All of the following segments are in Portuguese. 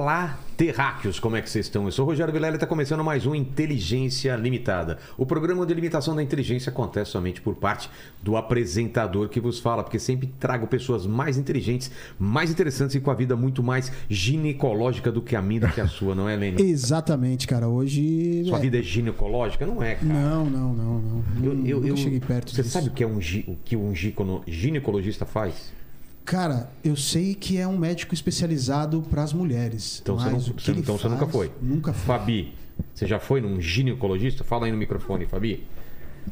Olá, terráqueos, como é que vocês estão? Eu sou o Rogério Vilela e está começando mais um Inteligência Limitada. O programa de limitação da inteligência acontece somente por parte do apresentador que vos fala, porque sempre trago pessoas mais inteligentes, mais interessantes e com a vida muito mais ginecológica do que a minha, do que a sua, não é, Lene? Exatamente, cara. Hoje. Sua é. vida é ginecológica? Não é, cara. Não, não, não, não. Eu, eu, eu- cheguei perto Você disso. sabe o que é um, o que um ginecologista faz? Cara, eu sei que é um médico especializado para as mulheres. Então, você, não- você- então você nunca faz, foi. Nunca fui. Fabi, você já foi num ginecologista? Fala aí no microfone, Fabi.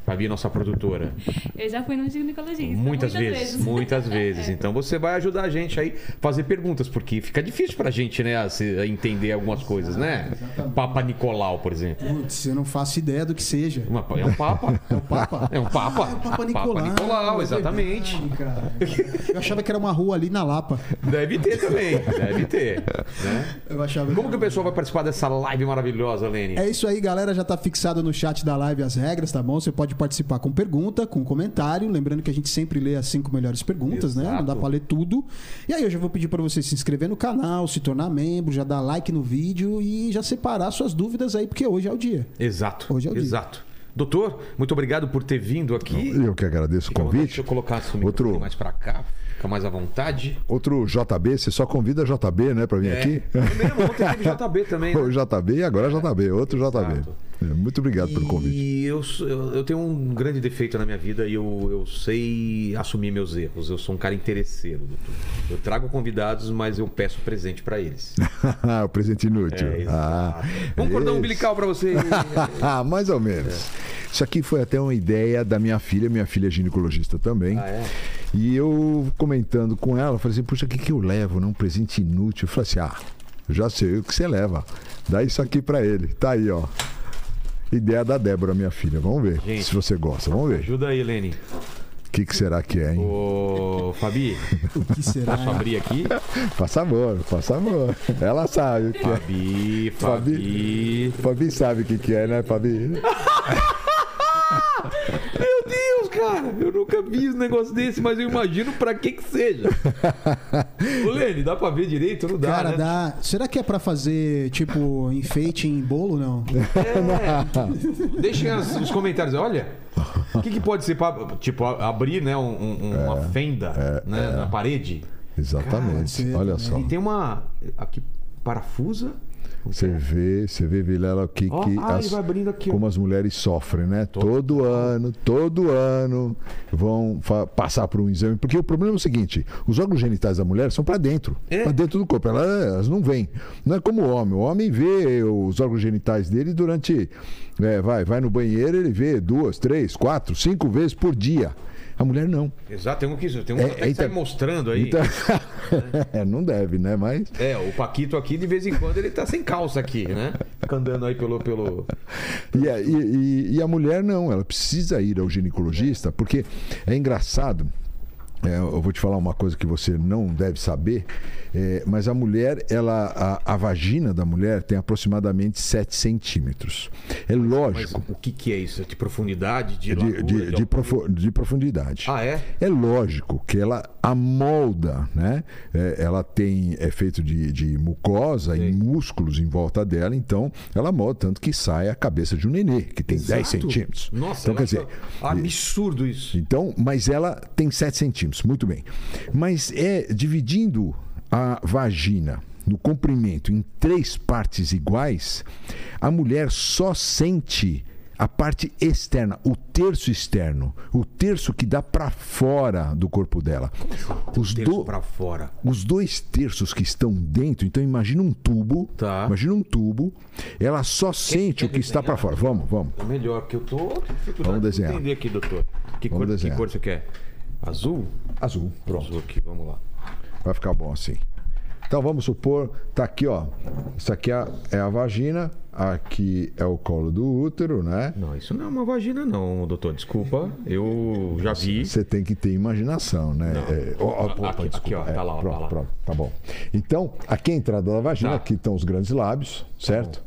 Fabi, nossa produtora. Eu já fui no ginecologista. Muitas, vezes, muitas vezes. Então você vai ajudar a gente aí a fazer perguntas, porque fica difícil pra gente, né, a entender algumas coisas, né? Papa Nicolau, por exemplo. Putz, eu não faço ideia do que seja. É um papa. É o Papa? É um papa. Ah, é o Papa Nicolau. Nicolau, é exatamente. verdade. Eu achava que era uma rua ali na Lapa. Deve ter também, deve ter. né? Eu achava Como que o pessoal vai participar dessa live maravilhosa, Lene? É isso aí, galera. Já tá fixado no chat da live as regras, tá bom? Você pode participar com pergunta, com comentário. Lembrando que a gente sempre lê as cinco melhores perguntas, né? Não dá Exato. pra ler tudo. E aí eu já vou pedir pra você se inscrever no canal, se tornar membro, já dar like no vídeo e já separar suas dúvidas aí, porque hoje é o dia. Exato. Hoje é o dia. Exato. Doutor, muito obrigado por ter vindo aqui. Eu que agradeço o à vontade, Deixa convite. eu colocar esse Outro- mais pra cá, fica mais à vontade. Outro JB, você só convida JB, né, pra vir aqui? É mesmo, ontem teve JB também. né? O JB e agora JB, outro JB. Exato. É, Muito obrigado pelo convite. E eu, eu, tenho um grande defeito na minha vida e eu, eu sei assumir meus erros. Eu sou um cara interesseiro, doutor. Eu trago convidados, mas eu peço presente pra eles. o presente inútil. É, ah, um cordão esse. umbilical pra você. Mais ou menos. Isso aqui foi até uma ideia da minha filha. Minha filha é ginecologista também. Ah, é? E eu comentando com ela, eu falei assim, puxa, o que, que eu levo? Né? Um presente inútil. Eu falei assim, ah, já sei o que você leva. Dá isso aqui pra ele. Tá aí, ó. Ideia da Débora, minha filha. Vamos ver Gente. se você gosta. Vamos ver. Ajuda aí, Lene. O que, que será que é, hein? Ô, Fabi, O que será? posso abrir aqui? Faça amor, faça amor. Ela sabe o que é. Fabi, Fabi. Fabi sabe o que, que é, né, Fabi? Cara, eu nunca vi um negócio desse, mas eu imagino pra que que seja. Ô, Lene, dá pra ver direito? Não dá, Cara, né? dá. Será que é pra fazer, tipo, enfeite em bolo, não? É. Deixem as- os comentários. Olha, o que, que pode ser pra, tipo, abrir, né, um- um- uma fenda né, na parede? Exatamente. Cara, Olha você- só. E tem uma aqui parafusa. Você vê, você vê, Vilela, o que, Ó, que ah, as- ele vai abrindo aqui, ó. como as mulheres sofrem, né? Todo ano, todo ano vão passar por um exame. Porque o problema é o seguinte: os órgãos genitais da mulher são para dentro, É? para dentro do corpo. Elas, elas não vêm. Não é como o homem. O homem vê os órgãos genitais dele durante. é, vai, vai no banheiro, ele vê duas, três, quatro, cinco vezes por dia. A mulher não. Exato, tem um que tem um É, que então- sai mostrando aí. Então, é, não deve, né? Mas É, o Paquito aqui, de vez em quando, ele tá sem calça aqui, né? Fica andando aí pelo. pelo... E a, e- e- e a mulher não, ela precisa ir ao ginecologista, porque é engraçado. É, eu vou te falar uma coisa que você não deve saber, é, mas a mulher, ela, a, a vagina da mulher tem aproximadamente 7 centímetros. É Mas lógico, o que, que é isso? De profundidade? De, de, largura, de, de, altura? profo- de profundidade. Ah, é? É lógico que ela amolda, né? É, ela tem é feito de, de mucosa e Sei. músculos em volta dela, então ela molda tanto que sai a cabeça de um nenê que tem 10 Exato. centímetros. Nossa, então quer dizer, absurdo isso. então, mas ela tem 7 centímetros, muito bem. Mas é dividindo a vagina no comprimento em três partes iguais, a mulher só sente a parte externa, o terço externo, o terço que dá para fora do corpo dela. Os, Terço do- fora. os dois terços que estão dentro, então imagina um tubo, Tá. imagina um tubo, ela só sente o que está para fora. Vamos, vamos. É melhor, que eu tô Vamos de desenhar. entender aqui, doutor. Que, Vamos cor, que desenhar. cor você quer? Azul? Azul, pronto. Azul aqui, vamos lá. Vai ficar bom assim. Então vamos supor, tá aqui, ó. Isso aqui é, é a vagina, aqui é o colo do útero, né? Não, isso não é uma vagina, não, doutor. Desculpa, eu já vi. Você tem que ter imaginação, né? É, ó, ó, opa, Aqui- aqui, ó, tá lá, ó, pronto, tá lá. pronto, tá bom. Então, aqui é a entrada da vagina, Tá. aqui estão os grandes lábios, certo?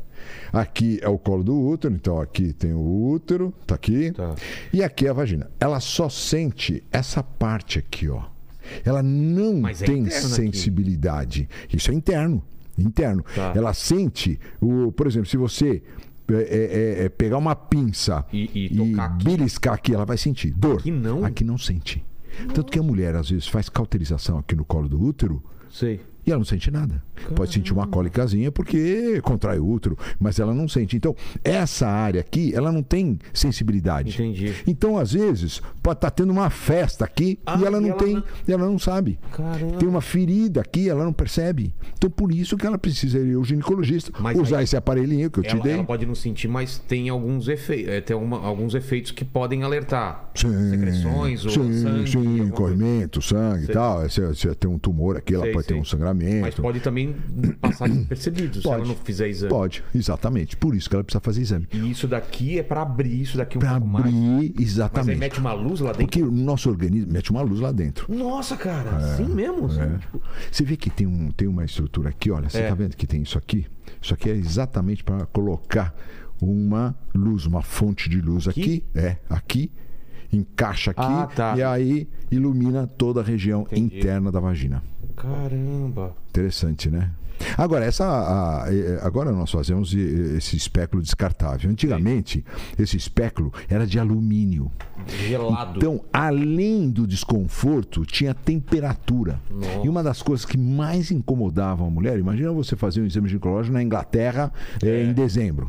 Aqui é o colo do útero, então aqui tem o útero, tá aqui. Tá. E aqui é a vagina. Ela só sente essa parte aqui, ó. Ela não Mas é tem aqui. sensibilidade. Isso é interno. interno. Tá. Ela sente, o, por exemplo, se você é, é, é, pegar uma pinça E- e tocar aqui. beliscar aqui, ela vai sentir dor. Aqui não? Aqui não sente. Tanto que a mulher, às vezes, faz cauterização aqui no colo do útero Sei. E ela não sente nada. Pode sentir uma cólicazinha porque contrai o útero, mas ela não sente. Então, essa área aqui, ela não tem sensibilidade. Entendi. Então, às vezes, pode estar tendo uma festa aqui Ah, e ela e não ela tem, não- e ela não sabe. Caramba. Tem uma ferida aqui, ela não percebe. Então, por isso que ela precisa ir ao ginecologista, Mas usar aí- esse aparelhinho que eu te Ela, dei. ela pode não sentir, mas tem alguns efeitos, tem alguma- alguns efeitos que podem alertar. Sim, Secreções ou sim, sangue. sim, corrimento, sangue e tal. Se, se tem um tumor aqui, ela Sei, pode ter sei. um sangramento. Mas pode também passar despercebido se ela não fizer exame. Pode, exatamente. Por isso que ela precisa fazer exame. E isso daqui é pra abrir isso daqui um Pra pouco mais. abrir, Mas aí exatamente. mete uma luz lá dentro. Porque o nosso organismo mete uma luz lá dentro. Nossa, cara, assim mesmo? assim, É. tipo, Você vê que tem, um, tem uma estrutura aqui, olha, você É. tá vendo que tem isso aqui? Isso aqui é exatamente para colocar uma luz, uma fonte de luz aqui, Aqui? é, aqui, encaixa aqui Ah, tá. e aí ilumina toda a região Entendi. interna da vagina. Caramba. Interessante, né? Agora, essa, a- a- agora nós fazemos esse espéculo descartável. Antigamente, esse espéculo era de alumínio. Gelado. Então, além do desconforto, tinha temperatura. Nossa. E uma das coisas que mais incomodavam a mulher, imagina você fazer um exame ginecológico na Inglaterra eh, em dezembro.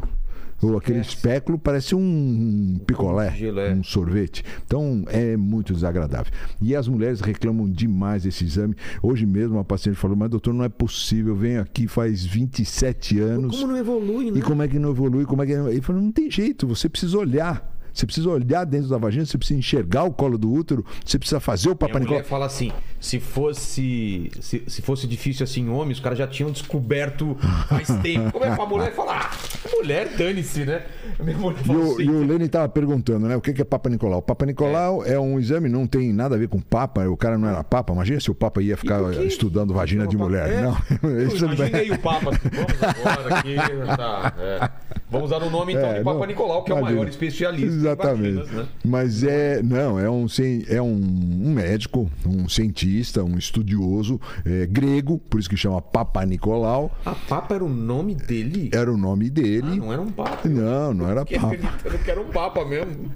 Ou aquele espéculo parece um picolé, Um gelo, é. um sorvete. Então é muito desagradável. E as mulheres reclamam demais desse exame. Hoje mesmo uma paciente falou: Mas doutor, não é possível, eu venho aqui faz 27 anos. Como não evolui, né? E como é que não evolui? Como é que... Ele falou, não tem jeito, você precisa olhar. Você precisa olhar dentro da vagina, você precisa enxergar o colo do útero, você precisa fazer o Minha Papa mulher Nicolau. fala assim: se fosse se, se fosse difícil assim, homens, os caras já tinham descoberto faz tempo. Como é pra mulher falar? Ah, mulher, dane-se, né? Minha mulher E o, assim. e o Lênin estava perguntando, né? O que que é Papa Nicolau? O Papa Nicolau é. um exame, não tem nada a ver com Papa, o cara não era Papa. Imagina se o Papa ia ficar estudando vagina de mulher. É. Não, Imagina vai- aí o Papa. Vamos agora aqui. Tá, é. Vamos dar o nome então É, de Papa não, Nicolau, que é o maior especialista Exatamente. vaginas, né? Mas é, não, é um, é um, um médico, um cientista, um estudioso é, grego, por isso que chama Papa Nicolau. A Papa era o nome dele? Era o nome dele. Ah, não era um Papa. Não, não era Papa. que era um Papa mesmo.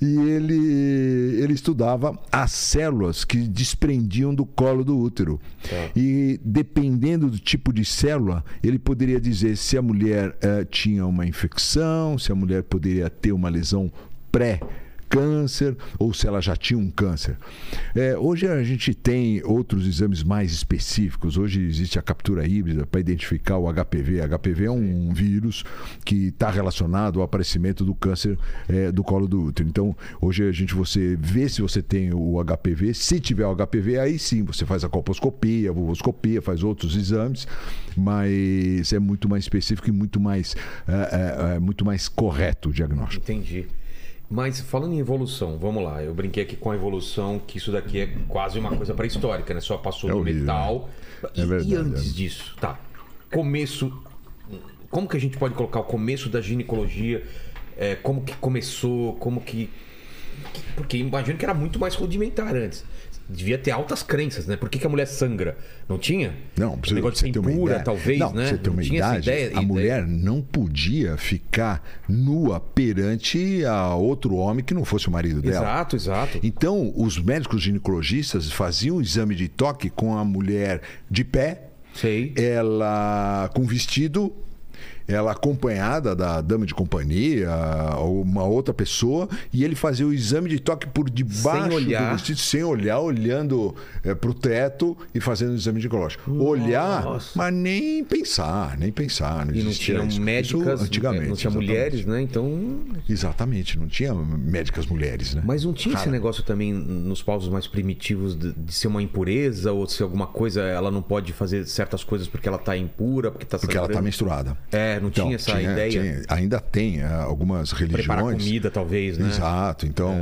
E ele, ele estudava as células que desprendiam do colo do útero. E dependendo do tipo de célula, ele poderia dizer se a mulher eh, tinha uma infecção, se a mulher poderia ter uma lesão pré câncer ou se ela já tinha um câncer. É, hoje a gente tem outros exames mais específicos. Hoje existe a captura híbrida para identificar o HPV. HPV é um vírus que está relacionado ao aparecimento do câncer é, do colo do útero. Então, hoje a gente você vê se você tem o HPV. Se tiver o HPV, aí sim você faz a colposcopia, a vulvoscopia, faz outros exames, mas é muito mais específico e muito mais, é, é, é muito mais correto o diagnóstico. Entendi. Mas falando em evolução, vamos lá. Eu brinquei aqui com a evolução, que isso daqui é quase uma coisa pré-histórica, né? Só passou É do horrível, metal. É E- verdade, e antes é. disso, tá. Começo. Como que a gente pode colocar o começo da ginecologia? É, como que começou? Como que. que- Porque imagino que era muito mais rudimentar antes. Devia ter altas crenças, né? Por que, que a mulher sangra? Não tinha? Não, pra o negócio de ideia. talvez, não, né? Você ter Não uma tinha essa idade, ideia- a ideia. mulher não podia ficar nua perante a outro homem que não fosse o marido dela. Exato, exato. Então, os médicos ginecologistas faziam o exame de toque com a mulher de pé, Sei. ela com vestido, ela acompanhada da dama de companhia ou uma outra pessoa, e ele fazia o exame de toque por debaixo olhar. do vestido, sem olhar, olhando para o teto e fazendo o exame ginecológico. Olhar, mas nem pensar, nem pensar. Não E não tinham isso. médicas, Isso antigamente. não tinha exatamente. mulheres, né? Então. Exatamente, não tinha médicas mulheres, né? Mas não tinha esse Cara. negócio também nos povos mais primitivos de, de ser uma impureza ou de ser alguma coisa, ela não pode fazer certas coisas porque ela tá impura, porque tá Porque ela está menstruada. É, É, não tinha essa ideia. tinha- ainda tem ah, algumas religiões. Preparar comida, talvez, né? Exato, então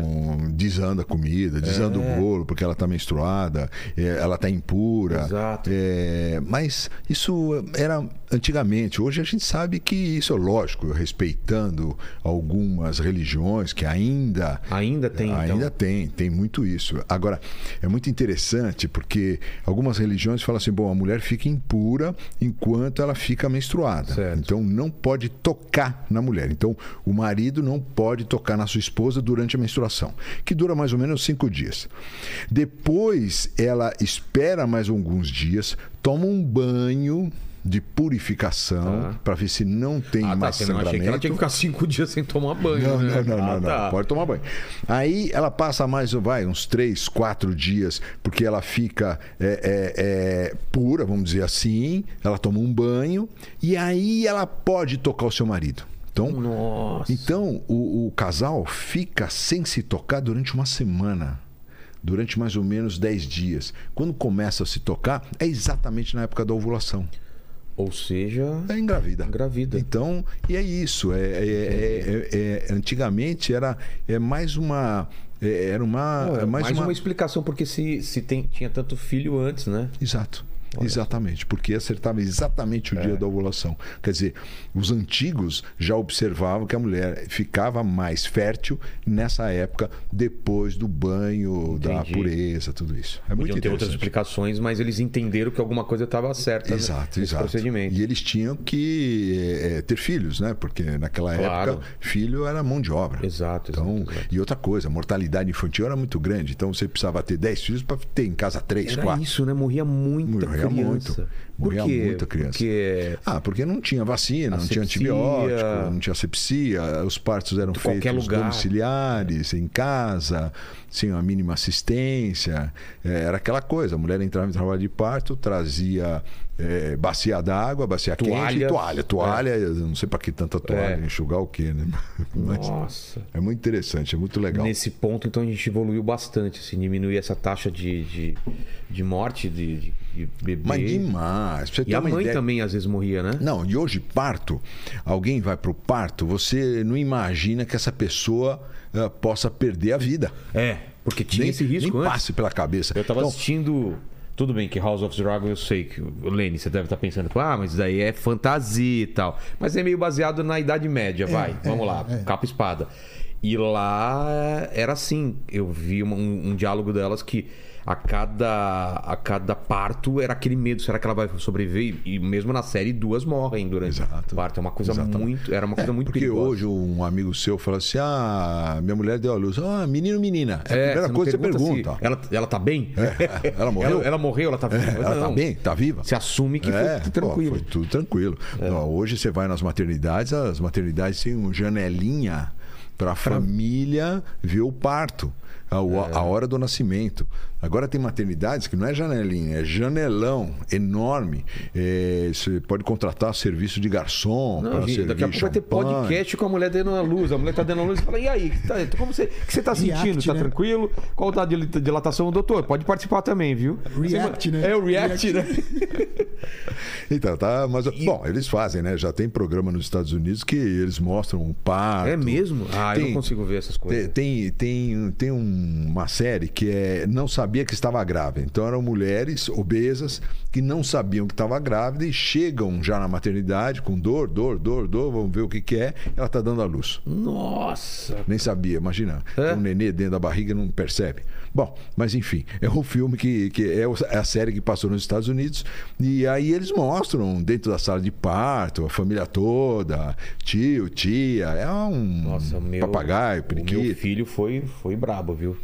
desanda a comida, desanda É. o bolo porque ela está menstruada, eh, ela está impura. Exato. Eh, mas isso era antigamente. Hoje a gente sabe que isso é lógico, respeitando algumas religiões que ainda Ainda tem, então. Ainda tem, tem muito isso. Agora, é muito interessante porque algumas religiões falam assim: bom, a mulher fica impura enquanto ela fica menstruada. Certo. Então não pode tocar na mulher. Então o marido não pode tocar na sua esposa durante a menstruação, que dura mais ou menos cinco dias. Depois ela espera mais alguns dias, toma um banho de purificação Tá. para ver se não tem Ah, tá. mais achei sangramento. que ela tinha que ficar cinco dias sem tomar banho. Não, né? não, não, Ah, não, não. tá. Pode tomar banho. Aí ela passa mais, vai, uns três, quatro dias, porque ela fica é, é, é, pura, vamos dizer assim. Ela toma um banho e aí ela pode tocar o seu marido. Então, Nossa. então o, o casal fica sem se tocar durante uma semana. Durante mais ou menos 10 dias. Quando começa a se tocar, é exatamente na época da ovulação. Ou seja, É engravida. Engravida. Então, e é isso. É, é- é- é- é- antigamente era é mais uma. é- era uma. É mais, mais, uma... uma. explicação, porque se, se tem, tinha tanto filho antes, né? Exato. Exatamente, porque acertava exatamente o É. dia da ovulação. Quer dizer, os antigos já observavam que a mulher ficava mais fértil nessa época, depois do banho, da Entendi. pureza, tudo isso. É muito Podiam ter outras explicações, mas eles entenderam que alguma coisa estava certa Exato, nesse exato. procedimento. E eles tinham que eh, ter filhos, né? Porque naquela Claro. época, filho era mão de obra. Exato, exato, Então, exato. E outra coisa, a mortalidade infantil era muito grande. Então você precisava ter 10 filhos para ter em casa 3, Era 4. isso, né? Morria muita Morria criança. muito. Por Morria quê? muita criança. Porque Ah, porque não tinha vacina, não tinha Asepsia. antibiótico, não tinha asepsia, os partos eram feitos domiciliares, em casa, tinha uma mínima assistência. É, era aquela coisa, a mulher entrava em trabalho de parto, trazia é, bacia d'água, bacia quente e Toalhas. toalha. Toalha, eu não sei para que tanta toalha, É. enxugar o quê, né? Mas Nossa. é muito interessante, é muito legal. Nesse ponto, então, a gente evoluiu bastante, assim, diminuir essa taxa de, de, de morte de, de, de bebê. Mas demais. Pra você E a mãe ideia- também às vezes morria, né? Não, e hoje parto, alguém vai pro parto, você não imagina que essa pessoa ah, possa perder a vida. É, porque tinha nem, esse risco nem antes. passe pela cabeça. Eu tava Então, assistindo. Tudo bem que House of Dragon eu sei que. o Lenny, você deve estar pensando, ah, mas isso daí é fantasia e tal. Mas é meio baseado na Idade Média, vai. Vamos lá, é. capa e espada. E lá era assim. Eu vi um, um diálogo delas que a cada, a cada parto era aquele medo. Será que ela vai sobreviver? E mesmo na série, duas morrem durante Exato. o parto. É uma coisa Exatamente. muito. Era uma coisa é, muito porque perigosa. hoje um amigo seu fala assim: ah, minha mulher deu a luz. Ah, menino, menina. É, a É, primeira você não coisa que você pergunta ela, ela tá bem? É, ela morreu? Ela, ela morreu, ela tá É, viva? ela tá Não. bem? Tá viva? Se assume que É, foi pô, tranquilo. É. foi tudo tranquilo. Ó, hoje você vai nas maternidades, as maternidades têm uma janelinha para a família ver o parto, a, o- É. a hora do nascimento. Agora tem maternidades que não é janelinha, é janelão enorme. É, você pode contratar serviço de garçom Não, gente, daqui a pouco vai ter podcast com a mulher dando a luz. A mulher tá dando a luz e fala: e aí, que tá, como você, que você tá sentindo? React, tá né? tranquilo? Qual tá a dil- dilatação? Doutor, pode participar também, viu? React, né? É o React, né? Então, tá, mas, bom, eles fazem, né? Já tem programa nos Estados Unidos que eles mostram o parto. É mesmo? Ah, eu Tem- não consigo ver essas coisas. tem, tem, tem um- uma série que é Não Sabia que Estava Grávida. Então eram mulheres obesas que não sabiam que estava grávida e chegam já na maternidade com dor, dor, dor, dor, vamos ver o que, que é. Ela está dando à luz. Nossa. Nem sabia, imagina. É? Um nenê dentro da barriga e não percebe. Bom, mas enfim, é um filme que, que é é a série que passou nos Estados Unidos. E aí eles mostram dentro da sala de parto, a família toda, tio, tia, é um Nossa, meu. papagaio, O periquito. meu filho foi, foi brabo, viu?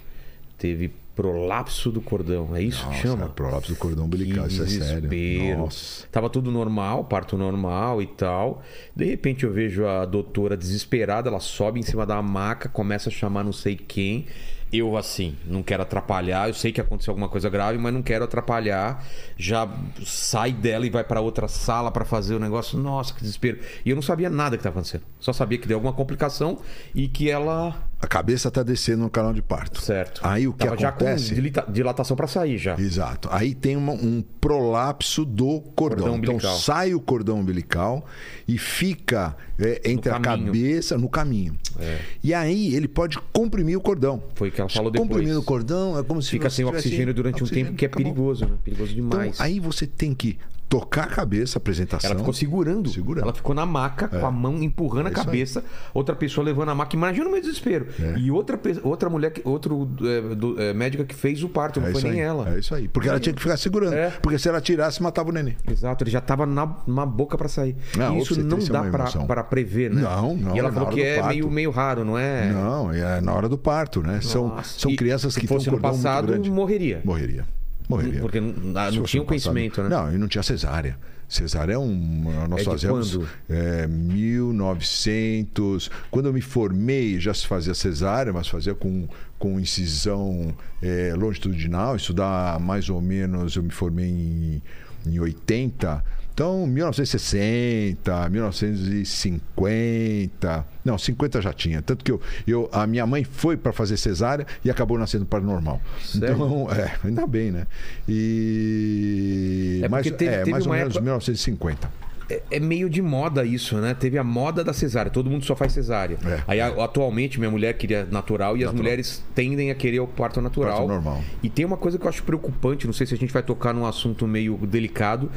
Teve prolapso do cordão. É isso que Nossa, chama? é prolapso do cordão umbilical, Que isso é sério. Nossa. Tava tudo normal, parto normal e tal. De repente eu vejo a doutora desesperada, ela sobe em cima da maca, começa a chamar não sei quem. Eu, assim, não quero atrapalhar. Eu sei que aconteceu alguma coisa grave, mas não quero atrapalhar. Já sai dela e vai para outra sala para fazer o negócio. Nossa, que desespero. E eu não sabia nada que estava acontecendo. Só sabia que deu alguma complicação e que ela A cabeça está descendo no canal de parto. Certo. Aí o que Tava já acontece? com dilita- dilatação para sair já. Exato. Aí tem uma- um prolapso do cordão. Cordão então sai o cordão umbilical e fica é, entre a cabeça no caminho. É. E aí ele pode comprimir o cordão. Foi o que ela falou depois. Comprimindo o cordão é como se Fica sem oxigênio durante um oxigênio, tempo, que é acabou. perigoso, né? Perigoso Então, demais. aí você tem que tocar a cabeça, a apresentação. Ela ficou segurando. Segurando. Ela ficou na maca, com a mão empurrando É a isso aí. cabeça. Outra pessoa levando a maca. Imagina o meu desespero. É. E outra, outra mulher, outro é, do- é, médica que fez o parto, não É foi nem aí. ela. É isso aí. Porque ela tinha que ficar segurando. É. Porque se ela tirasse, matava o neném. Exato, ele já tava na, na boca pra sair. Não, e isso não é dá pra prever, né? Não, não, E ela é falou que é parto. meio, meio raro, não é? Não, é na hora do parto, né? São, Nossa. são E crianças que fosse no passado, morreria. Morreria. Morreria. Porque não, ah, não fosse tinha o conhecimento, né? Não, e não tinha cesárea. Cesárea é um. Nós É fazemos. quando? É, 1900. Quando eu me formei, já se fazia cesárea, mas fazia com, com incisão é, longitudinal. Isso dá mais ou menos. Eu me formei em, em 80. Então, 1960, 1950. Não, 50 já tinha. Tanto que eu, eu, a minha mãe foi para fazer cesárea e acabou nascendo para normal. Sério? Então, é, ainda bem, né? E. É teve- é, teve mais ou menos época- 1950. É, é meio de moda isso, né? Teve a moda da cesárea. Todo mundo só faz cesárea. É. Aí, atualmente, minha mulher queria natural e as mulheres tendem a querer o parto natural. Parto normal. E tem uma coisa que eu acho preocupante, não sei se a gente vai tocar num assunto meio delicado,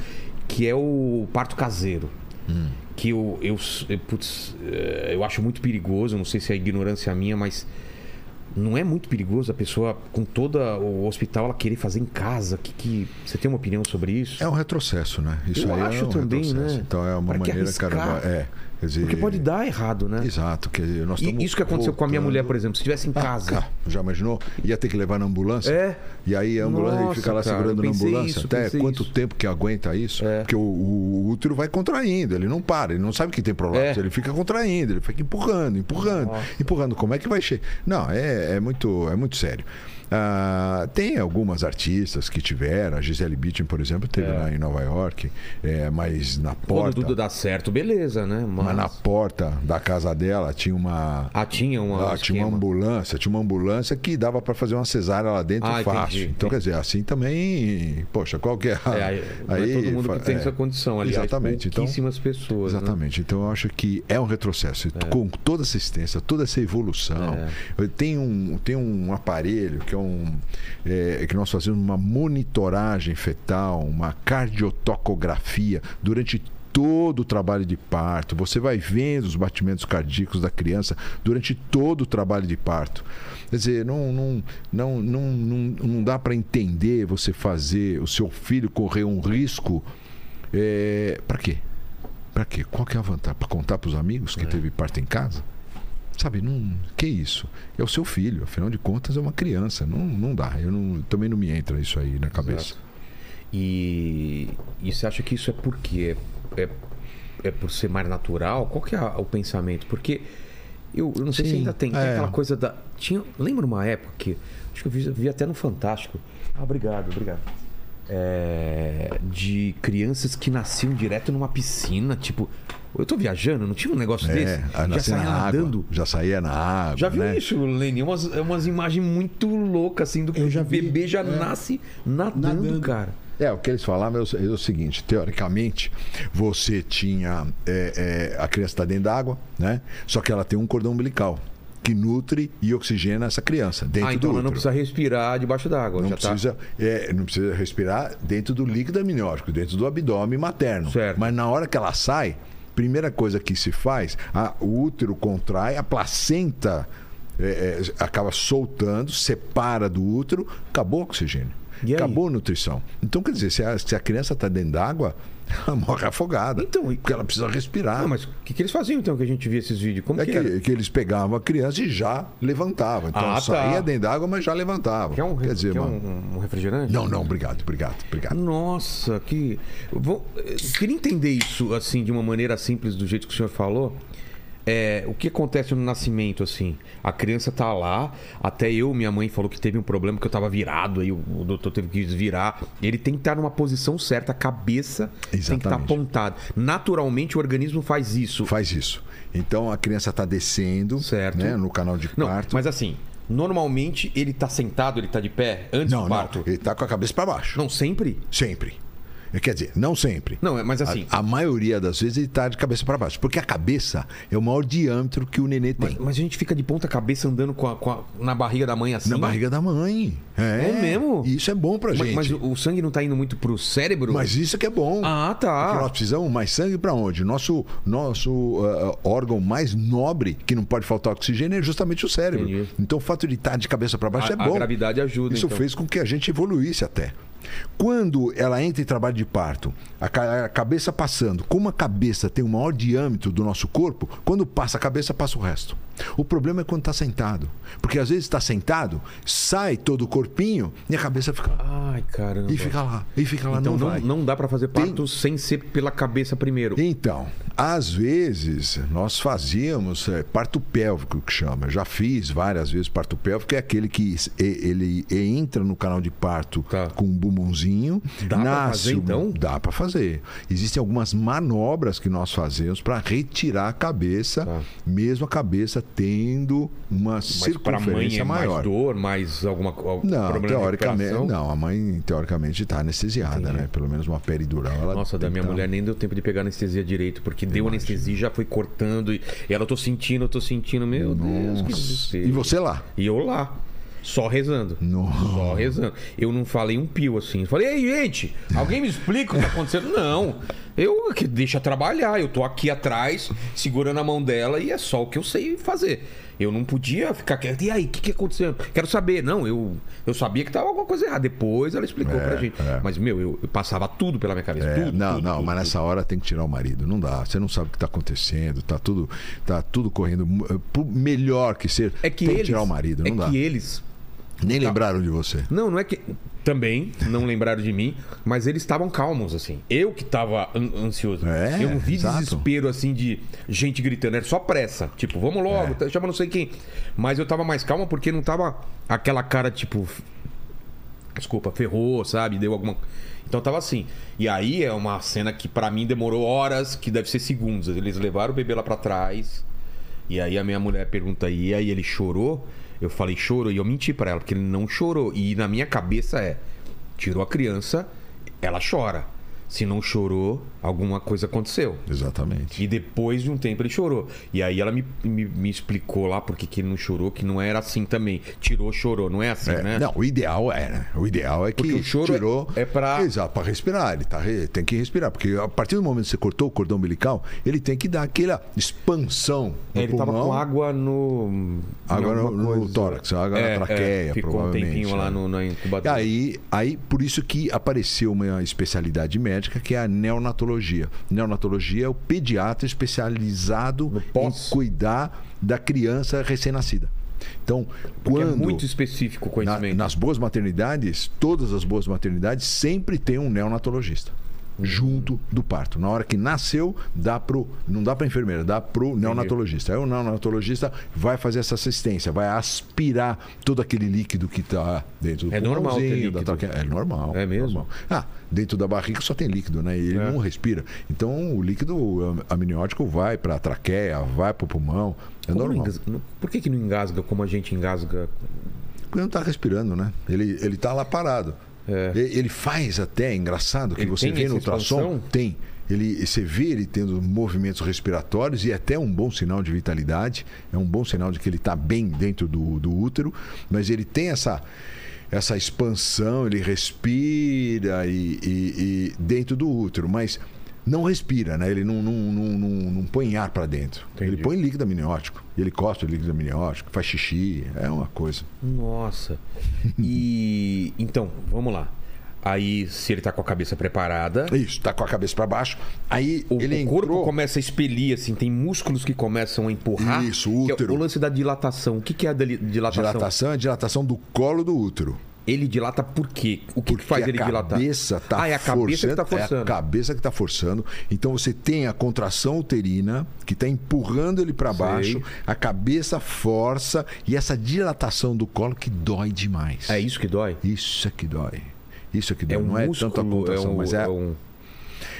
que é o parto caseiro. Hum. Que eu, eu, eu, putz, eh, eu acho muito perigoso, não sei se é ignorância minha, mas não é muito perigoso a pessoa, com todo o hospital, ela querer fazer em casa? Que, que, você tem uma opinião sobre isso? É um retrocesso, né? Isso Eu aí acho é um também, retrocesso. né? Então é uma Pra maneira, caramba. É. Quer dizer, Porque pode dar errado, né? Exato. Que nós E isso que aconteceu com a minha voltando- mulher, por exemplo, se estivesse em Ah, casa. cara, já imaginou? Ia ter que levar na ambulância? É. E aí a ambulância Nossa, fica lá cara, segurando na ambulância. isso, Até quanto isso. tempo que aguenta isso? É. Porque o, o útero vai contraindo, ele não para, ele não sabe que tem prolapso, É. ele fica contraindo, ele fica empurrando, empurrando, empurrando. Como é que vai chegar? Não, é, é, muito, é muito sério. Ah, tem algumas artistas que tiveram, a Gisele Bündchen, por exemplo, teve lá em Nova York, é, mas na Quando porta, tudo dá certo, beleza, né? Mas, mas na porta da casa dela tinha uma Ah, tinha uma. ah, tinha uma ambulância, tinha uma ambulância que dava para fazer uma cesárea lá dentro Ah, fácil. entendi. Então, quer dizer, assim também, poxa, qual que é a... É, aí, é todo mundo que tem é, essa condição, aliás. Exatamente. Então, Pouquíssimas pessoas. né? Exatamente. Então eu acho que é um retrocesso. Com toda essa assistência, toda essa evolução. É. Tem, um, tem um aparelho que é um. é, que nós fazemos uma monitoragem fetal, uma cardiotocografia durante todo o trabalho de parto. Você vai vendo os batimentos cardíacos da criança durante todo o trabalho de parto. Quer dizer, não, não, não, não, não, não dá para entender você fazer o seu filho correr um risco. É, para quê? Para quê? Qual que é a vantagem? Para contar para os amigos que teve parto em casa? Sabe, não. Que isso? É o seu filho, afinal de contas é uma criança. Não, não dá. Eu não, também não me entra isso aí na cabeça. Exato. E, e você acha que isso é por quê? É, é, é por ser mais natural? Qual que é o pensamento? Porque eu, eu não sei se Sim, ainda tem, tem é. aquela coisa da. Tinha, lembra uma época que. Acho que eu vi, vi até no Fantástico. Ah, obrigado, obrigado. É, de crianças que nasciam direto numa piscina, tipo. Eu tô viajando, não tinha um negócio desse? É, a Já nascer saía na água, nadando. já saía na água. Já viu né? isso, Leni? Umas, é umas imagens muito loucas, assim, do que já o bebê já é. nasce nadando, Nadando. cara. É, o que eles falavam é o, é o seguinte: teoricamente, você tinha. é, é, a criança está dentro d'água, né? Só que ela tem um cordão umbilical que nutre e oxigena essa criança dentro ah, do então ela útero. não precisa respirar debaixo d'água. Não tá. precisa, é, não precisa respirar dentro do líquido amniótico, dentro do abdômen materno. Certo. Mas na hora que ela sai, primeira coisa que se faz, a- o útero contrai, a placenta é, é, acaba soltando, separa do útero, acabou o oxigênio. Acabou a nutrição. Então, quer dizer, se a, se a criança está dentro d'água, ela morre afogada. Então, e- porque ela precisa respirar. Ah, mas o que, que eles faziam então que a gente via esses vídeos? Como É que, que, que eles pegavam a criança e já levantavam. Então Ah, tá. saía dentro d'água, mas já levantavam. Quer um, Quer dizer, quer um, um refrigerante? não, não, obrigado, obrigado, obrigado. Nossa, que. Vou... Queria entender isso assim de uma maneira simples, do jeito que o senhor falou. É, o que acontece no nascimento, assim? A criança tá lá, até eu, minha mãe falou que teve um problema que eu tava virado, aí o, o doutor teve que desvirar. Ele tem que estar numa posição certa, a cabeça tem que estar Exatamente. apontada. Naturalmente o organismo faz isso. Faz isso. Então a criança está descendo Certo. né, no canal de Não, parto. mas assim, normalmente ele tá sentado, ele tá de pé antes não, do não, parto? ele está com a cabeça para baixo. Não, sempre? Sempre. Quer dizer, não sempre. Não, é- mas assim. A, a maioria das vezes ele está de cabeça para baixo. Porque a cabeça é o maior diâmetro que o nenê tem. Mas, mas a gente fica de ponta cabeça andando com a- com a- na barriga da mãe assim? Na barriga da mãe. É, É mesmo? Isso é bom pra gente. mas o, o sangue não tá indo muito pro cérebro? Mas isso que é bom. Ah, Porque nós tá. precisamos mais sangue para onde? Nosso, nosso ah, órgão mais nobre, que não pode faltar oxigênio, é justamente o cérebro. Entendi. Então o fato de estar de cabeça para baixo A- é a bom. gravidade ajuda, Isso então. fez com que a gente evoluísse até. Quando ela entra em trabalho de parto, a, ca- a cabeça passando, como a cabeça tem o maior diâmetro do nosso corpo, quando passa a cabeça, passa o resto. O problema é quando está sentado. Porque às vezes está sentado, sai todo o corpinho e a cabeça fica. Ai, caramba. E fica lá. E fica lá, então não, não, não dá pra fazer Tem- parto sem ser pela cabeça primeiro. Então, às vezes nós fazíamos é, parto pélvico, que chama. Eu já fiz várias vezes parto pélvico, é aquele que ele, e- entra no canal de parto Tá. com um bumbumzinho. Dá nasce fazer, então? Dá para fazer. Existem algumas manobras que nós fazemos para retirar a cabeça, Tá. mesmo a cabeça tendo uma Mas pra mãe circunferência é maior. mais dor, mais alguma algum Não, teoricamente, não. A mãe, teoricamente, está anestesiada, Entendi. né? Pelo menos uma peridural. Ela Nossa, da minha tá- mulher nem deu tempo de pegar anestesia direito, porque deu anestesia e já foi cortando. E, ela, eu tô sentindo, eu tô sentindo, meu Deus, que Nossa. desespero. E você lá? E eu lá, só rezando. Só rezando. Eu não falei um pio assim. Falei, ei, gente, alguém me explica o que tá acontecendo? Não. Eu que deixa trabalhar. Eu tô aqui atrás, segurando a mão dela e é só o que eu sei fazer. Eu não podia ficar quieto. E aí, o que, que aconteceu? Quero saber. Não, eu, eu sabia que tava alguma coisa errada. Depois ela explicou É, pra gente. é. Mas, meu, eu, eu passava tudo pela minha cabeça. É, tudo, não, tudo, não, tudo, mas nessa hora tem que tirar o marido. Não dá. Você não sabe o que está acontecendo. Tá tudo, tá tudo correndo mu- por melhor que ser. É que tem eles. que tirar o marido. Não é dá. que eles. Nem lembraram de você. Não, não é que. Também não lembraram de mim, mas eles estavam calmos, assim. Eu que tava an- ansioso. É, eu não vi exato. desespero, assim, de gente gritando. Era só pressa. Tipo, vamos logo, É. chama não sei quem. Mas eu tava mais calmo porque não tava aquela cara, tipo. Desculpa, ferrou, sabe? Deu alguma. Então tava assim. E aí é uma cena que pra mim demorou horas, que deve ser segundos. Eles levaram o bebê lá pra trás. E aí a minha mulher pergunta, e aí ele chorou? Eu falei, chorou. E eu menti pra ela, porque ele não chorou. E na minha cabeça é, tirou a criança, ela chora. Se não chorou, alguma coisa aconteceu. Exatamente. E depois de um tempo ele chorou. E aí ela me, me, me explicou lá porque que ele não chorou, que não era assim também. Tirou, chorou. Não é assim, É, né? Não, o ideal é, né? O ideal é que Porque o choro tirou. é- é pra- Exato, para respirar. Ele tá, tem que respirar. Porque a partir do momento que você cortou o cordão umbilical, ele tem que dar aquela expansão. No É, ele tava pulmão, com água no. Água no- no tórax, água na traqueia, Ficou um provavelmente, tempinho lá né? no, na E aí, aí, por isso que apareceu uma especialidade médica que é a neonatologia. Neonatologia é o pediatra especializado em cuidar da criança recém-nascida. Então, Porque quando é muito específico o na- conhecimento. nas boas maternidades, todas as boas maternidades sempre tem um neonatologista. Junto do parto. Na hora que nasceu, dá pro. Não dá para enfermeira, dá pro neonatologista. Aí o neonatologista vai fazer essa assistência, vai aspirar todo aquele líquido que está dentro do É normal ter pulmãozinho, da líquido. traqueia. É normal. É mesmo? normal. Ah, dentro da barriga só tem líquido, né? E ele É. não respira. Então o líquido amniótico vai para a traqueia, vai para o pulmão. É Como normal. Por que, que não engasga como a gente engasga? Porque não está respirando, né? Ele, ele tá lá parado. É. Ele faz até, é engraçado, que Ele você vê no ultrassom, expansão? tem. Ele, você vê ele tendo movimentos respiratórios e é até um bom sinal de vitalidade, é um bom sinal de que ele está bem dentro do, do útero, mas ele tem essa, essa expansão, ele respira e, e- e dentro do útero, mas não respira, né? Ele não, não, não, não, não põe ar para dentro. Entendi. Ele põe líquido amniótico. Ele costa o líquido amniótico, faz xixi, é uma coisa. Nossa. E. Então, vamos lá. Aí, se ele tá com a cabeça preparada, Isso, tá com a cabeça para baixo. Aí o, ele o corpo entrou... começa a expelir, assim, tem músculos que começam a empurrar. Isso, o que é útero. o lance da dilatação. O que, que é a dilatação? Dilatação é dilatação do colo do útero. Ele dilata por quê? O que, que faz ele dilatar? cabeça tá ah, é a cabeça que tá É a forçando. cabeça que tá forçando. Então você tem a contração uterina que está empurrando ele para Sei. baixo, a cabeça força e essa dilatação do colo que dói demais. É isso que dói? Isso é que dói. Isso é que É dói. um não é músculo, tanto a contração, é um, mas é, é um...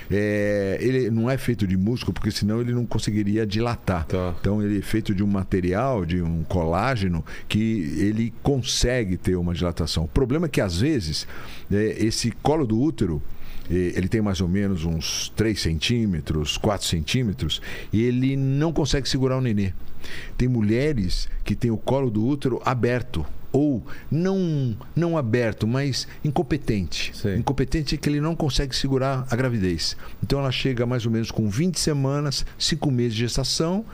é, ele não é feito de músculo, porque senão ele não conseguiria dilatar. Tá. Então ele é feito de um material, de um colágeno, que ele consegue ter uma dilatação. O problema é que às vezes é, esse colo do útero eh, ele tem mais ou menos uns 3 centímetros, 4 centímetros, e ele não consegue segurar o nenê. Tem mulheres que têm o colo do útero aberto. Ou não, não aberto, mas incompetente. Sei. Incompetente é que ele não consegue segurar a gravidez. Então ela chega mais ou menos com 20 semanas, 5 meses de gestação,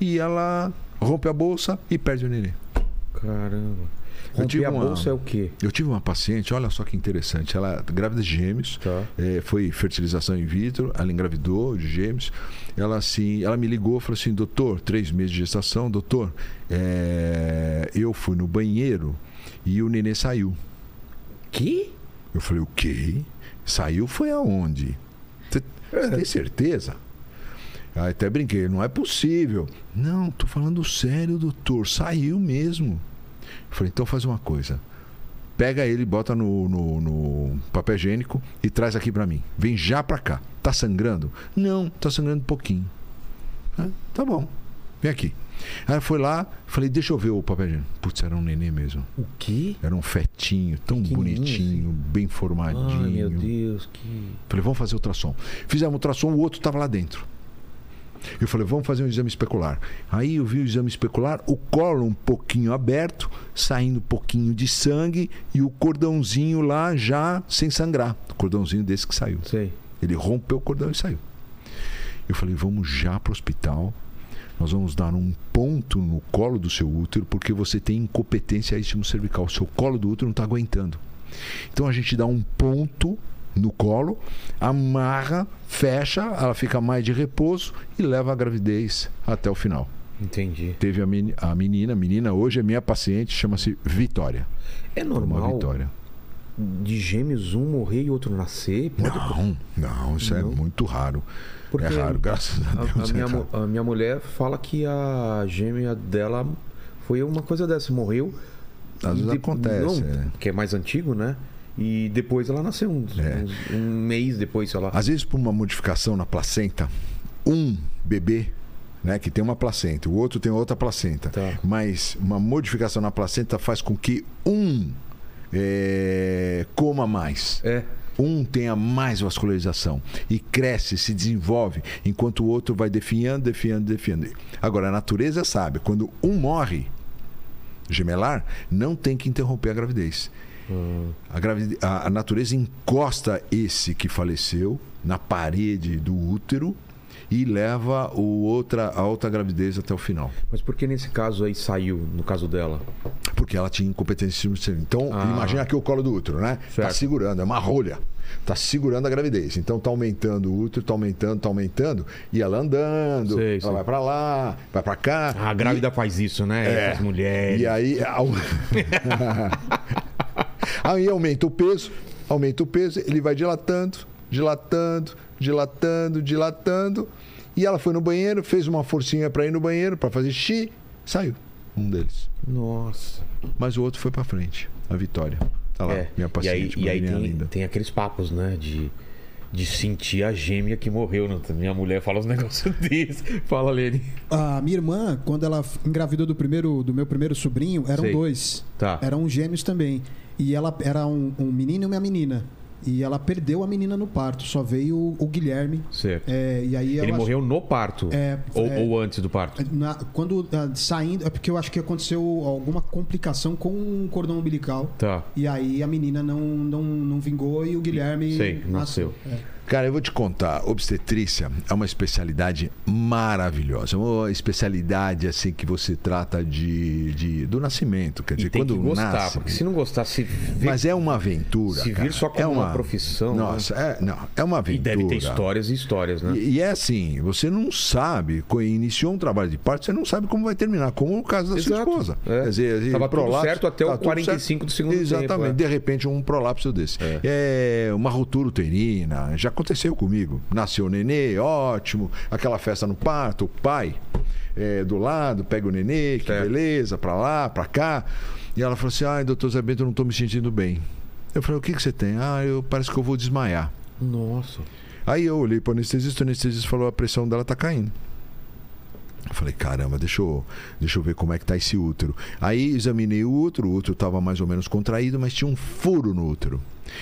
e ela rompe a bolsa e perde o nenê. Caramba. Eu tive Romper a uma- bolsa é o quê? Eu tive uma paciente, olha só que interessante, ela é grávida de gêmeos, Tá. é, foi fertilização in vitro, ela engravidou de gêmeos. Ela assim, ela me ligou, falou assim, doutor, três meses de gestação, doutor, é, eu fui no banheiro e o nenê saiu. Que? Eu falei, o quê? Saiu foi aonde? Você você tem certeza? Aí até brinquei, não é possível. Não, tô falando sério, doutor. Saiu mesmo. Eu falei, então faz uma coisa. Pega ele, bota no, no, no papel higiênico e traz aqui pra mim. Vem já pra cá. Tá sangrando? Não, tá sangrando um pouquinho. Ah, tá bom. Vem aqui. Aí foi lá, falei, deixa eu ver o papel higiênico. Putz, era um nenê mesmo. O quê? Era um fetinho, tão bonitinho, bem formadinho. Ai, meu Deus, que... Falei, vamos fazer ultrassom. Fizemos ultrassom, o outro estava lá dentro. Eu falei, vamos fazer um exame especular. Aí eu vi o exame especular, o colo um pouquinho aberto, saindo um pouquinho de sangue e o cordãozinho lá já sem sangrar. O cordãozinho desse que saiu. Sei. Ele rompeu o cordão e saiu. Eu falei, vamos já para o hospital. Nós vamos dar um ponto no colo do seu útero, porque você tem incompetência istmo cervical. O seu colo do útero não está aguentando. Então a gente dá um ponto no colo, amarra, fecha, ela fica mais de repouso e leva a gravidez até o final. Entendi. Teve a, a menina, a menina hoje é minha paciente, chama-se Vitória. É Uma normal Vitória. de gêmeos um morrer e outro nascer? Pode... Não, não, isso é Não? muito raro. Porque é raro, graças a A, Deus. a é minha, mu- a minha mulher fala que a gêmea dela foi uma coisa dessa, morreu. Às vezes acontece, Não, é. Que é mais antigo, né? E depois ela nasceu, uns- É. um mês depois, sei lá. Às vezes, por uma modificação na placenta, um bebê, né, que tem uma placenta, o outro tem outra placenta, Tá. mas uma modificação na placenta faz com que um é, coma mais. É. Um tenha mais vascularização e cresce, se desenvolve, enquanto o outro vai definhando, definhando, definhando. Agora, a natureza sabe, quando um morre, gemelar, não tem que interromper a gravidez. A, gravide- a- a natureza encosta esse que faleceu na parede do útero e leva o outra, a outra gravidez até o final. Mas por que nesse caso aí saiu, no caso dela? Porque ela tinha incompetência de Então, Ah. imagina aqui o colo do útero, né? Tá Certo. segurando, é uma rolha. Tá segurando a gravidez. Então tá aumentando o útero, tá aumentando, tá aumentando. E ela andando, Sei, ela sei. vai pra lá, vai pra cá. A grávida faz isso, né? É. As mulheres. E aí. aí aumenta o peso, aumenta o peso, ele vai dilatando, dilatando, dilatando, dilatando. E ela foi no banheiro, fez uma forcinha pra ir no banheiro, pra fazer xixi, saiu. Um deles. Nossa. Mas o outro foi pra frente, a Vitória. Tá lá, É. minha e aí, paciente, e aí tem, linda. tem aqueles papos, né? De, de sentir a gêmea que morreu. Né? Minha mulher fala uns negócios desses. Fala, Lene. A minha irmã, quando ela engravidou do primeiro do meu primeiro sobrinho, eram Sei. dois. Tá. Eram gêmeos também. E ela era um, um menino e uma menina. E ela perdeu a menina no parto. Só veio o, Guilherme. Certo. É, e aí Ele morreu no parto? É, ou, é. ou antes do parto? Na- quando ah, saindo, é porque eu acho que aconteceu alguma complicação com o cordão umbilical. Tá. E aí a menina não, não, não vingou e o Guilherme Sei, nasceu. É. Cara, eu vou te contar, obstetrícia é uma especialidade maravilhosa, uma especialidade assim que você trata de, de do nascimento, quer E dizer, tem quando que gostar, nasce. porque se não gostar, se vê... Mas é uma aventura. Se vir cara. só como é uma profissão, né? Nossa, é, não, é uma E aventura. deve ter histórias e histórias, né? E, e é assim, você não sabe, iniciou um trabalho de parto, você não sabe como vai terminar, como no caso da sua Exato, esposa. é. Quer dizer, Tava tudo prolapso, certo até o tá tudo 45 do segundo Exatamente, tempo, é. de repente um prolapso desse. É. uma ruptura uterina, já aconteceu comigo. Nasceu o nenê, ótimo, aquela festa no parto, o pai é, do lado, pega o nenê, que Certo. beleza, pra lá, pra cá. E ela falou assim: ai, doutor Zé Bento, eu não tô me sentindo bem. Eu falei: o que, que você tem? Ah, eu parece que eu vou desmaiar. Nossa. Aí eu olhei para o anestesista, o anestesista falou: a pressão dela tá caindo. Eu falei, caramba, deixa eu, deixa eu ver como é que tá esse útero. Aí examinei o útero, o útero estava mais ou menos contraído, mas tinha um furo no útero.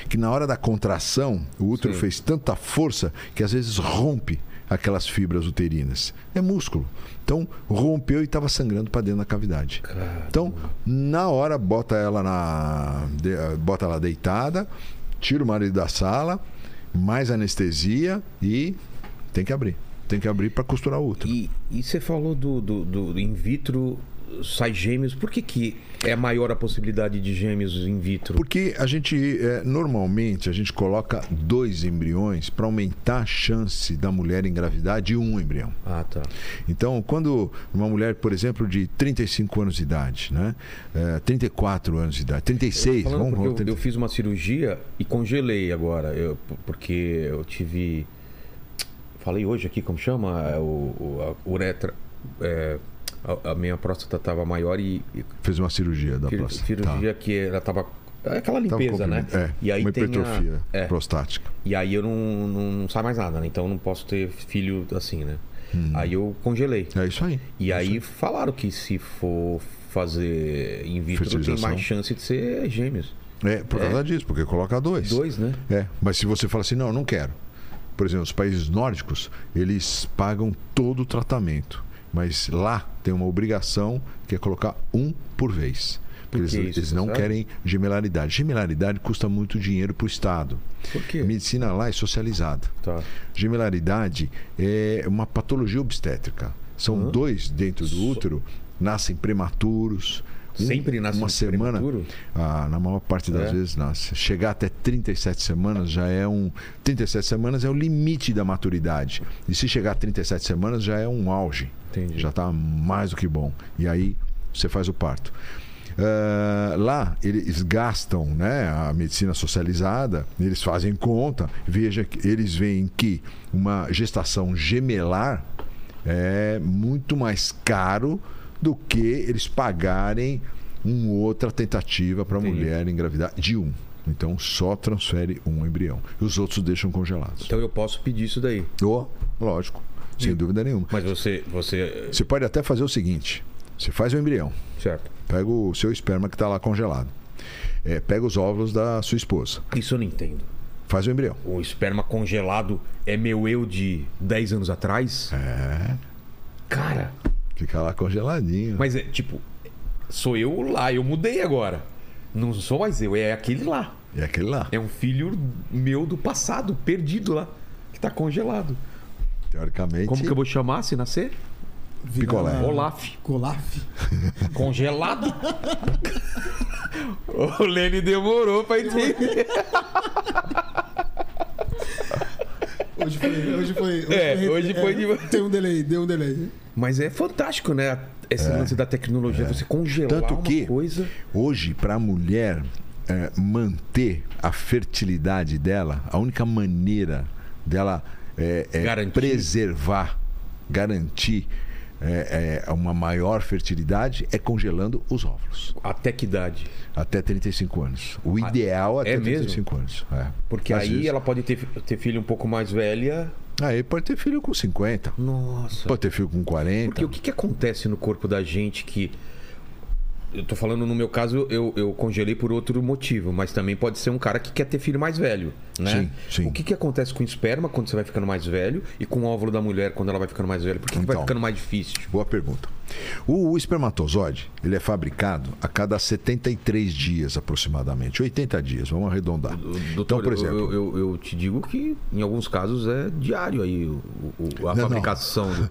Que na hora da contração, o útero Sim. fez tanta força que às vezes rompe aquelas fibras uterinas. É músculo. Então rompeu e estava sangrando para dentro da cavidade. Então, na hora, bota ela na. de- bota ela deitada, tira o marido da sala, mais anestesia e tem que abrir. Tem que abrir para costurar o útero. E, e você falou do, do, do in vitro sai gêmeos. Por que, que é maior a possibilidade de gêmeos in vitro? Porque a gente, eh, normalmente, a gente coloca dois embriões para aumentar a chance da mulher engravidar de um embrião. Ah, tá. Então, quando uma mulher, por exemplo, de 35 anos de idade, né? Eh, 34 anos de idade, 36, Falando vamos, vamos eu, eu fiz uma cirurgia e congelei agora. Eu, porque eu tive. Falei hoje aqui, como chama? É O, o- a uretra. é, a, a minha próstata estava maior e. e fez uma cirurgia da próstata. cirurgia que ela estava. É aquela Tá. Limpeza, né? É, E aí uma tem a- hipertrofia é. prostática. E aí eu não, não, não sai mais nada, né? Então eu não posso ter filho assim, né? Hum. Aí eu congelei. É isso aí. E aí falaram que se for fazer in vitro tem mais chance de ser gêmeos. É, por É. causa disso, porque coloca dois. Dois, né? É, mas se você fala assim, não, eu não quero. Por exemplo, os países nórdicos, eles pagam todo o tratamento. Mas lá tem uma obrigação que é colocar um por vez. Porque Por eles, isso, eles não sabe? querem gemelaridade. Gemelaridade custa muito dinheiro para o Estado. Por quê? A medicina lá é socializada. Tá. Gemelaridade é uma patologia obstétrica. São dois dentro do útero, nascem prematuros. Um- Sempre nasce uma semana, ah, na maior parte das É? vezes nasce. Chegar até 37 semanas já é um 37 semanas é o limite da maturidade. E se chegar a 37 semanas já é um auge. Entendi. Já está mais do que bom. E aí você faz o parto. Ah, lá eles gastam né, a medicina socializada, eles fazem conta, veja que eles veem que uma gestação gemelar é muito mais caro do que eles pagarem uma outra tentativa para a mulher engravidar de um. Então só transfere um embrião. E os outros deixam congelados. Então eu posso pedir isso daí. Oh, lógico, sem dúvida nenhuma. Mas você. você Você pode até fazer o seguinte: você faz o embrião, certo. pega o seu esperma que está lá congelado, É, pega os óvulos da sua esposa, Isso eu não entendo. faz o embrião. O esperma congelado é meu eu de 10 anos atrás? É, Cara, fica lá congeladinho. mas é tipo, sou eu lá, eu mudei agora. Não sou mais eu, é aquele lá. É aquele lá. É um filho meu do passado, perdido lá, que tá congelado. Teoricamente. Como que eu vou chamar se nascer? Picolé. lá- Olaf. Olaf. Congelado? o Lene demorou pra entender. Hoje foi. Hoje foi. É, hoje foi de- Tem um delay, deu um delay. Mas é fantástico, né? Esse lance da tecnologia, você congelar Tanto uma que- coisa. Hoje, para a mulher é, manter a fertilidade dela, a única maneira dela é, é Garantir. preservar, garantir é, é, uma maior fertilidade é congelando os óvulos. Até que idade? Até 35 anos. O ideal é é até mesmo? 35 anos. é. Porque Às aí vezes- ela pode ter, ter filho um pouco mais velha. Aí pode ter filho com 50, Nossa. pode ter filho com 40. Porque o que, que acontece no corpo da gente que eu tô falando no meu caso, eu, eu congelei por outro motivo, mas também pode ser um cara que quer ter filho mais velho, né? Sim, sim. O que, que acontece com o esperma quando você vai ficando mais velho e com o óvulo da mulher quando ela vai ficando mais velha? Por que, que vai Então. ficando mais difícil? Boa pergunta. O, o espermatozoide, ele é fabricado a cada 73 dias aproximadamente, 80 dias, vamos arredondar. Doutor, então, por exemplo, eu, eu, eu te digo que em alguns casos é diário aí o, o- a Não, não. fabricação. do-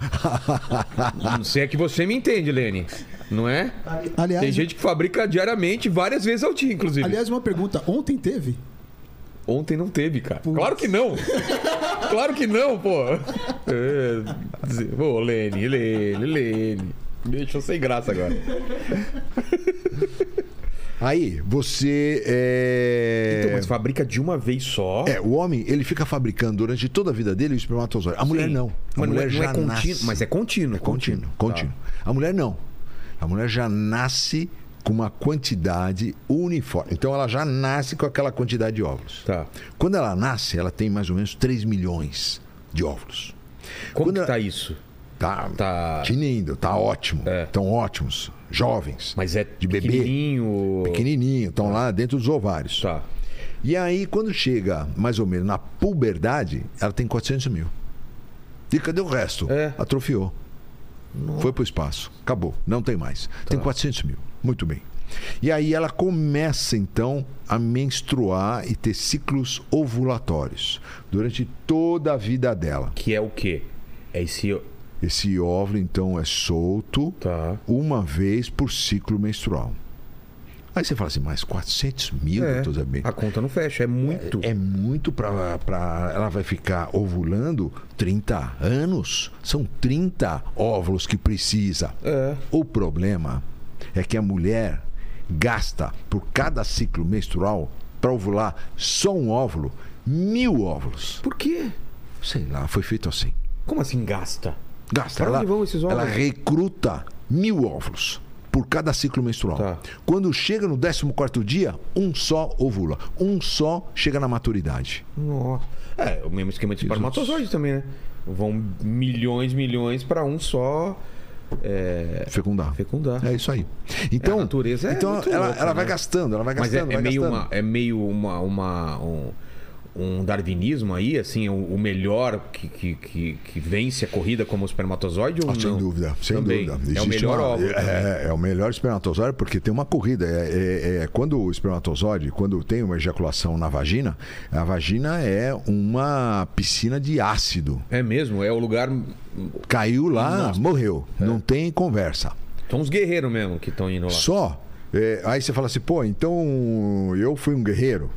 Não sei é que você me entende, Lene. Não é? Aliás, Tem gente que fabrica diariamente, várias vezes ao dia, inclusive. aliás, uma pergunta. Ontem teve? Ontem não teve, cara. Claro que não. claro que não, pô. É, Pô, Lene, Lene, Lene. Deixa eu sem graça agora. aí você é... Então, mas fabrica de uma vez só. É, o homem, ele fica fabricando durante toda a vida dele o espermatozoide. A mulher Sim. não. A Mas não mulher é, não é já contínuo. nasce. Mas é contínuo. É contínuo, contínuo. A mulher não. A mulher já nasce com uma quantidade uniforme. Então ela já nasce com aquela quantidade de óvulos. Tá. Quando ela nasce, ela tem mais ou menos 3 milhões de óvulos. Como Quando que ela- tá isso? Tá, Tá. tinindo, tá ótimo. É. Estão ótimos, jovens. Mas é de bebê, pequenininho. pequenininho, estão lá dentro dos ovários. Tá. E aí, quando chega mais ou menos na puberdade, ela tem 400 mil. E cadê o resto? É. Atrofiou. Foi pro espaço. Acabou. Não tem mais. Tá. Tem 400 mil. Muito bem. E aí ela começa, então, a menstruar e ter ciclos ovulatórios durante toda a vida dela. Que é o quê? É esse. Esse óvulo, então, é solto Tá. uma vez por ciclo menstrual. Aí você fala assim, mas 400 mil, É, doutor Bento? a conta não fecha, é muito. É muito para. Ela vai ficar ovulando 30 anos. São 30 óvulos que precisa. É. O problema é que a mulher gasta por cada ciclo menstrual para ovular só um óvulo, mil óvulos. Por quê? Sei lá, foi feito assim. Como assim gasta? Gasta. Pra Ela, onde vão esses óvulos? ela recruta mil óvulos por cada ciclo menstrual. Tá. Quando chega no 14 dia, um só ovula. Um só chega na maturidade. Nossa. É, o mesmo esquema de espermatozoide também, né? Vão milhões, milhões pra um só é, Fecundar. fecundar. É isso aí. Então, a natureza é então ela, louca, ela vai né? gastando, ela vai Mas é, gastando, é vai meio, gastando. uma, é meio uma, uma- um, um darwinismo aí, assim, o, o melhor que, que, que, que vence a corrida como espermatozoide ou Ah, sem não? dúvida, sem Também. dúvida. É o Existe melhor uma- óvulo. também. É, é o melhor espermatozoide porque tem uma corrida. É, é- é- quando o espermatozoide, quando tem uma ejaculação na vagina, a vagina é uma piscina de ácido. É mesmo, é o lugar. Caiu lá, morreu. É. Não tem conversa. São os guerreiros mesmo que estão indo lá. Só. é, aí você fala assim, pô, então eu fui um guerreiro.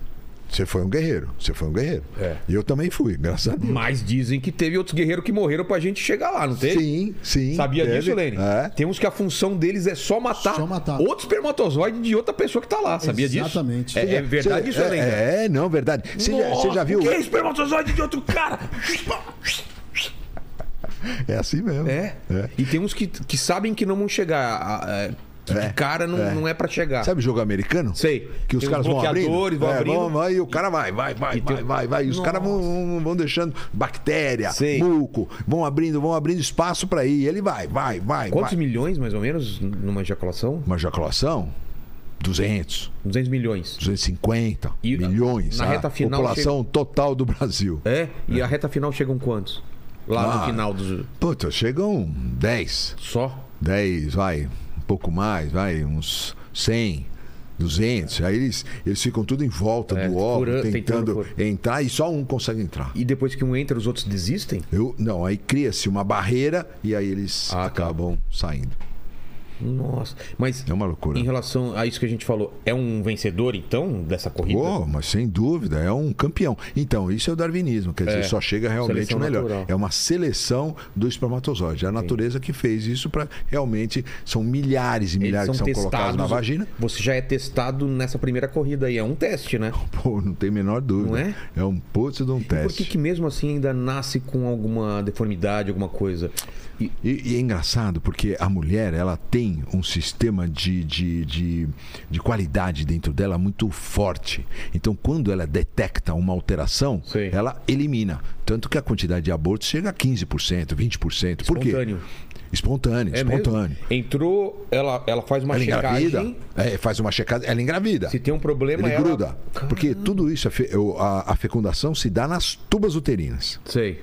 Você foi um guerreiro. Você foi um guerreiro. É. E eu também fui, graças a Deus. Mas dizem que teve outros guerreiros que morreram pra gente chegar lá, não teve? Sim, sim. Sabia teve. disso, Lene? É. Tem uns que a função deles é só matar, Só matar. outro espermatozoide de outra pessoa que tá lá. Sabia Exatamente. disso? É, é verdade Você- isso, Lene? é, é, não, verdade. Você já, já viu? O que é espermatozoide de outro cara? É assim mesmo. É. É. E tem uns que, que sabem que não vão chegar. a- a- que É. de cara não É. não é pra chegar. Sabe jogo americano? Sei. Que os Tem caras vão abrindo. bloqueadores, vão É, abrindo. vão- vai, e o cara vai, vai, vai, tem- vai, vai, vai. E os caras vão, vão- deixando bactéria, Sei. muco, vão abrindo, vão abrindo espaço pra ir. Ele vai, vai, vai, Quantos vai. milhões, mais ou menos, numa ejaculação? Uma ejaculação? 200, 200 milhões. 250 E milhões. na a reta final população total do Brasil. É? E a reta final chegam quantos? Lá no Ah. final dos. Puta, chegam 10. Só? 10, vai, pouco mais, vai, uns 100, 200. Aí eles, eles ficam tudo em volta É, do óvulo, tentando tentando entrar e só um consegue entrar. E depois que um entra, os outros desistem? Eu, não, aí cria-se uma barreira e aí eles Ah, tá. acabam saindo. Nossa. Mas É uma loucura. em relação a isso que a gente falou, é um vencedor, então, dessa corrida? Oh, mas sem dúvida, é um campeão. Então, isso é o darwinismo, quer dizer, É. só chega realmente o melhor. natural. É uma seleção do espermatozoide. É a natureza que fez isso para realmente. São milhares e Eles milhares são que são colocados na vagina. Você já é testado nessa primeira corrida aí. É um teste, né? Pô, não tem a menor dúvida. Não é? um putz de um E por que, teste. que mesmo assim ainda nasce com alguma deformidade, alguma coisa? E- E, é engraçado porque a mulher ela tem um sistema de, de, de, de qualidade dentro dela muito forte. Então, quando ela detecta uma alteração, Sei. ela elimina. Tanto que a quantidade de abortos chega a 15%, 20%. Por quê? Espontâneo. Espontâneo, É mesmo? espontâneo. Entrou, ela, ela faz uma Ela checagem. engravida, é, faz uma checada, ela engravida. Se tem um problema, Ele ela... gruda. Porque tudo isso, fe- o- a, a fecundação se dá nas tubas uterinas. Sei.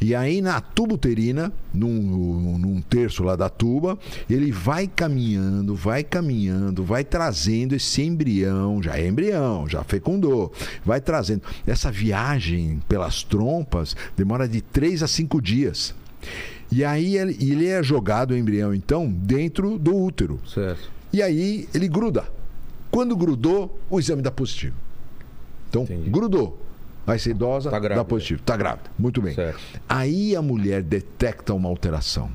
E aí na tuba uterina, num, num terço lá da tuba, ele vai caminhando, vai caminhando, vai trazendo esse embrião, já é embrião, já fecundou, vai trazendo. Essa viagem pelas trompas demora de 3 a 5 dias. E aí ele, ele é jogado o embrião, então, dentro do útero. Certo. E aí ele gruda. Quando grudou, o exame dá positivo. Então, Entendi. grudou. Vai ser idosa, Tá grávida. dá positivo. Tá grávida. Muito bem. Certo. Aí a mulher detecta uma alteração.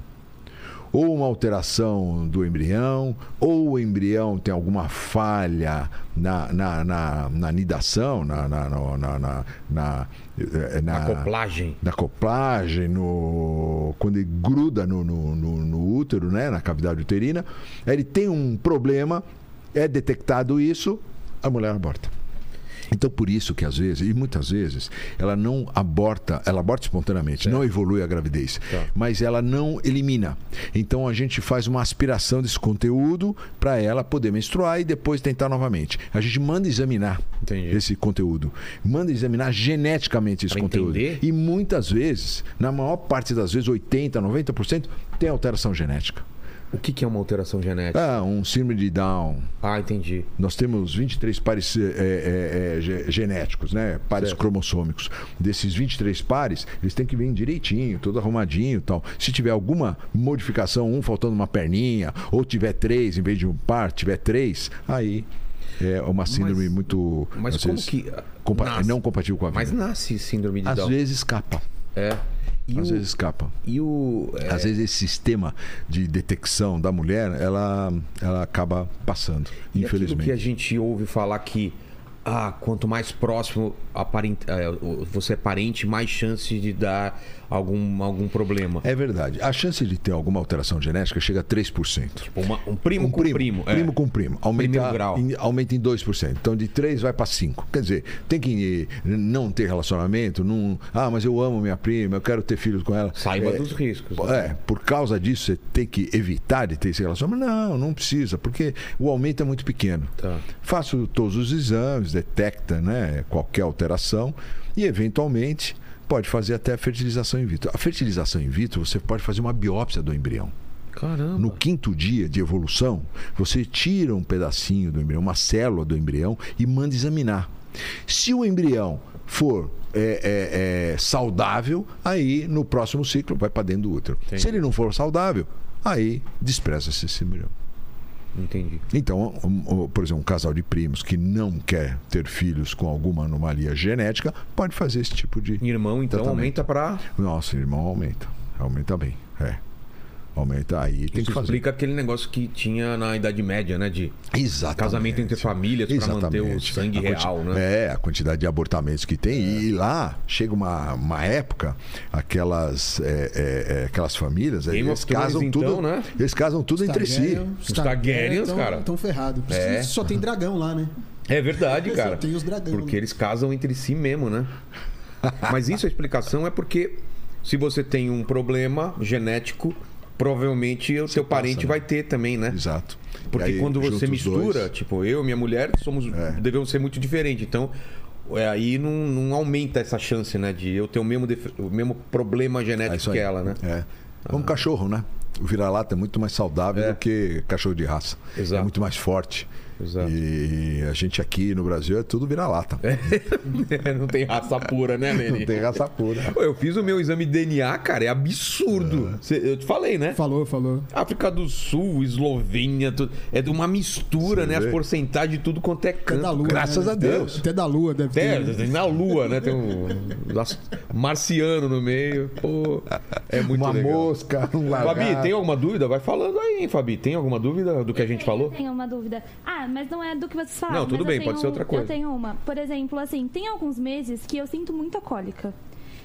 Ou uma alteração do embrião, ou o embrião tem alguma falha na, na, na, na nidação, na, na, na, na, na, na, eh, na- Acoplagem. na acoplagem, no, quando ele gruda no, no, no- no útero, né, na cavidade uterina, ele tem um problema, é detectado isso, a mulher aborta. Então, por isso que às vezes, e muitas vezes, ela não aborta, ela aborta espontaneamente, não evolui a gravidez, Tá. mas ela não elimina. Então, a gente faz uma aspiração desse conteúdo para ela poder menstruar e depois tentar novamente. A gente manda examinar Entendi. esse conteúdo, manda examinar geneticamente esse Pra conteúdo. entender? E muitas vezes, na maior parte das vezes, 80%, 90%, tem alteração genética. O que, que é uma alteração genética? Ah, um síndrome de Down. Ah, entendi. Nós temos 23 pares é, é, é, ge- genéticos, né? Pares Certo. cromossômicos. Desses 23 pares, eles têm que vir direitinho, todo arrumadinho e tal. Se tiver alguma modificação, um faltando uma perninha, ou tiver três em vez de um par, tiver três, aí é uma síndrome Mas- muito. Mas às como vezes, que. compa- nasce? não compatível com a vida. Mas nasce síndrome de Às Down. vezes escapa. É. E Às o, vezes escapa. E o. é, Às vezes esse sistema de detecção da mulher, ela, ela acaba passando, e infelizmente. que a gente ouve falar que. Ah, quanto mais próximo é, você é parente, mais chance de dar algum, algum problema. É verdade. A chance de ter alguma alteração genética chega a 3%. Tipo, uma- um primo com primo. é. Primo com primo. Aumenta, grau. em, aumenta em 2%. Então de 3 vai para 5. Quer dizer, tem que eh, não ter relacionamento. Não, ah, mas eu amo minha prima, eu quero ter filhos com ela. Saiba É, dos riscos. né? É, por causa disso você tem que evitar de ter esse relacionamento? Não, não precisa, porque o aumento é muito pequeno. Tá. Faço todos os exames, detecta né, qualquer alteração e, eventualmente, pode fazer até a fertilização in vitro. A fertilização in vitro, você pode fazer uma biópsia do embrião. Caramba. No quinto dia de evolução, você tira um pedacinho do embrião, uma célula do embrião e manda examinar. Se o embrião for é, é, é, saudável, aí no próximo ciclo vai para dentro do útero. Entendi. Se ele não for saudável, aí despreza-se esse embrião. Entendi. Então, por exemplo, um casal de primos que não quer ter filhos com alguma anomalia genética pode fazer esse tipo de. Irmão, então, Tratamento. aumenta pra. Nossa, irmão, aumenta. Aumenta bem. É. Aumenta aí, tem Isso que fazer. explica aquele negócio que tinha na Idade Média, né? De Exatamente. casamento entre famílias pra manter o sangue real, né? É, a quantidade de abortamentos que tem. E lá chega uma, uma época, aquelas, é, é, é, aquelas famílias, Game eles casam então, tudo. né? Eles casam tudo entre si. Os Targaryens, cara. Estão ferrados. É. Só tem dragão lá, né? É verdade, Só cara. tem os dragão, Porque né? eles casam entre si mesmo, né? Mas isso a explicação é porque se você tem um problema genético, provavelmente o seu parente né? vai ter também, né? Exato. Porque aí, quando você mistura, dois, tipo, eu e minha mulher somos É. devemos ser muito diferentes. Então, é, aí não, não aumenta essa chance, né? De eu ter o mesmo, def- o mesmo problema é genético isso que ela, né? É. Como cachorro, né? O vira-lata é muito mais saudável É. do que cachorro de raça. Exato. É muito mais forte. Exato. E a gente aqui no Brasil é tudo vira-lata. não tem raça pura, né, Lene? Não tem raça pura. Pô, Eu fiz o meu exame de DNA, cara, é absurdo. Cê- Eu te falei, né? Falou, falou. África do Sul, Eslovênia, tudo. é de uma mistura, Você né? As vê? porcentagens de tudo quanto é Até canto. da lua. Graças né? a Deus. Até da lua deve É, ter. tem na Lua, né? Tem um as- marciano no meio. Pô, é muito Uma legal. mosca, um Fabi, lagarto. tem alguma dúvida? Vai falando aí, hein, Fabi. Tem alguma dúvida do que a gente falou? Tenho uma dúvida. Ah, mas não é do que vocês falaram. Não, tudo mas bem, tenho- pode ser outra coisa. Eu tenho uma. Por exemplo, assim, tem alguns meses que eu sinto muita cólica.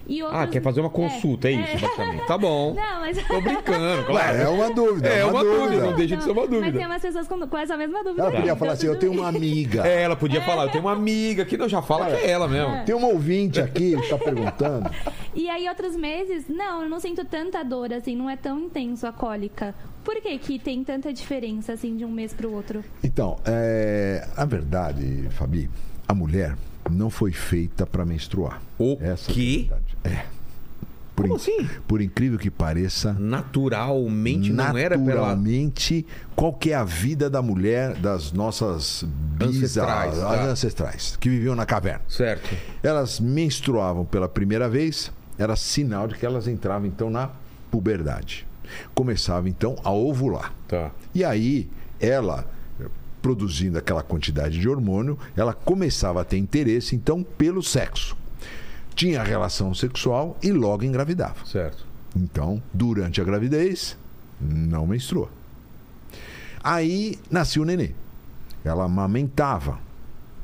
E outros... Ah, quer fazer uma consulta, é, isso, basicamente. Tá bom. Não, mas... Tô brincando, claro. É uma dúvida. É uma dúvida, dúvida. não deixa de ser uma Mas dúvida. tem umas pessoas com, com essa mesma dúvida. Ela podia então falar assim: eu tenho uma amiga. É, ela podia falar, eu tenho uma amiga que não já fala que é ela mesmo. Tem um ouvinte aqui que está perguntando. E aí, outros meses, não, eu não sinto tanta dor, assim, não é tão intenso a cólica. Por que que tem tanta diferença, assim, de um mês pro outro? Então, é, a verdade, Fabi, a mulher não foi feita para menstruar. O Essa quê? É, é. Por, Como in- assim? por incrível que pareça, Naturalmente não era pela. naturalmente, qual que é a vida da mulher das nossas Ancestrais, as tá. ancestrais, que viviam na caverna? Certo. Elas menstruavam pela primeira vez, era sinal de que elas entravam então na puberdade. Começava então a ovular. Tá. E aí, ela, produzindo aquela quantidade de hormônio, ela começava a ter interesse, então, pelo sexo. Tinha relação sexual e logo engravidava. Certo. Então, durante a gravidez, não menstrua. Aí nascia o nenê. Ela amamentava.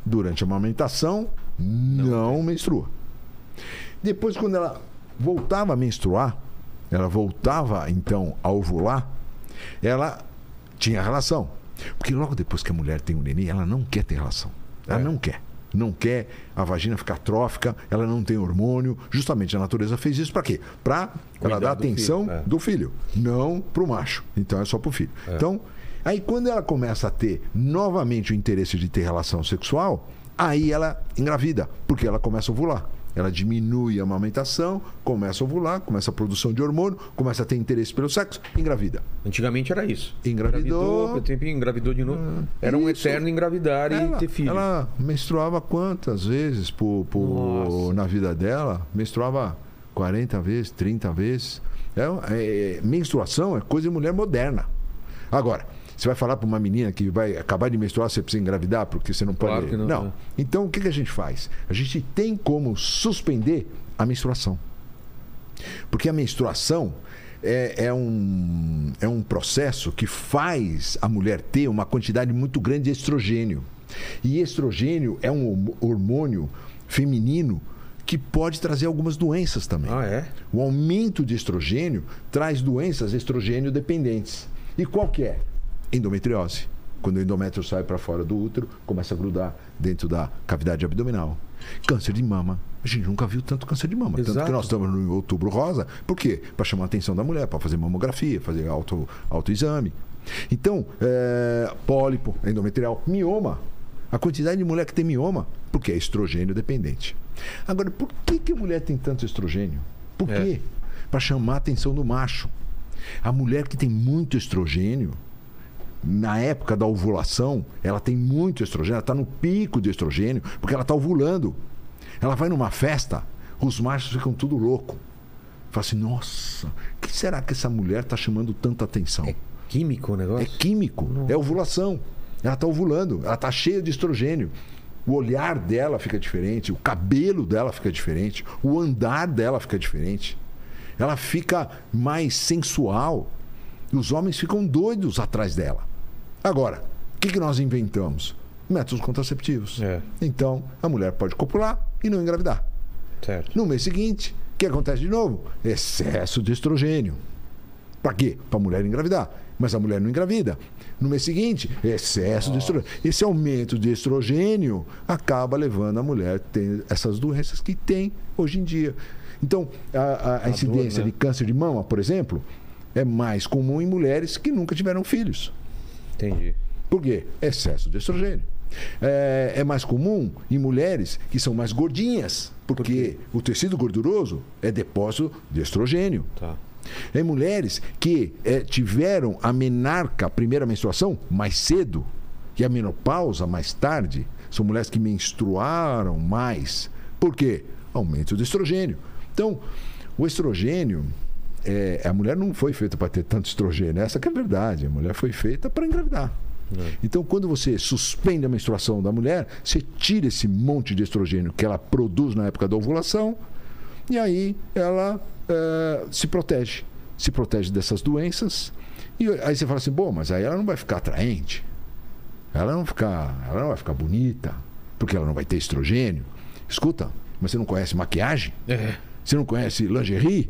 Durante a amamentação, não, menstrua. Depois, quando ela voltava a menstruar, ela voltava então a ovular, ela tinha relação. Porque logo depois que a mulher tem um nenê, ela não quer ter relação. Ela É. não quer. Não quer a vagina ficar trófica, ela não tem hormônio. Justamente a natureza fez isso para quê? Para ela dar atenção filho, é. do filho, não para o macho. Então é só para o filho. Então, aí quando ela começa a ter novamente o interesse de ter relação sexual, aí ela engravida, porque ela começa a ovular. Ela diminui a amamentação, começa a ovular, começa a produção de hormônio, começa a ter interesse pelo sexo, engravida. Antigamente era isso. Engravidou. Engravidou, tempo engravidou de novo. Era um Isso. eterno engravidar e Ela, ter filho. ela menstruava quantas vezes por, por- na vida dela? Menstruava 40 vezes, 30 vezes. É, é- menstruação é coisa de mulher moderna. Agora, você vai falar para uma menina que vai acabar de menstruar, você precisa engravidar porque você não pode. Claro que não, né? Então, o que, que a gente faz? A gente tem como suspender a menstruação. Porque a menstruação é, é um, é um processo que faz a mulher ter uma quantidade muito grande de estrogênio. E estrogênio é um horm- hormônio feminino que pode trazer algumas doenças também. Ah, é? O aumento de estrogênio traz doenças estrogênio dependentes. E qual que é? Endometriose. Quando o endométrio sai para fora do útero, começa a grudar dentro da cavidade abdominal. Câncer de mama. A gente nunca viu tanto câncer de mama. Tanto Exato. que nós estamos no outubro rosa. Por quê? Para chamar a atenção da mulher, para fazer mamografia, fazer auto, autoexame. Então, é, pólipo, endometrial, mioma. A quantidade de mulher que tem mioma, porque é estrogênio dependente. Agora, por que, que a mulher tem tanto estrogênio? Por É. quê? Para chamar a atenção do macho. A mulher que tem muito estrogênio, na época da ovulação, ela tem muito estrogênio, ela está no pico de estrogênio, porque ela está ovulando. Ela vai numa festa, os machos ficam tudo louco. Fala assim, nossa, o que será que essa mulher está chamando tanta atenção? É químico o É negócio? químico, é ovulação. Ela está ovulando, ela está cheia de estrogênio. O olhar dela fica diferente, o cabelo dela fica diferente, o andar dela fica diferente. Ela fica mais sensual. E os homens ficam doidos atrás dela. Agora, o que, que nós inventamos? Métodos contraceptivos. É. Então, a mulher pode copular e não engravidar. Certo. No mês seguinte, o que acontece de novo? Excesso de estrogênio. Para quê? Para a mulher engravidar. Mas a mulher não engravida. No mês seguinte, excesso de estrogênio. Esse aumento de estrogênio acaba levando a mulher a ter essas doenças que tem hoje em dia. Então, a, a- a incidência né? de câncer de mama, por exemplo, é mais comum em mulheres que nunca tiveram filhos. Entendi. Por quê? Excesso de estrogênio. É, é mais comum em mulheres que são mais gordinhas, porque o tecido gorduroso é depósito de estrogênio. Tá. Em mulheres que é, tiveram a menarca, a primeira menstruação, mais cedo, e a menopausa mais tarde, são mulheres que menstruaram mais. Por quê? Aumento do estrogênio. Então, o estrogênio, é, a mulher não foi feita para ter tanto estrogênio, essa que é a verdade. A mulher foi feita para engravidar. Então, quando você suspende a menstruação da mulher, você tira esse monte de estrogênio que ela produz na época da ovulação, e aí ela eh, se protege. Se protege dessas doenças. E aí você fala assim, bom, mas aí ela não vai ficar atraente. Ela não, ficar, ela não vai ficar bonita, porque ela não vai ter estrogênio. Escuta, mas você não conhece maquiagem? É. Você não conhece lingerie?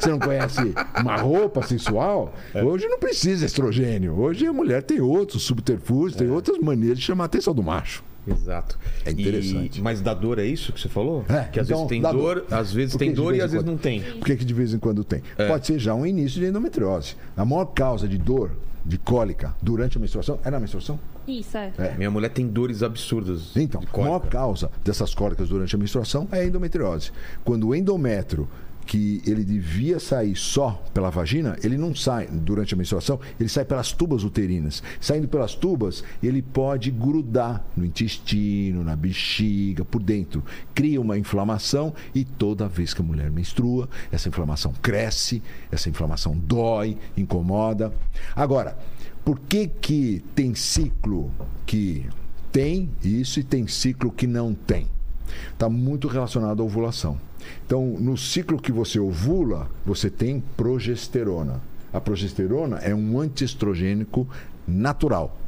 Você não conhece uma roupa sensual? É. Hoje não precisa estrogênio. Hoje a mulher tem outros subterfúgios, tem outras maneiras de chamar a atenção do macho. Exato. É interessante. E- mas da dor é isso que você falou? É, que às então, vezes tem dor, dor. às vezes tem dor e às vezes não tem. Por que, que de vez em quando tem? Pode ser já um início de endometriose. A maior causa de dor, de cólica, durante a menstruação, é na menstruação? Isso, é. É. Minha mulher tem dores absurdas. Então, a maior causa dessas cólicas durante a menstruação é a endometriose. Quando o endométrio, que ele devia sair só pela vagina, ele não sai durante a menstruação, ele sai pelas tubas uterinas. Saindo pelas tubas, ele pode grudar no intestino, na bexiga, por dentro. Cria uma inflamação e toda vez que a mulher menstrua, essa inflamação cresce, essa inflamação dói, incomoda. Agora, por que que tem ciclo que tem isso e tem ciclo que não tem. Está muito relacionado à ovulação. Então, no ciclo que você ovula, você tem progesterona. A progesterona é um antiestrogênico natural.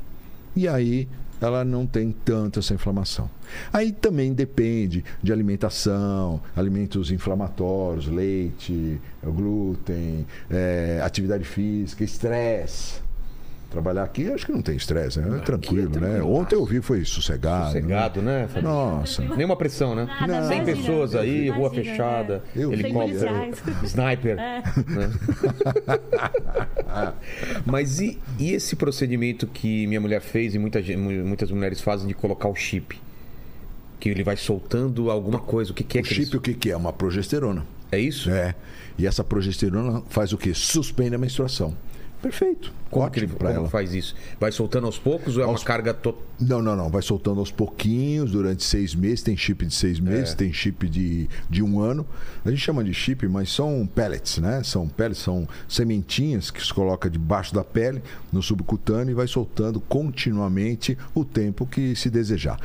E aí ela não tem tanto essa inflamação. Aí também depende de alimentação, alimentos inflamatórios, leite, glúten, eh, atividade física, estresse. Trabalhar aqui acho que não tem estresse, né? É tranquilo, né? tranquilaço. Ontem eu vi foi sossegado. Sossegado, né? Fabinho? Nossa. Nenhuma pressão, né? Nada, 100 imagina. pessoas aí, rua Imagina, fechada, Eu vi. helicóptero, sniper. É. né? Mas e, e esse procedimento que minha mulher fez e muita muitas mulheres fazem de colocar o chip? Que ele vai soltando alguma coisa. O que, que é O que chip eles- o que, que é? Uma progesterona. É isso? É. E essa progesterona faz o quê? Suspende a menstruação. Perfeito. Como que ele Ótimo como ela. faz isso? Vai soltando aos poucos ou é Aos- uma carga total? Não, não, não. Vai soltando aos pouquinhos durante seis meses. Tem chip de seis meses, É. tem chip de, de um ano. A gente chama de chip, mas são pellets, né? São pellets, são sementinhas que se coloca debaixo da pele, no subcutâneo, e vai soltando continuamente o tempo que se desejar.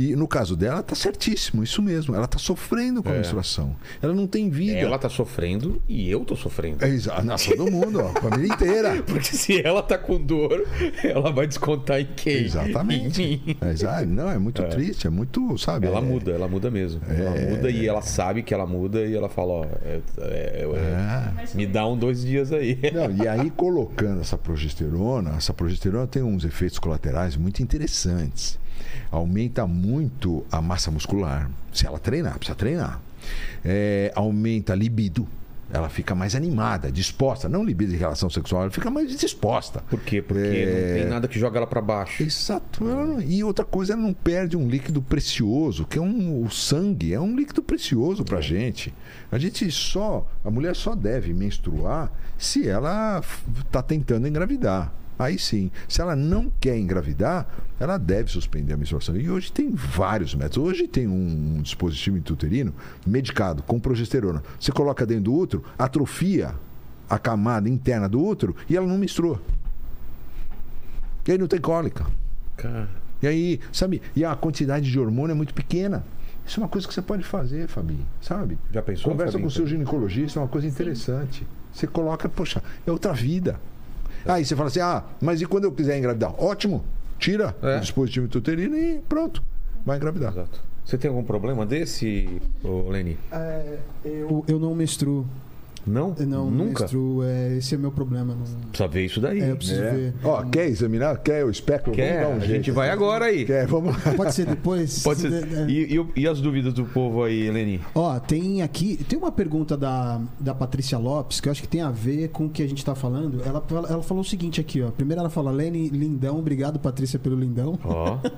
E no caso dela, tá certíssimo, isso mesmo. Ela tá sofrendo com a menstruação. Ela não tem vida. Ela tá sofrendo e eu tô sofrendo. É, exa- Nossa, todo mundo, ó, a família inteira. Porque se ela tá com dor, ela vai descontar em quem? Exatamente. É, não, é muito triste, é muito, sabe? Ela é- muda, ela muda mesmo. Ela muda e ela sabe que ela muda e ela fala, ó, é- é- é- me dá um dois dias aí. Não, e aí colocando essa progesterona, essa progesterona tem uns efeitos colaterais muito interessantes. Aumenta muito a massa muscular. Se ela treinar, precisa treinar. É, aumenta a libido. Ela fica mais animada, disposta. Não libido em relação sexual, ela fica mais disposta. Por quê? Porque É. não tem nada que joga ela pra baixo. Exato. Não- E outra coisa, ela não perde um líquido precioso, que é um, o sangue, é um líquido precioso pra gente. A gente só, a mulher só deve menstruar se ela está tentando engravidar. Aí sim, se ela não quer engravidar, ela deve suspender a menstruação. E hoje tem vários métodos. Hoje tem um dispositivo intrauterino medicado com progesterona. Você coloca dentro do útero, atrofia a camada interna do útero e ela não menstrua. E aí não tem cólica. Cara, E aí, sabe? E a quantidade de hormônio é muito pequena. Isso é uma coisa que você pode fazer, Fabi, sabe? Já pensou, Conversa Fabinho? com o seu ginecologista, é uma coisa interessante. Você coloca, poxa, é outra vida. Aí você fala assim: ah, mas e quando eu quiser engravidar? Ótimo, tira É. o dispositivo intrauterino e pronto, vai engravidar. exato. Você tem algum problema desse, Leni? É, eu, eu não menstruo. Não? Eu não Nunca? menstruo. É, esse é meu problema. Não... Precisa ver isso daí. É, eu preciso É. ver. Ó, quer examinar? Quer o espectro? Quer? Um a jeito. gente vai agora aí. Quer? Vamos lá. Pode ser depois? Pode ser. É. E, e- e as dúvidas do povo aí, Leni? Ó, tem aqui, tem uma pergunta da, da Patrícia Lopes que eu acho que tem a ver com o que a gente tá falando. Ela, ela falou o seguinte aqui, ó. Primeiro ela fala, Lene, lindão, obrigado Patrícia pelo lindão. Ó.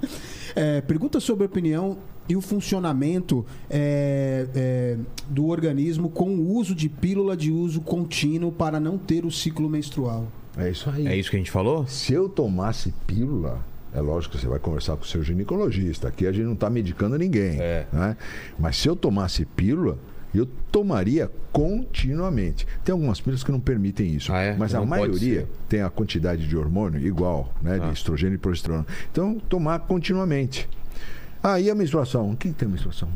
É, pergunta sobre a opinião e o funcionamento é, é, do organismo com o uso de pílula de uso contínuo para não ter o ciclo menstrual. É isso aí. É isso que a gente falou? Se eu tomasse pílula, é lógico que você vai conversar com o seu ginecologista. Aqui a gente não está medicando ninguém. É. né? Mas se eu tomasse pílula, eu tomaria continuamente. Tem algumas pílulas que não permitem isso. Ah, é? Mas a Não pode maioria tem a quantidade de hormônio igual, né? Ah. De estrogênio e progesterona. Então, tomar continuamente. Ah, e a menstruação? O que tem menstruação?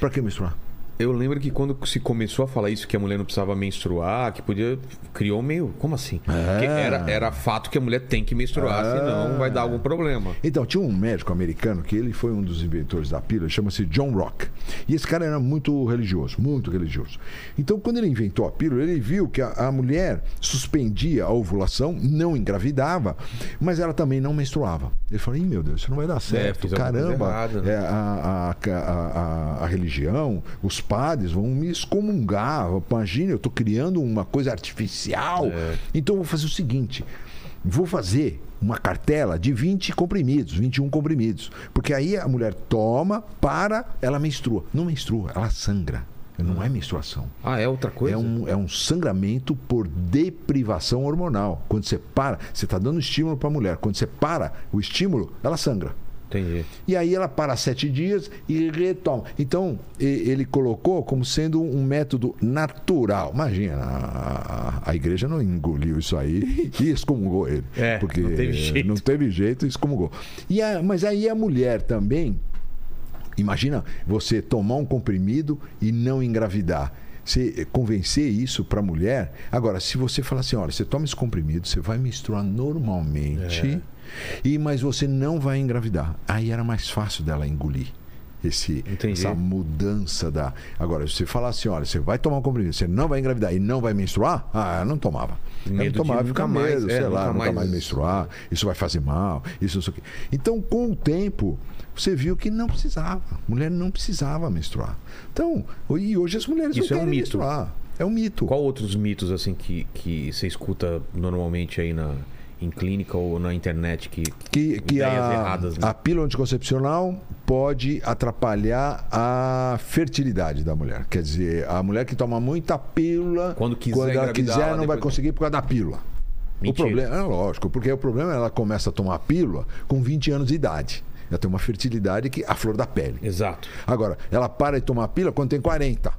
Para que menstruar? Eu lembro que quando se começou a falar isso, que a mulher não precisava menstruar, que podia. Criou meio. Como assim? Porque era, era fato que a mulher tem que menstruar, Ah. senão vai dar algum problema. Então, tinha um médico americano que ele foi um dos inventores da pílula, chama-se John Rock. E esse cara era muito religioso, muito religioso. Então, quando ele inventou a pílula, ele viu que a, a mulher suspendia a ovulação, não engravidava, mas ela também não menstruava. Ele falou: Ih, meu Deus, isso não vai dar certo. fiz alguma coisa Caramba, errada, né? é, a, a, a, a- a religião, os padres vão me excomungar. Imagina, eu estou criando uma coisa artificial. É. Então, eu vou fazer o seguinte: vou fazer uma cartela de 20 comprimidos, 21 comprimidos. Porque aí a mulher toma, para, ela menstrua. Não menstrua, ela sangra. Não é menstruação. Ah, é outra coisa? É um, é um sangramento por deprivação hormonal. Quando você para, você está dando estímulo para a mulher. Quando você para o estímulo, ela sangra. Entendi. E aí ela para sete dias e retoma. Então, ele colocou como sendo um método natural. Imagina, a, a igreja não engoliu isso aí e excomungou ele. É, porque não teve jeito. Não teve jeito e excomungou. E a- mas aí a mulher também. Imagina você tomar um comprimido e não engravidar. Você convencer isso para a mulher. Agora, se você falar assim, olha, você toma esse comprimido, você vai menstruar normalmente, e mas você não vai engravidar. Aí era mais fácil dela engolir esse, Entendi. essa mudança da. Agora, se você falar assim, olha, você vai tomar um comprimido, você não vai engravidar e não vai menstruar, ah, eu não tomava. Eu Medo de não tomava, nunca fica mais, medo, é, sei lá, nunca mais- mais menstruar, isso vai fazer mal, isso, isso aqui. Então, com o tempo, você viu que não precisava. Mulher não precisava menstruar. Então, e hoje as mulheres Isso é não um querem mito. menstruar. É um mito. Qual outros mitos assim que, que você escuta normalmente aí na, em clínica ou na internet que, que, que ideias a, erradas, né? a pílula anticoncepcional pode atrapalhar a fertilidade da mulher. Quer dizer, a mulher que toma muita pílula, Quando quiser ela engravidar, quiser, ela não vai conseguir por causa da pílula. O Mentira. problema, é lógico, porque o problema é ela começa a tomar pílula com 20 anos de idade. Ela tem uma fertilidade que a flor da pele. Exato. Agora, ela para de tomar pílula quando tem 40.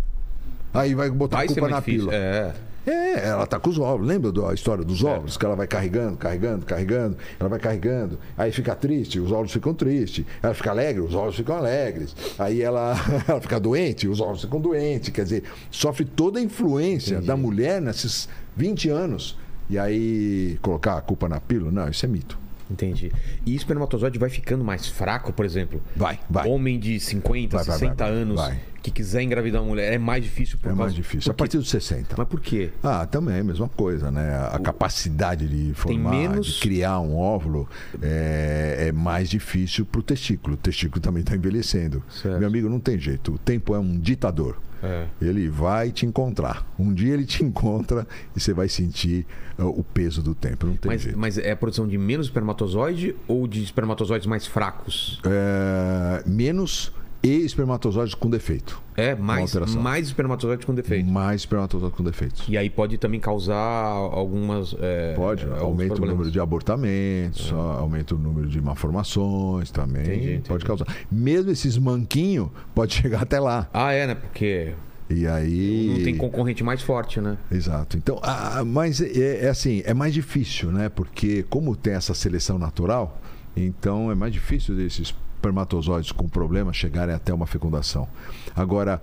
Aí vai botar Vai a culpa na difícil. pílula. É. É, ela tá com os ovos. Lembra da história dos ovos? Que ela vai carregando, carregando, carregando. Ela vai carregando. Aí fica triste, os ovos ficam tristes. Ela fica alegre, os ovos ficam alegres. Aí ela, ela fica doente, os ovos ficam doentes. Quer dizer, sofre toda a influência da mulher nesses 20 anos. E aí colocar a culpa na pílula? Não, isso é mito. Entendi. E espermatozoide vai ficando mais fraco, por exemplo? Vai, vai. Homem de 50, Vai, vai, 60 vai, vai. anos Vai. Que quiser engravidar uma mulher, é mais difícil por É causa... mais difícil. A Por quê? partir dos 60. Mas por quê? Ah, também é a mesma coisa, né? A capacidade de formar, menos- de criar um óvulo é, é mais difícil para o testículo. O testículo também está envelhecendo. Certo. Meu amigo, não tem jeito. O tempo é um ditador. É. Ele vai te encontrar. Um dia ele te encontra e você vai sentir uh, o peso do tempo. Não tem Mas, jeito. mas é a produção de menos espermatozoide ou de espermatozoides mais fracos? É, menos e espermatozoides com defeito. É, mais, mais espermatozoides com defeito. Mais espermatozoides com defeitos. E aí pode também causar algumas. é, Pode, aumenta o número de abortamentos, aumenta o número de malformações também. Entendi, entendi. Pode causar. Mesmo esses manquinhos, pode chegar até lá. Ah, é, né? Porque E aí. não tem concorrente mais forte, né? Exato. Então, ah, mas é, é assim, é mais difícil, né? Porque como tem essa seleção natural, então é mais difícil desses espermatozoides com problema chegarem até uma fecundação. Agora,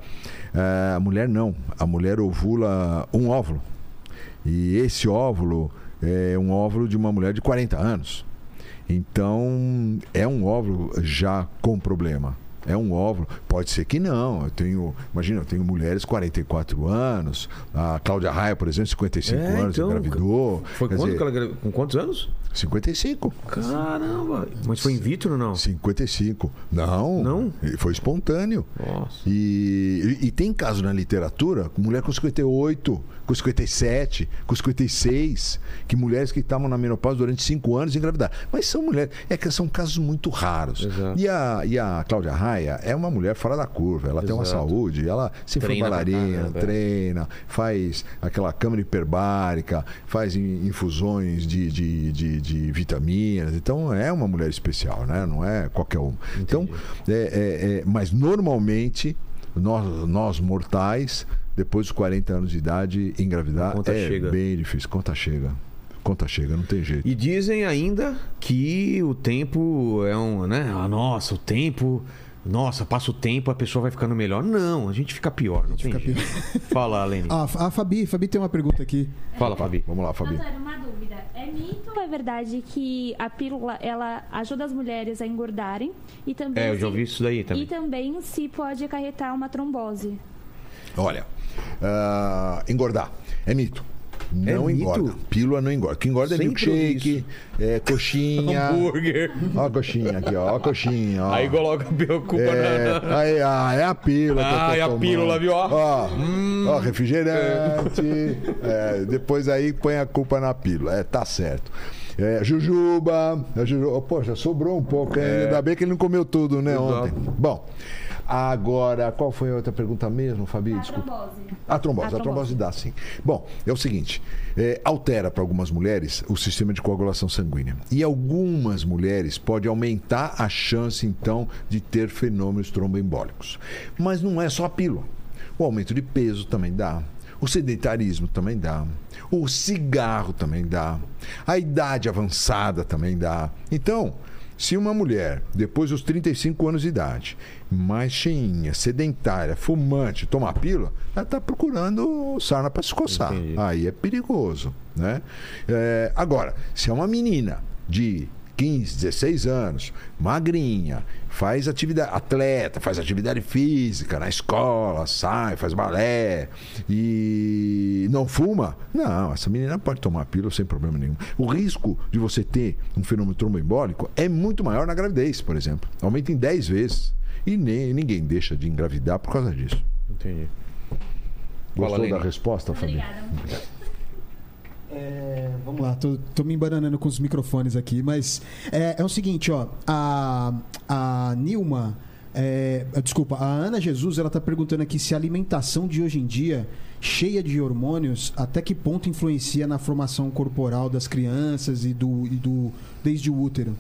eh, a mulher não. A mulher ovula um óvulo. E esse óvulo é um óvulo de uma mulher de 40 anos. Então, é um óvulo já com problema. É um óvulo. Pode ser que não. Eu tenho, imagina, eu tenho mulheres 44 anos. A Cláudia Raia, por exemplo, 55 É, anos, então, engravidou. Foi quando dizer, que ela gra- Com quantos anos? 55. Caramba! Mas foi in vitro ou não? 55. Não. Não? Foi espontâneo. Nossa. E, e- e tem caso na literatura, com mulher com 58, com 57, com 56, que mulheres que estavam na menopausa durante 5 anos engravidaram. Mas são mulheres, é que são casos muito raros. Exato. E a, e a Cláudia Raia é uma mulher fora da curva, ela tem uma Exato. saúde, ela Treina foi bailarina, caramba, treina, faz aquela câmara hiperbárica, faz in- infusões de, de, de, de vitaminas. Então é uma mulher especial, né? Não é qualquer um. Então, é, é- é- mas normalmente nós, nós mortais, depois dos 40 anos de idade, engravidar é chega. bem difícil. Conta chega. Conta chega, não tem jeito. E dizem ainda que o tempo é um, né? Ah, nossa, o tempo. Nossa, passa o tempo, a pessoa vai ficando melhor. Não, a gente fica pior, não tem fica jeito. Fala, Lene. Ah, a Fabi, Fabi tem uma pergunta aqui. Fala, Fabi. Vamos lá, Fabi. Doutor, uma dúvida. É mito ou é verdade que a pílula ela ajuda as mulheres a engordarem e também É, eu já se- ouvi isso daí também. E também se pode acarretar uma trombose. Olha, ah, engordar é mito. Não É mito? engorda. Pílula não engorda. O que engorda é Sempre milkshake, é coxinha. Hambúrguer. Ó a coxinha aqui, ó. ó a coxinha, ó. Aí coloca a culpa É, na. aí, ah, é a pílula. Ah, é a pílula, viu? Ó. Ó, ó, refrigerante. é, depois aí põe a culpa na pílula. É, tá certo. É, jujuba. A jujuba. Poxa, sobrou um pouco. hein? Ainda bem que ele não comeu tudo, né, É. Exato. ontem. Bom, agora, qual foi a outra pergunta mesmo, Fabi? Desculpa. trombose. A trombose, a A trombose trombose. dá sim. Bom, é o seguinte: é, altera para algumas mulheres o sistema de coagulação sanguínea. E algumas mulheres pode aumentar a chance, então, de ter fenômenos tromboembólicos. Mas não é só a pílula. O aumento de peso também dá. O sedentarismo também dá. O cigarro também dá. A idade avançada também dá. Então, se uma mulher, depois dos 35 anos de idade, mais cheinha, sedentária, fumante, tomar pílula, ela está procurando sarna para se coçar. Entendi. Aí é perigoso. Né? É, agora, se é uma menina de 15, 16 anos, magrinha, faz atividade, atleta, faz atividade física na escola, sai, faz balé e não fuma, não, essa menina pode tomar pílula sem problema nenhum. O risco de você ter um fenômeno tromboembólico é muito maior na gravidez, por exemplo. Aumenta em 10 vezes. E nem, ninguém deixa de engravidar por causa disso. Entendi. Gostou Lene. da resposta, Fabi? É, vamos lá, tô, tô me embananando com os microfones aqui, mas é, é o seguinte, ó, a, a Nilma, é, desculpa, a Ana Jesus, ela tá perguntando aqui se a alimentação de hoje em dia, cheia de hormônios, até que ponto influencia na formação corporal das crianças e do, e do desde o útero.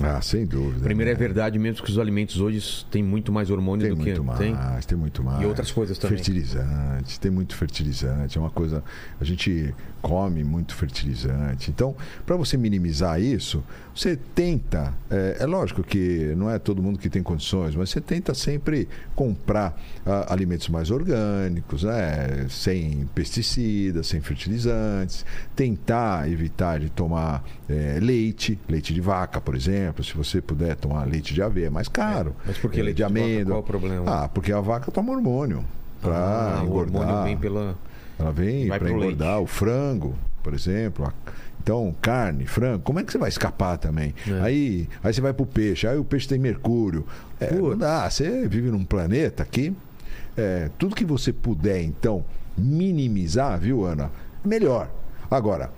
Ah, sem dúvida. Primeiro é né? verdade mesmo que os alimentos hoje têm muito mais hormônio Tem do que muito mais, tem. tem muito mais. E outras coisas também. Fertilizante, tem muito fertilizante. É uma coisa. A gente come muito fertilizante. Então, para você minimizar isso, você tenta. É, é lógico que não é todo mundo que tem condições, mas você tenta sempre comprar ah, alimentos mais orgânicos, né? sem pesticidas, sem fertilizantes. Tentar evitar de tomar é, leite, leite de vaca, por exemplo. Se você puder tomar leite de aveia, é mais caro. Mas por que É, leite de de amêndoa. Qual o problema? Ah, porque a vaca toma hormônio para Ah, o engordar. hormônio vem pela. Ela vem para engordar o frango, por exemplo. Então, carne, frango, como é que você vai escapar também? É. Aí, aí você vai pro peixe, aí o peixe tem mercúrio. É, não dá, você vive num planeta que é, tudo que você puder, então, minimizar, viu, Ana? Melhor. Agora,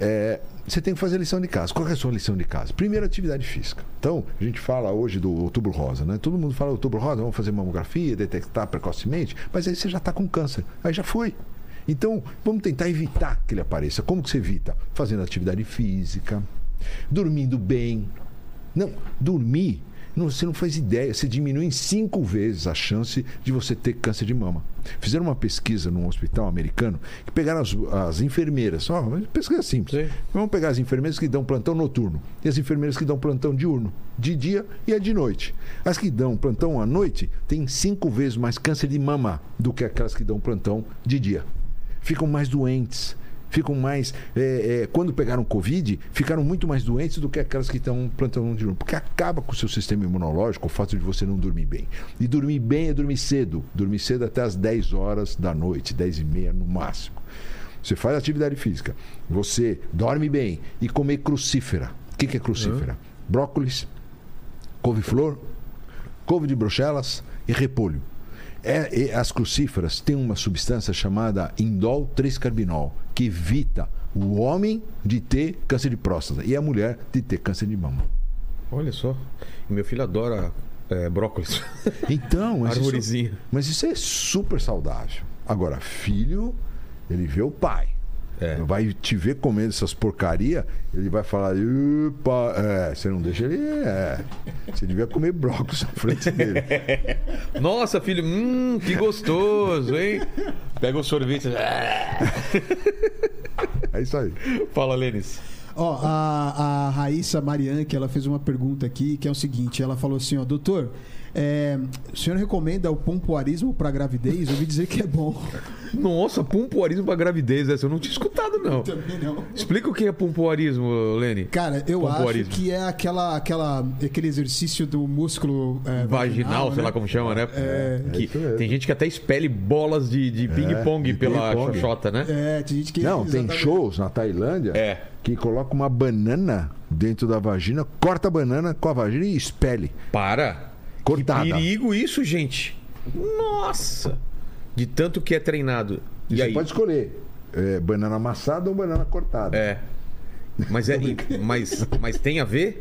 é, você tem que fazer lição de casa. Qual é a sua lição de casa? Primeiro, atividade física. Então, a gente fala hoje do outubro rosa, né? Todo mundo fala outubro rosa, vamos fazer mamografia, detectar precocemente, mas aí você já está com câncer. Aí já foi. Então, vamos tentar evitar que ele apareça. Como que você evita? Fazendo atividade física, dormindo bem. Não, dormir, não, você não faz ideia, você diminui em cinco vezes a chance de você ter câncer de mama. Fizeram uma pesquisa num hospital americano que pegaram as, as enfermeiras, ó, uma pesquisa simples. Sim. Vamos pegar as enfermeiras que dão plantão noturno e as enfermeiras que dão plantão diurno, de dia e a de noite. As que dão plantão à noite têm cinco vezes mais câncer de mama do que aquelas que dão plantão de dia. Ficam mais doentes. Ficam mais. é, é, quando pegaram Covid, ficaram muito mais doentes do que aquelas que estão plantão diurno. Porque acaba com o seu sistema imunológico o fato de você não dormir bem. E dormir bem é dormir cedo. Dormir cedo até as 10 horas da noite, 10 e meia no máximo. Você faz atividade física, você dorme bem e comer crucífera. O que, que é crucífera? Brócolis, couve-flor, couve de bruxelas e repolho. É, e as crucíferas têm uma substância chamada indol 3-carbinol, que evita o homem de ter câncer de próstata e a mulher de ter câncer de mama. Olha só. Meu filho adora é, brócolis. Então, Arvorezinha. mas isso é super saudável. Agora, filho, ele vê o pai. É. Vai te ver comendo essas porcaria, ele vai falar, "Epa", é, você não deixa ele. É. Você devia comer brócolis na frente dele. Nossa, filho, hum, que gostoso, hein? Pega o sorvete. É isso aí. Fala, Lênis. Ó, a, a Raíssa Marian, que ela fez uma pergunta aqui, que é o seguinte: ela falou assim, ó, doutor. É, o senhor recomenda o pompoarismo para gravidez? Eu ouvi dizer que é bom. Nossa, pompoarismo pra gravidez, essa eu não tinha escutado, não. Também não. Explica o que é pompoarismo, Lene. Cara, eu acho que é aquela, aquela, aquele exercício do músculo é, Vaginal, sei né? lá como chama, né? É. Que É isso mesmo. tem gente que até expele bolas de, de ping-pong de pela ping-pong. xoxota, né? É, tem gente que. Não, tem exatamente. shows na Tailândia É. que coloca uma banana dentro da vagina, corta a banana com a vagina e expele. Para. Cortada. Que perigo isso, gente. Nossa. De tanto que é treinado. E E você aí? pode escolher é, banana amassada ou banana cortada. É. Mas, é, mas, mas tem a ver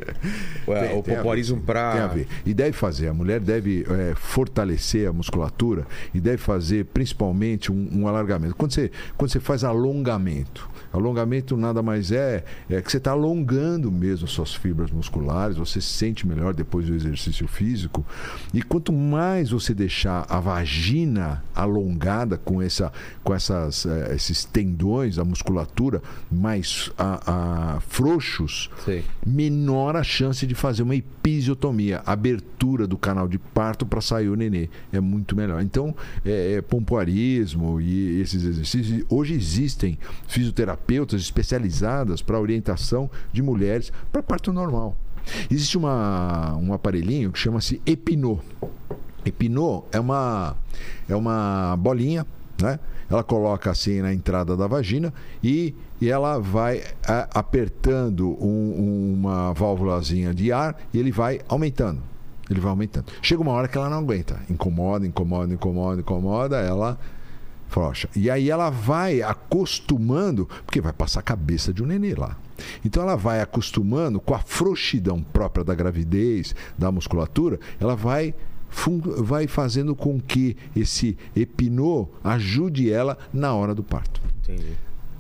Ué, Tem- o tem a pompoarismo ver, pra. Tem a ver. E deve fazer. A mulher deve é, fortalecer a musculatura e deve fazer principalmente um, um alargamento. Quando você, quando você faz alongamento, alongamento nada mais é, é que você está alongando mesmo suas fibras musculares, você se sente melhor depois do exercício físico. E quanto mais você deixar a vagina alongada com, essa, com essas, eh, esses tendões, a musculatura, mais a, a frouxos, Sei. menor a chance de fazer uma episiotomia, abertura do canal de parto para sair o nenê. É muito melhor. Então, é, é pompoarismo e esses exercícios. Hoje existem fisioterapeutas especializadas para orientação de mulheres para parto normal. Existe uma, um aparelhinho que chama-se Epinô. Epinô é uma, é uma bolinha, né? Ela coloca assim na entrada da vagina e, e ela vai apertando um- uma válvulazinha de ar e ele vai aumentando. Ele vai aumentando. Chega uma hora que ela não aguenta. Incomoda, incomoda, incomoda, incomoda, ela frouxa. E aí ela vai acostumando, porque vai passar a cabeça de um nenê lá. Então ela vai acostumando com a frouxidão própria da gravidez, da musculatura, ela vai vai fazendo com que esse epinô ajude ela na hora do parto. Entendi.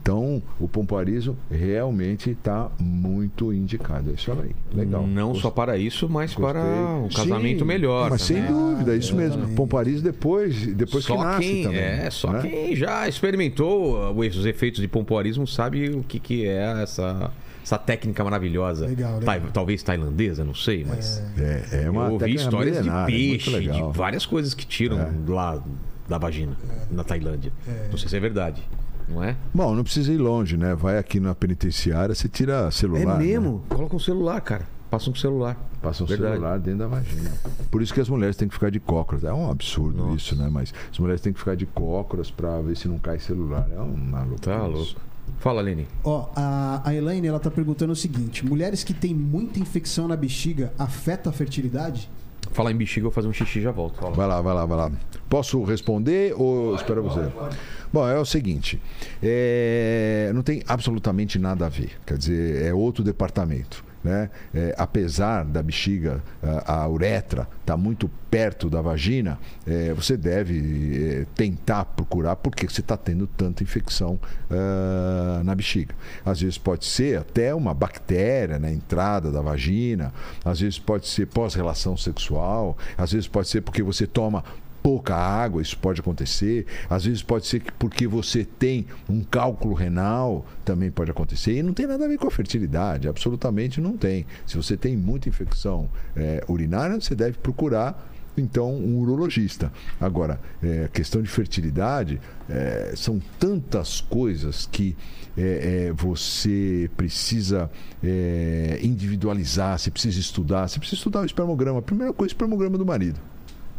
Então, o pompoarismo realmente está muito indicado. É isso aí. Legal. Não Gostei. só para isso, mas para um Gostei. casamento Sim, melhor. Mas sem também. dúvida, é isso mesmo. exatamente. Pompoarismo depois, depois só que nasce quem, também. É, só né? quem já experimentou os efeitos de pompoarismo sabe o que, que é essa, essa técnica maravilhosa. Legal, legal. Talvez tailandesa, não sei, mas. É, é uma eu ouvi histórias de é peixe, de várias coisas que tiram lá da vagina, na Tailândia. Não sei se é verdade, não é? Bom, não precisa ir longe, né? Vai aqui na penitenciária, você tira celular. né? Coloca um celular, cara. Passa um celular. Passa um Verdade. celular dentro da vagina. Por isso que as mulheres têm que ficar de cócoras. É um absurdo Nossa. isso, né? Mas as mulheres têm que ficar de cócoras pra ver se não cai celular. É uma loucura. Tá louco. Fala, Lene. Ó, a, a Elaine, ela tá perguntando o seguinte: mulheres que têm muita infecção na bexiga afeta a fertilidade? Fala em bexiga, eu vou fazer um xixi e já volto. Fala. Vai lá, vai lá, vai lá. Posso responder ou espera você? Bom, é o seguinte: é, não tem absolutamente nada a ver. Quer dizer, é outro departamento. Né? É, apesar da bexiga, a, a uretra estar muito perto da vagina, é, você deve é, tentar procurar porque você está tendo tanta infecção ah, na bexiga. Às vezes pode ser até uma bactéria na entrada da vagina, às vezes pode ser pós-relação sexual, às vezes pode ser porque você toma pouca água, isso pode acontecer. Às vezes pode ser que porque você tem um cálculo renal, também pode acontecer. E não tem nada a ver com a fertilidade, absolutamente não tem. Se você tem muita infecção eh, urinária, você deve procurar então um urologista. Agora, é, questão de fertilidade, é, são tantas coisas que é, é, você precisa é, individualizar, você precisa estudar, você precisa estudar o espermograma. Primeira coisa, o espermograma do marido.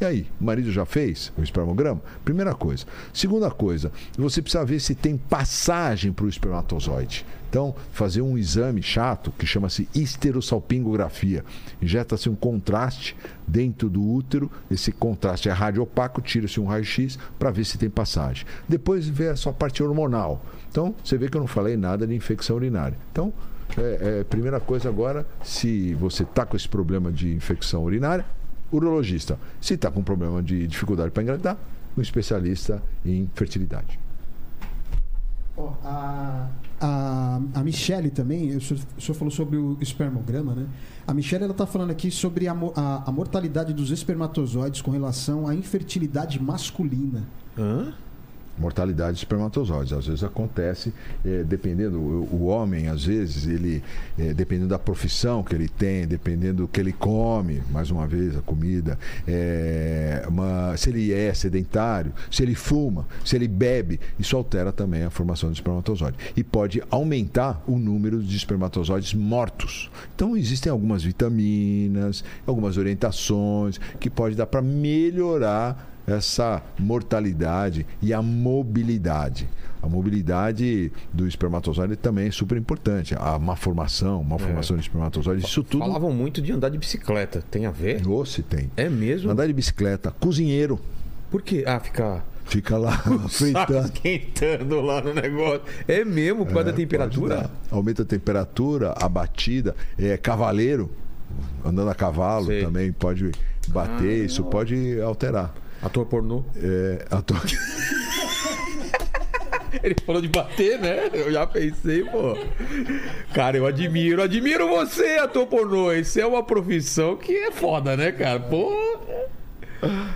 E aí, o marido já fez o espermograma? Primeira coisa. Segunda coisa, você precisa ver se tem passagem para o espermatozoide. Então, fazer um exame chato que chama-se esterossalpingografia. Injeta-se um contraste dentro do útero, esse contraste é radiopaco, tira-se um raio-x para ver se tem passagem. Depois vê a sua parte hormonal. Então, você vê que eu não falei nada de infecção urinária. Então, é, é, primeira coisa agora, se você está com esse problema de infecção urinária, urologista. Se está com problema de dificuldade para engravidar, um especialista em fertilidade. Ó, a, a, a Michele também, o senhor, o senhor falou sobre o espermograma, né? A Michele ela tá falando aqui sobre a, a, a mortalidade dos espermatozoides com relação à infertilidade masculina. Hã? Mortalidade de espermatozoides. Às vezes acontece, eh, dependendo, o, homem, às vezes, ele, eh, dependendo da profissão que ele tem, dependendo do que ele come, mais uma vez, a comida, eh, uma- se ele é sedentário, se ele fuma, se ele bebe, isso altera também a formação de espermatozoide. E pode aumentar o número de espermatozoides mortos. Então, existem algumas vitaminas, algumas orientações que pode dar para melhorar essa mortalidade e a mobilidade. A mobilidade do espermatozoide também é super importante. A má formação, má formação de espermatozoide, isso tudo. Falavam muito de andar de bicicleta. Tem a ver? Ou se tem. É mesmo? Andar de bicicleta, cozinheiro, Por quê? Ah, ficar fica lá fritando. esquentando lá no negócio. É mesmo, por causa da É, pode temperatura? Aumenta a temperatura, a batida. É, cavaleiro, andando a cavalo Sei. também pode bater, isso pode alterar. Ator pornô. É, a to- Ele falou de bater, né? Eu já pensei, pô. Cara, eu admiro, admiro você, ator pornô. Isso é uma profissão que é foda, né, cara? Pô.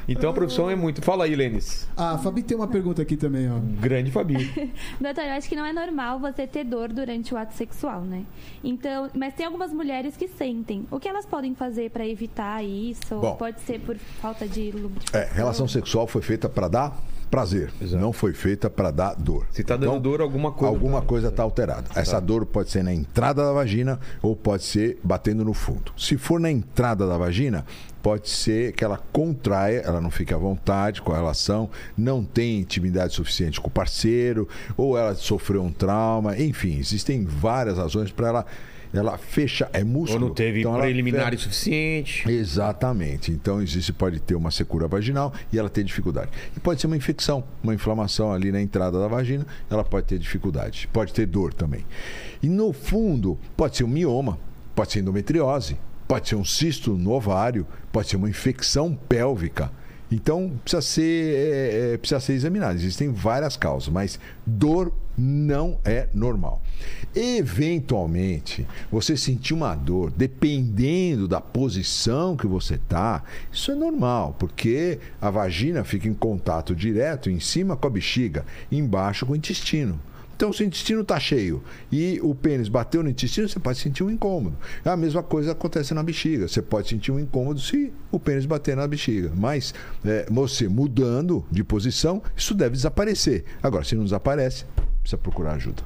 Então a profissão é muito. Fala aí, Lênis. A Fabi tem uma pergunta aqui também, ó. Grande Fabi. Doutor, eu acho que não é normal você ter dor durante o ato sexual, né? Então, mas tem algumas mulheres que sentem. O que elas podem fazer pra evitar isso? Bom. Pode ser por falta de lubrificação. É, relação sexual foi feita para dar prazer, Exato. não foi feita para dar dor. Se tá dando dor, alguma coisa Alguma tá- coisa está alterada. Essa dor pode ser na entrada da vagina ou pode ser batendo no fundo. Se for na entrada da vagina, pode ser que ela contraia, ela não fique à vontade com a relação, não tem intimidade suficiente com o parceiro, ou ela sofreu um trauma, enfim, existem várias razões para ela ela fecha, é Ou músculo. não teve então preliminar fecha- suficiente. Exatamente. Então existe pode ter uma secura vaginal e ela ter dificuldade. E pode ser uma infecção, uma inflamação ali na entrada da vagina, ela pode ter dificuldade. Pode ter dor também. E no fundo, pode ser um mioma, pode ser endometriose, pode ser um cisto no ovário, pode ser uma infecção pélvica. Então precisa ser, é, é, precisa ser examinado. Existem várias causas, mas dor não é normal. Eventualmente, você sentir uma dor, dependendo da posição que você tá, isso é normal, porque a vagina fica em contato direto em cima com a bexiga, embaixo com o intestino. Então, se o intestino está cheio e o pênis bateu no intestino, você pode sentir um incômodo. A mesma coisa acontece na bexiga. Você pode sentir um incômodo se o pênis bater na bexiga. Mas é, você mudando de posição, isso deve desaparecer. Agora, se não desaparece, precisa procurar ajuda.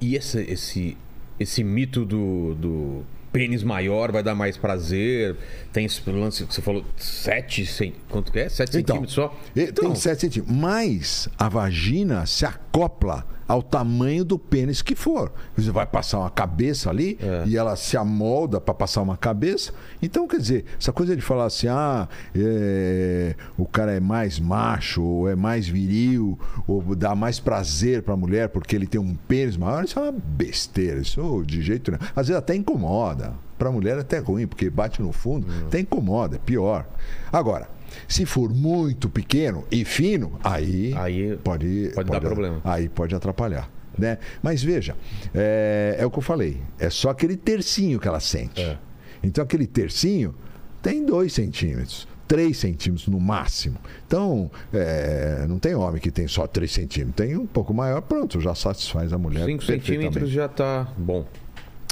E esse, esse, esse mito do, do pênis maior vai dar mais prazer. Tem esse lance que você falou, 7 centímetros. Quanto que é? 7 Então, centímetros só? Então, Tem 7 centímetros. Mas a vagina se acopla ao tamanho do pênis que for. Você vai passar uma cabeça ali É. e ela se amolda para passar uma cabeça. Então, quer dizer, essa coisa de falar assim, ah, é, o cara é mais macho, ou é mais viril, ou dá mais prazer para a mulher porque ele tem um pênis maior, isso é uma besteira. Isso de jeito nenhum. Às vezes até incomoda. Para a mulher é até ruim, porque bate no fundo, até incomoda, é pior. Agora, se for muito pequeno e fino, aí, Aí pode, pode dar problema. Aí pode atrapalhar. Né? Mas veja, é, é o que eu falei. É só aquele tercinho que ela sente. É. Então aquele tercinho tem dois centímetros. 3 centímetros no máximo. Então, é, não tem homem que tem só 3 centímetros. Tem um pouco maior, pronto, já satisfaz a mulher. 5 perfeitamente. centímetros já tá bom.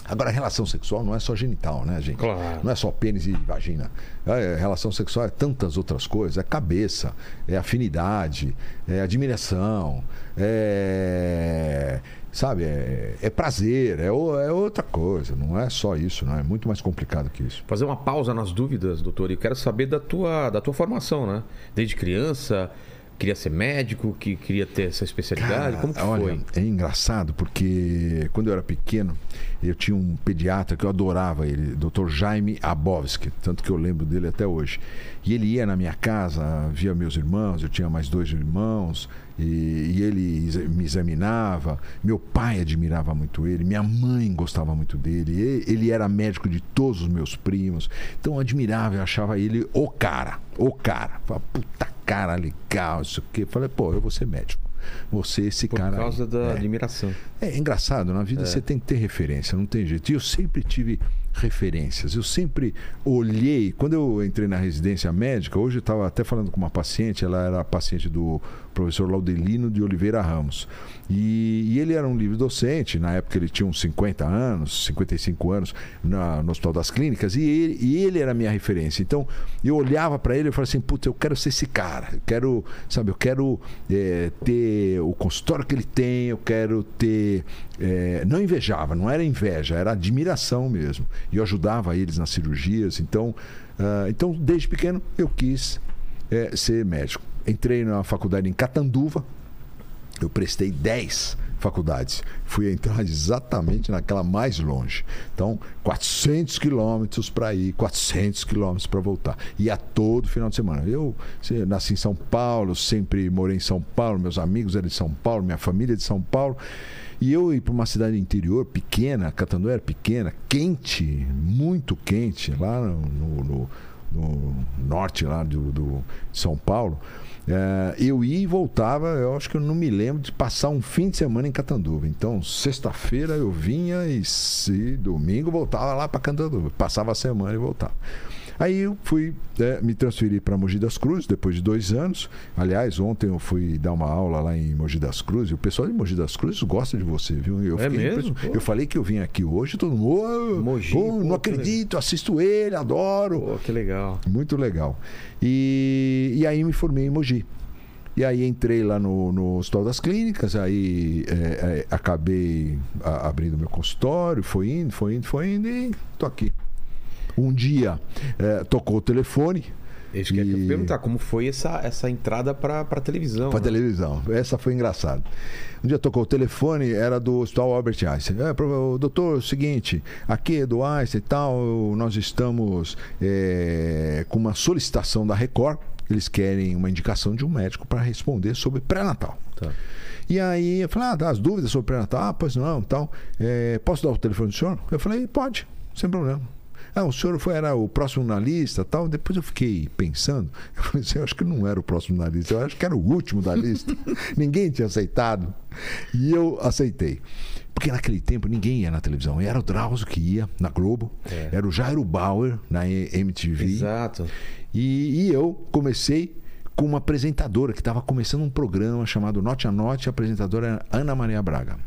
Agora, a relação sexual não é só genital, né, gente? Claro. Não é só pênis e vagina. É, relação sexual é tantas outras coisas. É cabeça, é afinidade, é admiração, é. Sabe? É, é prazer, é, é outra coisa. Não é só isso, não. É muito mais complicado que isso. Fazer uma pausa nas dúvidas, doutor. E quero saber da tua, da tua formação, né? Desde criança, queria ser médico, que queria ter essa especialidade. Como que olha, foi? é engraçado porque quando eu era pequeno, eu tinha um pediatra que eu adorava ele, Dr. Jaime Abovski, tanto que eu lembro dele até hoje. E ele ia na minha casa, via meus irmãos, eu tinha mais dois irmãos, e, e ele me examinava. Meu pai admirava muito ele, minha mãe gostava muito dele. Ele era médico de todos os meus primos. Então eu admirava, eu achava ele o cara, o cara. Falava, puta cara legal, isso aqui. Falei, pô, eu vou ser médico. Você, esse Por cara. aí. causa da É. admiração. É engraçado, na vida você tem que ter referência, não tem jeito. E eu sempre tive referências. Eu sempre olhei, quando eu entrei na residência médica, hoje eu estava até falando com uma paciente, ela era paciente do professor Laudelino de Oliveira Ramos. E, e, ele era um livre docente, na época ele tinha uns 50 anos, 55 anos, na, no Hospital das Clínicas, e ele, e ele era a minha referência. Então eu olhava para ele e falava assim: puta, eu quero ser esse cara, eu quero, sabe, eu quero é, ter o consultório que ele tem, eu quero ter. É, não invejava, não era inveja, era admiração mesmo. E eu ajudava eles nas cirurgias. Então, uh, então desde pequeno eu quis é, ser médico. Entrei na faculdade em Catanduva, eu prestei 10 faculdades. Fui entrar exatamente naquela mais longe. Então, 400 quilômetros para ir, 400 quilômetros para voltar. Ia todo final de semana. Eu nasci em São Paulo, sempre morei em São Paulo, meus amigos eram de São Paulo, minha família é de São Paulo. E eu ir para uma cidade interior pequena, Catanduva era pequena, quente, muito quente, lá no, no, no, no norte lá do, do São Paulo. É, eu ia e voltava, eu acho que eu não me lembro de passar um fim de semana em Catanduva. Então, sexta-feira eu vinha e se domingo voltava lá para Catanduva. Passava a semana e voltava. Aí eu fui é, me transferir para Mogi das Cruzes depois de dois anos. Aliás, ontem eu fui dar uma aula lá em Mogi das Cruzes. O pessoal de Mogi das Cruzes gosta de você, viu? Eu é mesmo? Eu falei que eu vim aqui hoje, todo mundo. Oh, Mogi, oh, não acredito, assisto ele, adoro. Pô, que legal. Muito legal. E, e aí me formei em Mogi. E aí entrei lá no, no Hospital das Clínicas, aí é, é, acabei a, abrindo meu consultório, foi indo, foi indo, foi indo e tô aqui. Um dia é, tocou o telefone. Isso que e... eu perguntar, como foi essa, essa entrada para a televisão? Para né? televisão. Essa foi engraçada. Um dia tocou o telefone, era do Hospital Albert Einstein. É, doutor, é o seguinte, aqui é do Einstein e tal, nós estamos é, com uma solicitação da Record. Eles querem uma indicação de um médico para responder sobre pré-natal. Tá. E aí eu falei, ah, dá as dúvidas sobre pré-natal? Ah, pois não, então, é, posso dar o telefone do senhor? Eu falei, pode, sem problema. Ah, o senhor foi, era o próximo na lista tal. Depois eu fiquei pensando. Eu falei assim, eu acho que não era o próximo na lista, eu acho que era o último da lista. ninguém tinha aceitado. E eu aceitei. Porque naquele tempo ninguém ia na televisão. Era o Drauzio que ia na Globo, é. era o Jairo Bauer na MTV. Exato. E, e eu comecei com uma apresentadora que estava começando um programa chamado Note a Note, a apresentadora era Ana Maria Braga.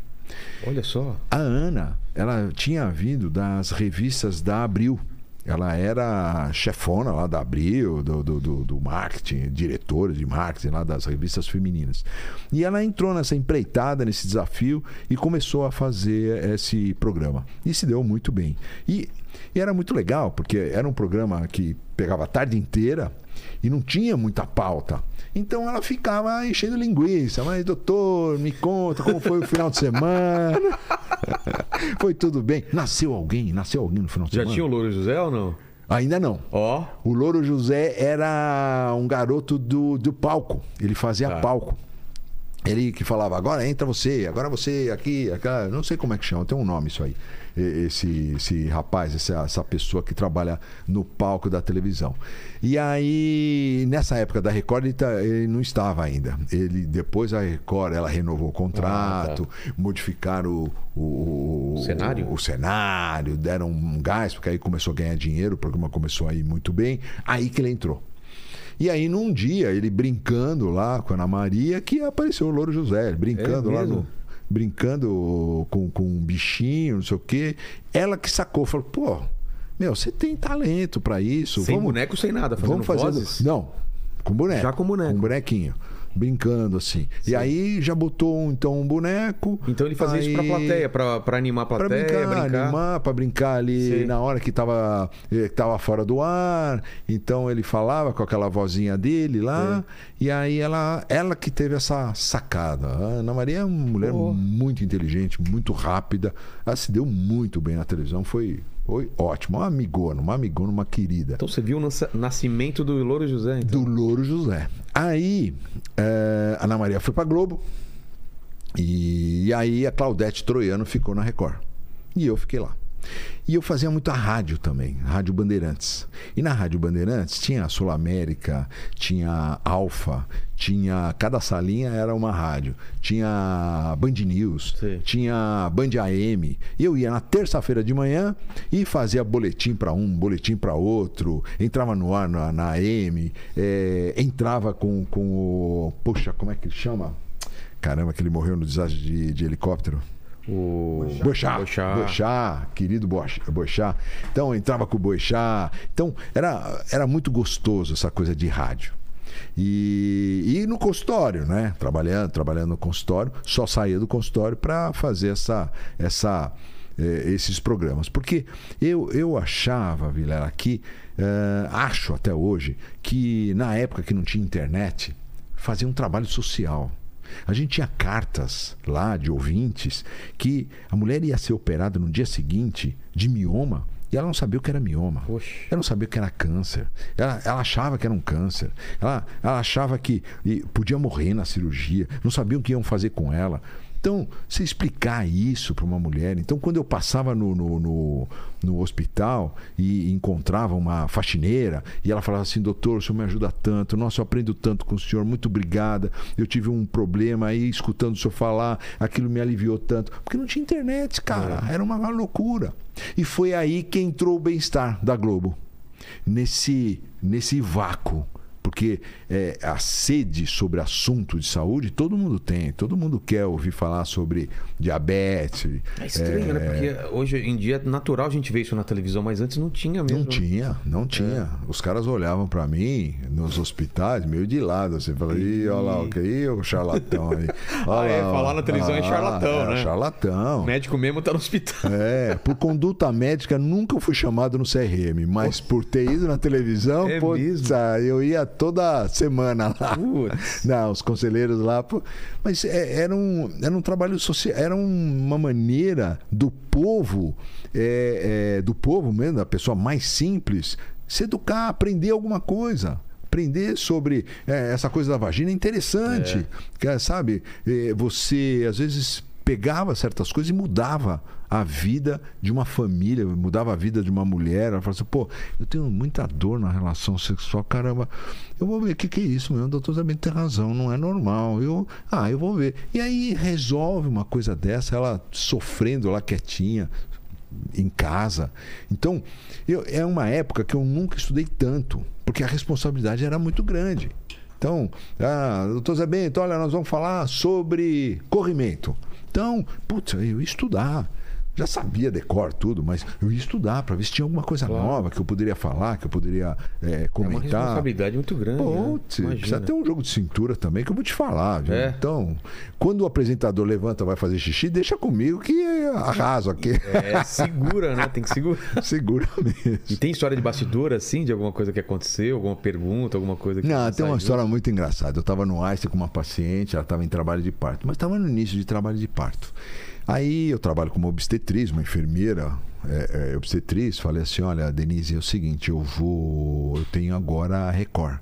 Olha só. A Ana, ela tinha vindo das revistas da Abril. Ela era chefona lá da Abril, do, do, do, do marketing, diretora de marketing lá das revistas femininas. E ela entrou nessa empreitada, nesse desafio e começou a fazer esse programa. E se deu muito bem. E, e era muito legal, porque era um programa que pegava a tarde inteira e não tinha muita pauta. Então ela ficava enchendo linguiça. Mas, doutor, me conta como foi o final de semana. foi tudo bem. Nasceu alguém? Nasceu alguém no final de Já semana? Já tinha o Louro José ou não? Ainda não. Ó. Oh. O Louro José era um garoto do, do palco. Ele fazia tá. palco. Ele que falava, agora entra você, agora você aqui, aqui, não sei como é que chama, tem um nome isso aí esse, esse rapaz, essa, essa pessoa que trabalha no palco da televisão. E aí, nessa época da Record, ele, tá, ele não estava ainda. Ele Depois a Record ela renovou o contrato, ah, tá. modificaram o, o, o, cenário? O, o, cenário, deram um gás, porque aí começou a ganhar dinheiro, o programa começou a ir muito bem. Aí que ele entrou. E aí, num dia, ele brincando lá com a Ana Maria, que apareceu o Louro José, brincando é lá no brincando com, com um bichinho, não sei o quê. Ela que sacou, falou, pô, meu, você tem talento para isso. Sem vamos, boneco, sem nada, fazendo vamos vozes? Não, com boneco. Já com boneco. Com bonequinho brincando assim. Sim. E aí já botou então um boneco. Então ele fazia aí... isso pra plateia, pra, pra animar a plateia, pra brincar, brincar. animar, pra brincar ali Sim. na hora que tava, eh, tava fora do ar. Então ele falava com aquela vozinha dele lá. E aí ela, ela que teve essa sacada. A Ana Maria é uma mulher oh. muito inteligente, muito rápida. Ela se deu muito bem na televisão. Foi foi ótimo. Uma amigona, uma amigona, uma querida. Então você viu o nascimento do Louro José? Então. Do Louro José. Aí, é, a Ana Maria foi pra Globo. E, e aí a Claudete Troiano ficou na Record. E eu fiquei lá. E eu fazia muita rádio também, Rádio Bandeirantes. E na Rádio Bandeirantes tinha a Sul América, tinha Alfa, tinha. Cada salinha era uma rádio. Tinha Band News, Sim. tinha Band AM. E eu ia na terça-feira de manhã e fazia boletim para um, boletim para outro. Entrava no ar na, na AM, eh, entrava com, com o. Poxa, como é que ele chama? Caramba, que ele morreu no desastre de, de helicóptero. O Boixá, Boixá. Boixá, querido Boix- Boixá. Então, eu entrava com o Boixá. Então, era, era muito gostoso essa coisa de rádio. E, e no consultório, né? Trabalhando, trabalhando no consultório. Só saía do consultório para fazer essa, essa, eh, esses programas. Porque eu, eu achava, Vilela, que... eh, acho até hoje que na época que não tinha internet, fazia um trabalho social. A gente tinha cartas lá de ouvintes que a mulher ia ser operada no dia seguinte de mioma e ela não sabia o que era mioma. Ela não sabia o que era câncer. Ela, ela achava que era um câncer. Ela, ela achava que podia morrer na cirurgia. Não sabia o que iam fazer com ela. Então, você explicar isso para uma mulher. Então, quando eu passava no, no, no, no hospital e encontrava uma faxineira e ela falava assim: Doutor, o senhor me ajuda tanto. Nossa, eu aprendo tanto com o senhor. Muito obrigada. Eu tive um problema aí escutando o senhor falar. Aquilo me aliviou tanto. Porque não tinha internet, cara. Era uma loucura. E foi aí que entrou o bem-estar da Globo nesse, nesse vácuo. Porque é, a sede sobre assunto de saúde todo mundo tem, todo mundo quer ouvir falar sobre diabetes. É estranho, né? Porque hoje em dia é natural a gente ver isso na televisão, mas antes não tinha mesmo. Não tinha, não tinha. Os caras olhavam pra mim nos hospitais, meio de lado, assim, falavam, ih, olha lá, o que aí, o charlatão aí. Ah, é, falar na televisão é charlatão, é, né? Charlatão. O médico mesmo tá no hospital. É, por conduta médica nunca fui chamado no CRM, mas por ter ido na televisão, É pô, eu ia toda semana lá. Putz. Não, os conselheiros lá, pô, mas é- era um, era um trabalho social, era uma maneira do povo, é, é, do povo mesmo, da pessoa mais simples, se educar, aprender alguma coisa. Aprender sobre é, essa coisa da vagina é interessante. É, sabe, é, você às vezes pegava certas coisas e mudava a vida de uma família, mudava a vida de uma mulher. Ela falava assim, pô, eu tenho muita dor na relação sexual, caramba, eu vou ver o que, que é isso, meu, o doutor também tem razão, não é normal. Eu, ah, eu vou ver. E aí resolve uma coisa dessa, ela sofrendo lá quietinha, em casa. Então, eu- é uma época que eu nunca estudei tanto, porque a responsabilidade era muito grande. Então, ah, doutor Zé Bento, olha, nós vamos falar sobre corrimento. Então, putz, eu ia estudar. Já sabia decor tudo, mas eu ia estudar para ver se tinha alguma coisa Claro. nova que eu poderia falar, que eu poderia é, É uma comentar. responsabilidade muito grande. Putz, né? precisa ter um jogo de cintura também que eu vou te falar? É. Então, quando o apresentador levanta vai fazer xixi, deixa comigo que arraso aqui. É, segura, né? Tem que segurar. Segura mesmo. E tem história de bastidor, assim, de alguma coisa que aconteceu, alguma pergunta, alguma coisa que. Não, tem uma história muito engraçada. Eu estava no Einstein com uma paciente, ela estava em trabalho de parto, mas estava no início de trabalho de parto. Aí eu trabalho como obstetriz, uma enfermeira é, é, obstetriz. Falei assim: olha, Denise, é o seguinte, eu vou. Eu tenho agora a Record.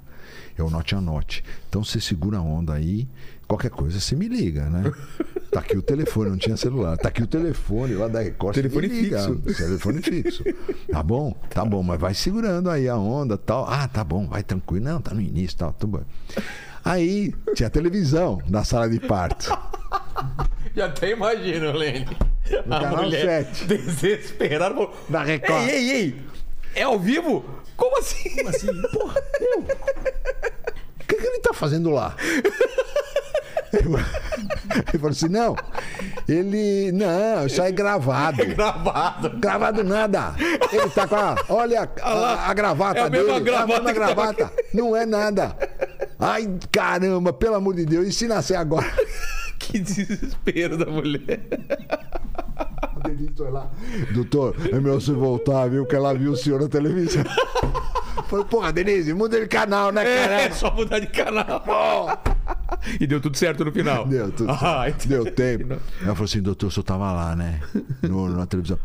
É o Note a Note. Então você segura a onda aí. Qualquer coisa você me liga, né? Tá aqui o telefone, não tinha celular. Tá aqui o telefone lá da Record. Telefone fixo. Telefone fixo. Tá bom? Tá bom, mas vai segurando aí a onda tal. Ah, tá bom, vai tranquilo. Não, tá no início tal. Tudo bom. Aí tinha televisão na sala de parto. Já até imagino, Lene. A canal mulher 7. desesperada. falou, Na Record. Ei, ei, ei! É ao vivo? Como assim? Como assim? Porra, O que, que ele tá fazendo lá? Ele falou assim: não, ele. Não, isso aí é gravado. Gravado. Gravado nada. Ele tá com a. Olha a, a- a gravata É a dele. gravata a mesma tava gravata. Não é nada. Ai, caramba, pelo amor de Deus, e se nascer agora? Que desespero da mulher. O Denise foi lá. Doutor, é melhor você voltar, viu? Que ela viu o senhor na televisão. Falei, porra, Denise, muda de canal, né, É, caramba? só mudar de canal. E deu tudo certo no final. Deu tudo Ah, certo. Deu tempo. Ela falou assim, doutor, o senhor tava lá, né? No, na televisão.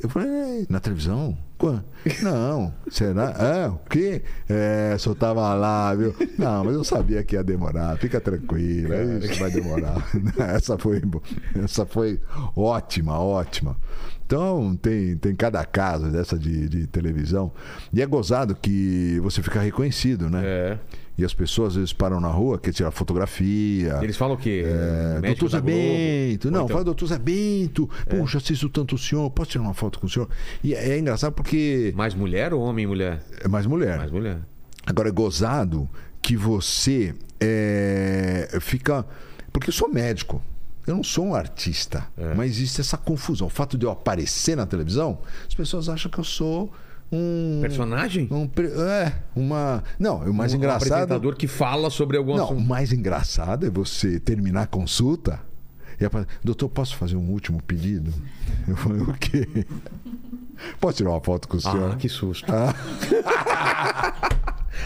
Eu falei, na televisão? Quando? Não, será? É, o quê? É, só tava lá, viu? Não, mas eu sabia que ia demorar, fica tranquila, isso vai demorar. Essa foi, essa foi ótima, ótima. Então, tem, tem cada caso dessa de, de televisão. E é gozado que você fica reconhecido, né? É. E as pessoas às vezes param na rua, quer tirar fotografia. Eles falam o quê? É, doutor Zé? Bento. Não, então- fala doutor Zé Bento. Puxa, assisto tanto o senhor. Posso tirar uma foto com o senhor? E é, é engraçado porque Mais mulher ou homem e mulher? é mais mulher. Mais mulher. Agora é gozado que você é, fica. Porque eu sou médico. Eu não sou um artista. É. Mas existe essa confusão. O fato de eu aparecer na televisão, as pessoas acham que eu sou um. Personagem? um é, uma. Não, o mais um engraçado. apresentador que fala sobre algum Não, o assunto. mais engraçado é você terminar a consulta e a doutor, posso fazer um último pedido? Eu falei, o quê? Posso tirar uma foto com o senhor? Ah, que susto.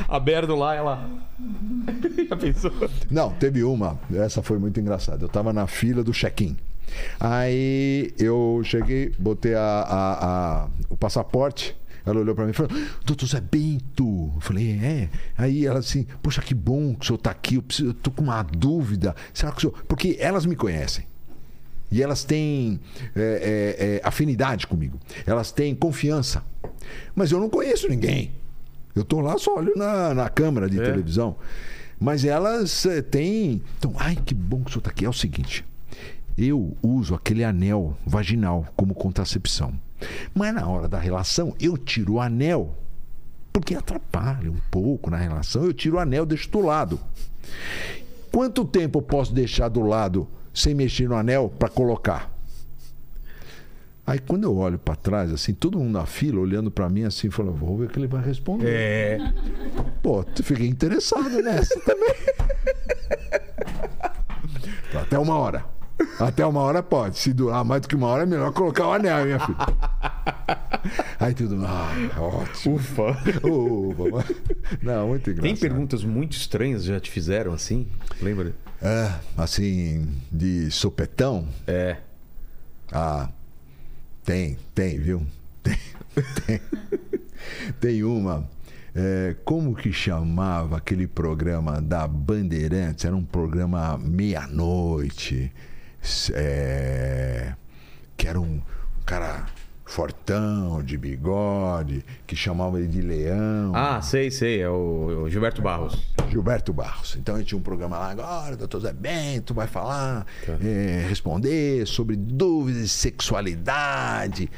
Aberto lá, ela. Já pensou? Não, teve uma, essa foi muito engraçada. Eu tava na fila do check-in. Aí eu cheguei, botei a, a- a- o passaporte. Ela olhou pra mim e falou: Doutor Zé Bento. Eu falei: É. Aí ela assim: Poxa, que bom que o senhor tá aqui. Eu, preciso, eu tô com uma dúvida. Será que o senhor. Porque elas me conhecem. E elas têm é, é, é, afinidade comigo. Elas têm confiança. Mas eu não conheço ninguém. Eu tô lá, só olho na, na câmera de É. televisão. Mas elas eh, têm. Então, ai, que bom que o senhor está aqui. É o seguinte: eu uso aquele anel vaginal como contracepção. Mas na hora da relação, eu tiro o anel. Porque atrapalha um pouco na relação. Eu tiro o anel, deixo do lado. Quanto tempo eu posso deixar do lado sem mexer no anel para colocar? Aí quando eu olho para trás, assim, todo mundo na fila olhando para mim assim, falando, vou ver o que ele vai responder. É. Pô, fiquei interessado nessa também. Até uma hora. Até uma hora pode. Se durar mais do que uma hora, é melhor colocar o anel, minha filha. Aí tudo. Ah, ótimo. Ufa. Ufa. Não, muito engraçado. Tem perguntas muito estranhas já te fizeram assim? Lembra? É, assim, de sopetão. É. Ah, tem, tem, viu? Tem, tem. Tem uma. é, como que chamava aquele programa da Bandeirantes? Era um programa meia-noite. É, que era um cara fortão, de bigode, que chamava ele de leão. Ah, sei, sei. É o, o Gilberto Barros. Gilberto Barros. Então a gente tinha um programa lá agora, doutor Zé Bento vai falar, eh, responder sobre dúvidas de sexualidade.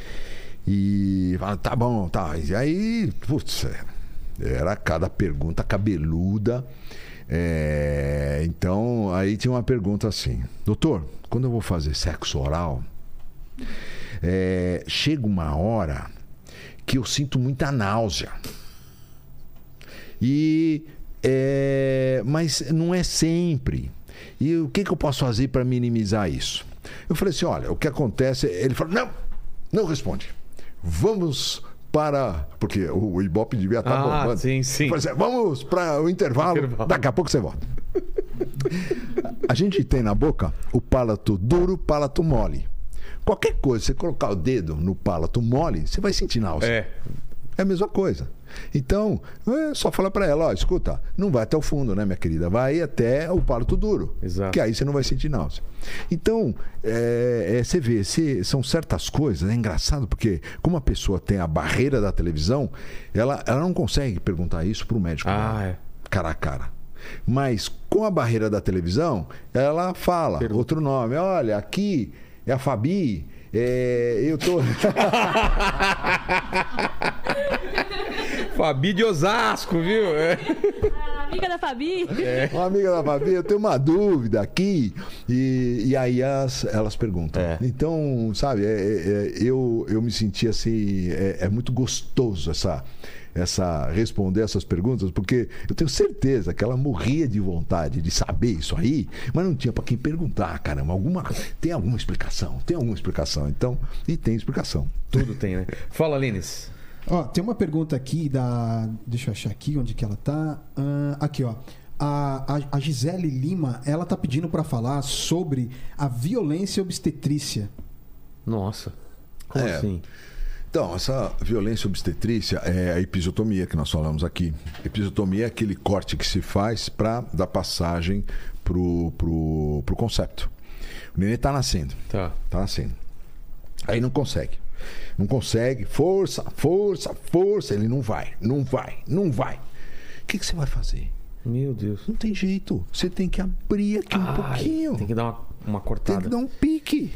E fala, tá bom, tá. E aí, putz, era cada pergunta cabeluda. Eh, então, aí tinha uma pergunta assim: Doutor, quando eu vou fazer sexo oral, eh, chega uma hora que eu sinto muita náusea. E é, mas não é sempre. E o que, que eu posso fazer para minimizar isso? Eu falei assim, olha, o que acontece? Ele falou, não, não responde. Vamos para porque o, Ibope devia estar Ah, bombando. sim, sim. Assim, vamos para o intervalo. Intervalo. Daqui a pouco você volta. A gente tem na boca o palato duro, o palato mole. Qualquer coisa, você colocar o dedo no palato mole, você vai sentir náusea. É. É a mesma coisa. Então, é só falar para ela, ó, escuta, não vai até o fundo, né, minha querida? Vai até o palato duro. Exato. Que aí você não vai sentir náusea. Então, é, é, você vê, se, são certas coisas, é engraçado porque como a pessoa tem a barreira da televisão, ela, ela não consegue perguntar isso para o médico. Ah, dela, é. Cara a cara. Mas com a barreira da televisão, ela fala Pergunta. outro nome. Olha, aqui é a Fabi. é, eu tô. Fabi de Osasco, viu? É. A amiga da Fabi. Uma amiga da Fabi, eu tenho uma dúvida aqui. E, e aí as, elas perguntam. É. Então, sabe, é- é- é, eu, eu me senti assim. É, é muito gostoso essa, essa responder essas perguntas, porque eu tenho certeza que ela morria de vontade de saber isso aí, mas não tinha para quem perguntar, caramba. Alguma, tem alguma explicação? Tem alguma explicação? Então, e tem explicação. Tudo tem, né? Fala, Lines. Ó, tem uma pergunta aqui da. Deixa eu achar aqui onde que ela tá. Ah, aqui, ó. A, a, a Gisele Lima, ela tá pedindo pra falar sobre a violência obstetrícia. Nossa. Como É. assim? Então, essa violência obstetrícia é a episiotomia que nós falamos aqui. Episiotomia é aquele corte que se faz para dar passagem pro, pro, pro concepto. O neném está nascendo. Tá. Tá nascendo. Aí não consegue. Não consegue. Força, força, força. Ele não vai, não vai, não vai. O que, que você vai fazer? Meu Deus. Não tem jeito. Você tem que abrir aqui um Ai, pouquinho. Tem que dar uma, uma Tem cortada. que dar um pique.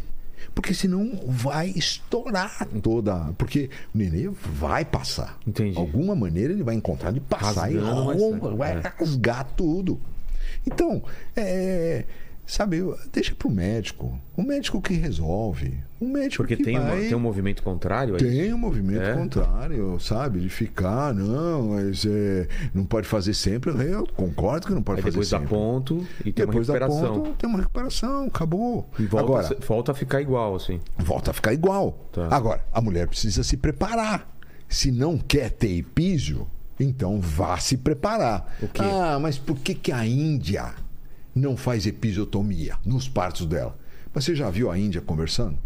Porque senão vai estourar toda. Porque o nenê vai passar. Entendi. Alguma maneira ele vai encontrar de passar e Rasgando, mas- rompa, vai é. rasgar tudo. Então, é. Sabe, deixa pro médico. O médico que resolve. O médico Porque que tem, uma- vai... tem um movimento contrário aí? Tem um movimento É? contrário, sabe? De ficar, não, mas é, não pode fazer sempre. Eu concordo que não pode Aí fazer depois sempre. ponto e tem Depois uma recuperação. ponta, tem uma recuperação, acabou. E volta, Agora, volta a ficar igual, assim. volta a ficar igual. Tá. Agora, a mulher precisa se preparar. Se não quer ter epísio, então vá se preparar. O? Ah, mas por que, que a Índia não faz episiotomia nos partos dela? Mas você já viu a Índia conversando?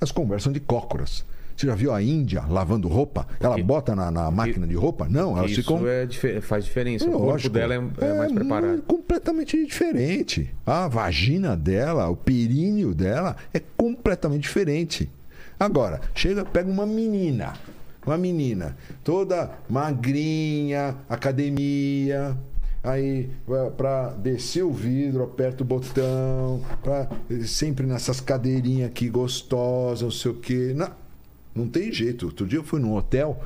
Elas conversam de cócoras. Você já viu a Índia lavando roupa? Ela bota na, na máquina de roupa? Não, elas Isso ficam. é faz diferença. o corpo Lógico. dela é, é mais preparado. muito- completamente diferente. A vagina dela, o períneo dela é completamente diferente. Agora, chega, pega uma menina, uma menina, toda magrinha, academia. Aí, vai pra descer o vidro, aperta o botão, pra, sempre nessas cadeirinhas aqui gostosas, não sei o quê. Não, não tem jeito. Outro dia eu fui num hotel,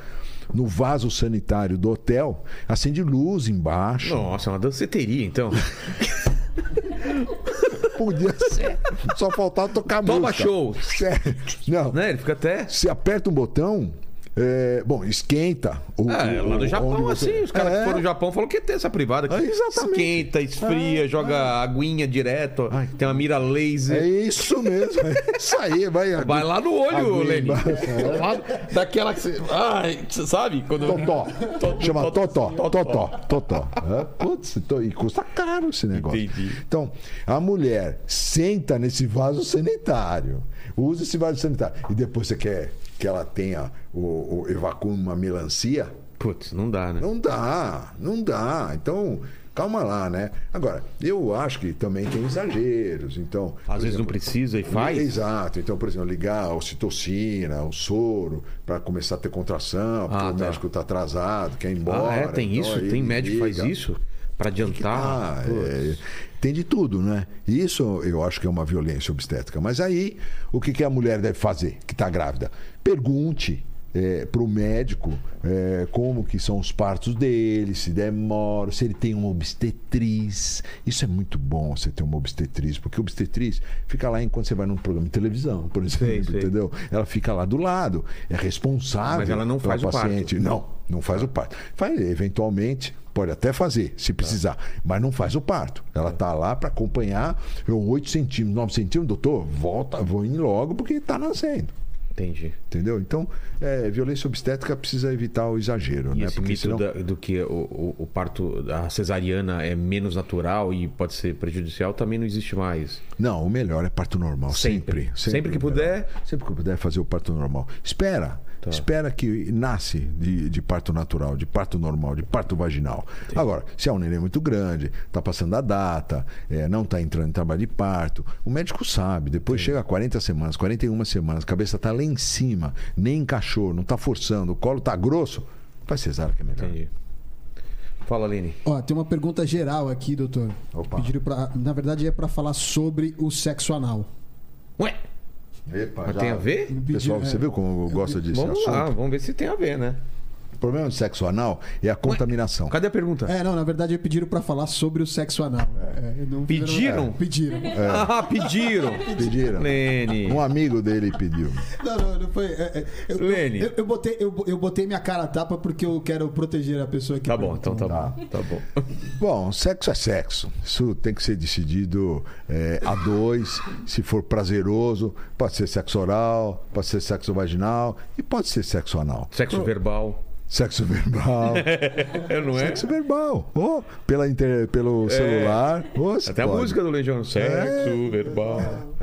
no vaso sanitário do hotel, acende luz embaixo. Nossa, é uma danceteria, então. Podia ser. Só faltava tocar Toma música. show. Sério. Não. né? Ele fica até. Você aperta um botão, é, bom, esquenta. O, É, lá no Japão, você- assim, os caras É. que foram no Japão falaram que tem essa privada que É, exatamente. esquenta, esfria, joga aguinha direto, Ai. tem uma mira laser. É isso mesmo. É isso aí, vai. Vai lá no olho. Lá Daquela que você. Ai, sabe? Quando... Totó. Totó. Chama Totó. Totó. Totó. Totó. É, Putz, to- e custa caro esse negócio. Entendi. Então, a mulher senta nesse vaso sanitário, usa esse vaso sanitário, e depois você quer que ela tenha o, o evacue uma melancia? Putz, não dá, né? Não dá, não dá. Então, calma lá, né? Agora, eu acho que também tem exageros. Então, Às vezes não exemplo, precisa e faz. Exato. Então, por exemplo, ligar a ocitocina, o soro, para começar a ter contração, porque Ah, o tá. médico está atrasado, quer ir embora. Ah, é? Tem então isso? Tem médico que faz isso? Pra adiantar? Ah, é, tem de tudo, né? Isso eu acho que é uma violência obstétrica. Mas aí, o que, que a mulher deve fazer que está grávida? Pergunte para o médico é, como que são os partos dele, se demora, se ele tem uma obstetriz. Isso é muito bom você ter uma obstetriz, porque obstetriz fica lá enquanto você vai num programa de televisão, por exemplo, Sei, sei. entendeu? Ela fica lá do lado, é responsável Mas ela não faz o parto. paciente. Não, não faz o parto. Faz, eventualmente, pode até fazer, se precisar, mas não faz o parto. Ela está lá para acompanhar eu, 8 centímetros, 9 centímetros, doutor, volta, vou ir logo porque está nascendo. Entendi. Entendeu? Então, é, violência obstétrica precisa evitar o exagero, E né? Porque mito senão. da- do que o, o- o parto, a cesariana é menos natural e pode ser prejudicial também não existe mais. Não, o melhor é parto normal, Sempre. sempre. Sempre que o melhor. puder. Sempre que puder fazer o parto normal. Espera. Tá. Espera que nasce de, de parto natural, de parto normal, de parto vaginal. Agora, se é um neném muito grande, está passando a data, é, não está entrando em trabalho de parto, o médico sabe. Depois chega a 40 semanas, 41 semanas, a cabeça está lá em cima, nem encaixou, não está forçando, o colo está grosso, faz cesárea que é melhor. Entendi. Fala, Aline. Ó, tem uma pergunta geral aqui, doutor. Opa. Pediram pra, na verdade é para falar sobre o sexo anal. Ué, Epa, mas já- tem a ver? Pessoal, É. você viu como gosta desse Vamos assunto? lá, vamos ver se tem a ver, né? O problema do sexo anal é a contaminação. Cadê a pergunta? É, não, na verdade pediram para falar sobre o sexo anal. É, não- Pediram? É, pediram. Ah, pediram. Pediram. Lene. Um amigo dele pediu. Não, não, não foi. é, é, eu, Lene. eu, eu botei, eu, eu botei minha cara a tapa porque eu quero proteger a pessoa que Tá bom, então tá bom. Tá bom. Bom, sexo é sexo. Isso tem que ser decidido é, a dois. Se for prazeroso, pode ser sexo oral, pode ser sexo vaginal e pode ser sexo anal. Sexo verbal. Sexo verbal. É, não é? sexo verbal. Ou pela inter- pelo celular. ou se Até a pode. música do Legião. Sexo É. verbal.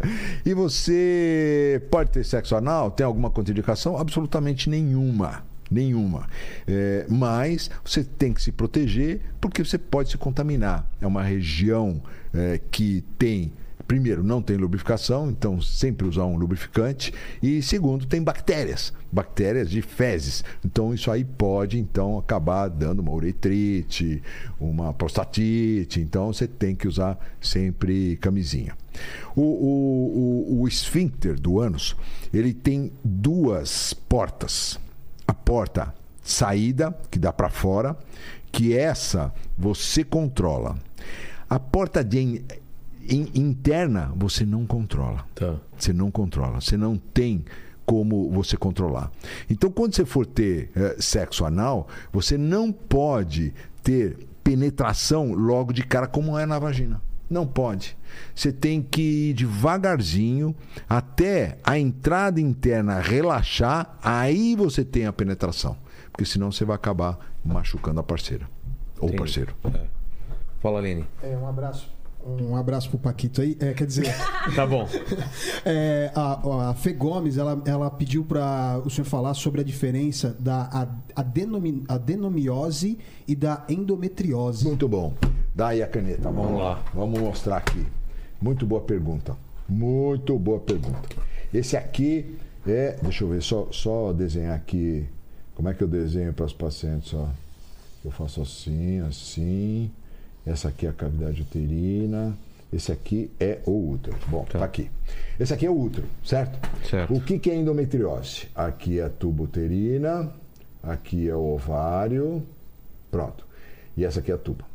E você pode ter sexo anal? Tem alguma contraindicação? Absolutamente nenhuma. Nenhuma. É, mas você tem que se proteger porque você pode se contaminar. É uma região é, que tem primeiro, não tem lubrificação, então sempre usar um lubrificante. E segundo, tem bactérias, bactérias de fezes. Então isso aí pode então acabar dando uma uretrite, uma prostatite. Então você tem que usar sempre camisinha. O, o, o, o esfíncter do ânus, ele tem duas portas. A porta saída, que dá para fora, que essa você controla. A porta de in, interna você não controla. Tá. Você não controla. Você não tem como você controlar. Então, quando você for ter eh, sexo anal, você não pode ter penetração logo de cara como é na vagina. Não pode. Você tem que ir devagarzinho até a entrada interna relaxar, aí você tem a penetração. Porque senão você vai acabar machucando a parceira. Ou Entendi. parceiro. É. Fala, Aline. É, um abraço. Um abraço pro Paquito aí. É, quer dizer, Tá bom. é, a, a Fê Gomes, ela, ela pediu para o senhor falar sobre a diferença da a, adenomi, adenomiose e da endometriose. Muito bom. Dá aí a caneta. Vamos, Vamos lá. lá. Vamos mostrar aqui. Muito boa pergunta. Muito boa pergunta. Esse aqui é. Deixa eu ver, só, só desenhar aqui. Como é que eu desenho para os pacientes? Ó. Eu faço assim, assim. Essa aqui é a cavidade uterina. Esse aqui é o útero. Bom, tá, aqui. Esse aqui é o útero, certo? Certo. O que, que é endometriose? Aqui é a tuba uterina, aqui é o ovário. Pronto. E essa aqui é a tuba.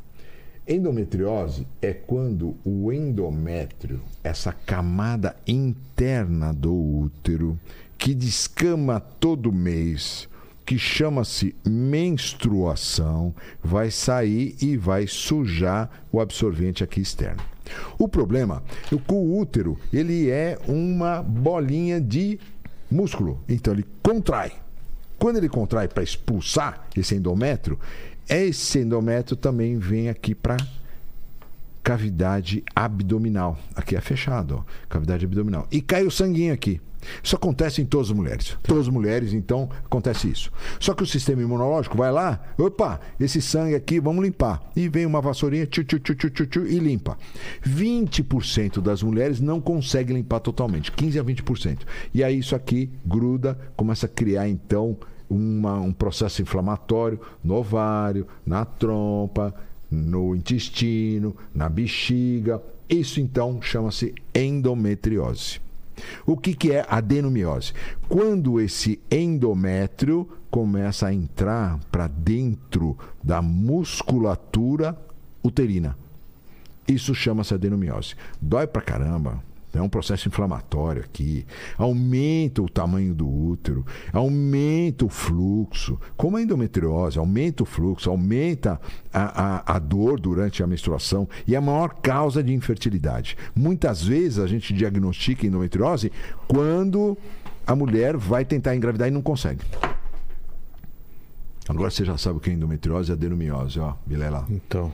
Endometriose é quando o endométrio, essa camada interna do útero, que descama todo mês, que chama-se menstruação, vai sair e vai sujar o absorvente aqui externo. O problema é que o útero, ele é uma bolinha de músculo, então ele contrai. Quando ele contrai para expulsar esse endométrio, esse endométrio também vem aqui para cavidade abdominal. Aqui é fechado, ó, cavidade abdominal. E cai o sanguinho aqui. Isso acontece em todas as mulheres. Todas as mulheres, então, acontece isso. Só que o sistema imunológico vai lá, opa, esse sangue aqui, vamos limpar. E vem uma vassourinha, tchu, tchu, tchu, tchu, tchu, tchu, e limpa. 20% das mulheres não conseguem limpar totalmente, 15 a 20%. E aí isso aqui gruda, começa a criar, então, uma- um processo inflamatório no ovário, na trompa, no intestino, na bexiga. Isso então chama-se endometriose. O que, que é adenomiose? Quando esse endométrio começa a entrar para dentro da musculatura uterina. Isso chama-se adenomiose. Dói pra caramba. É um processo inflamatório aqui. Aumenta o tamanho do útero, aumenta o fluxo. Como a endometriose, aumenta o fluxo, aumenta a, a, a dor durante a menstruação e é a maior causa de infertilidade. Muitas vezes a gente diagnostica endometriose quando a mulher vai tentar engravidar e não consegue. Agora você já sabe o que é endometriose e adenomiose, ó, Vilela. Então.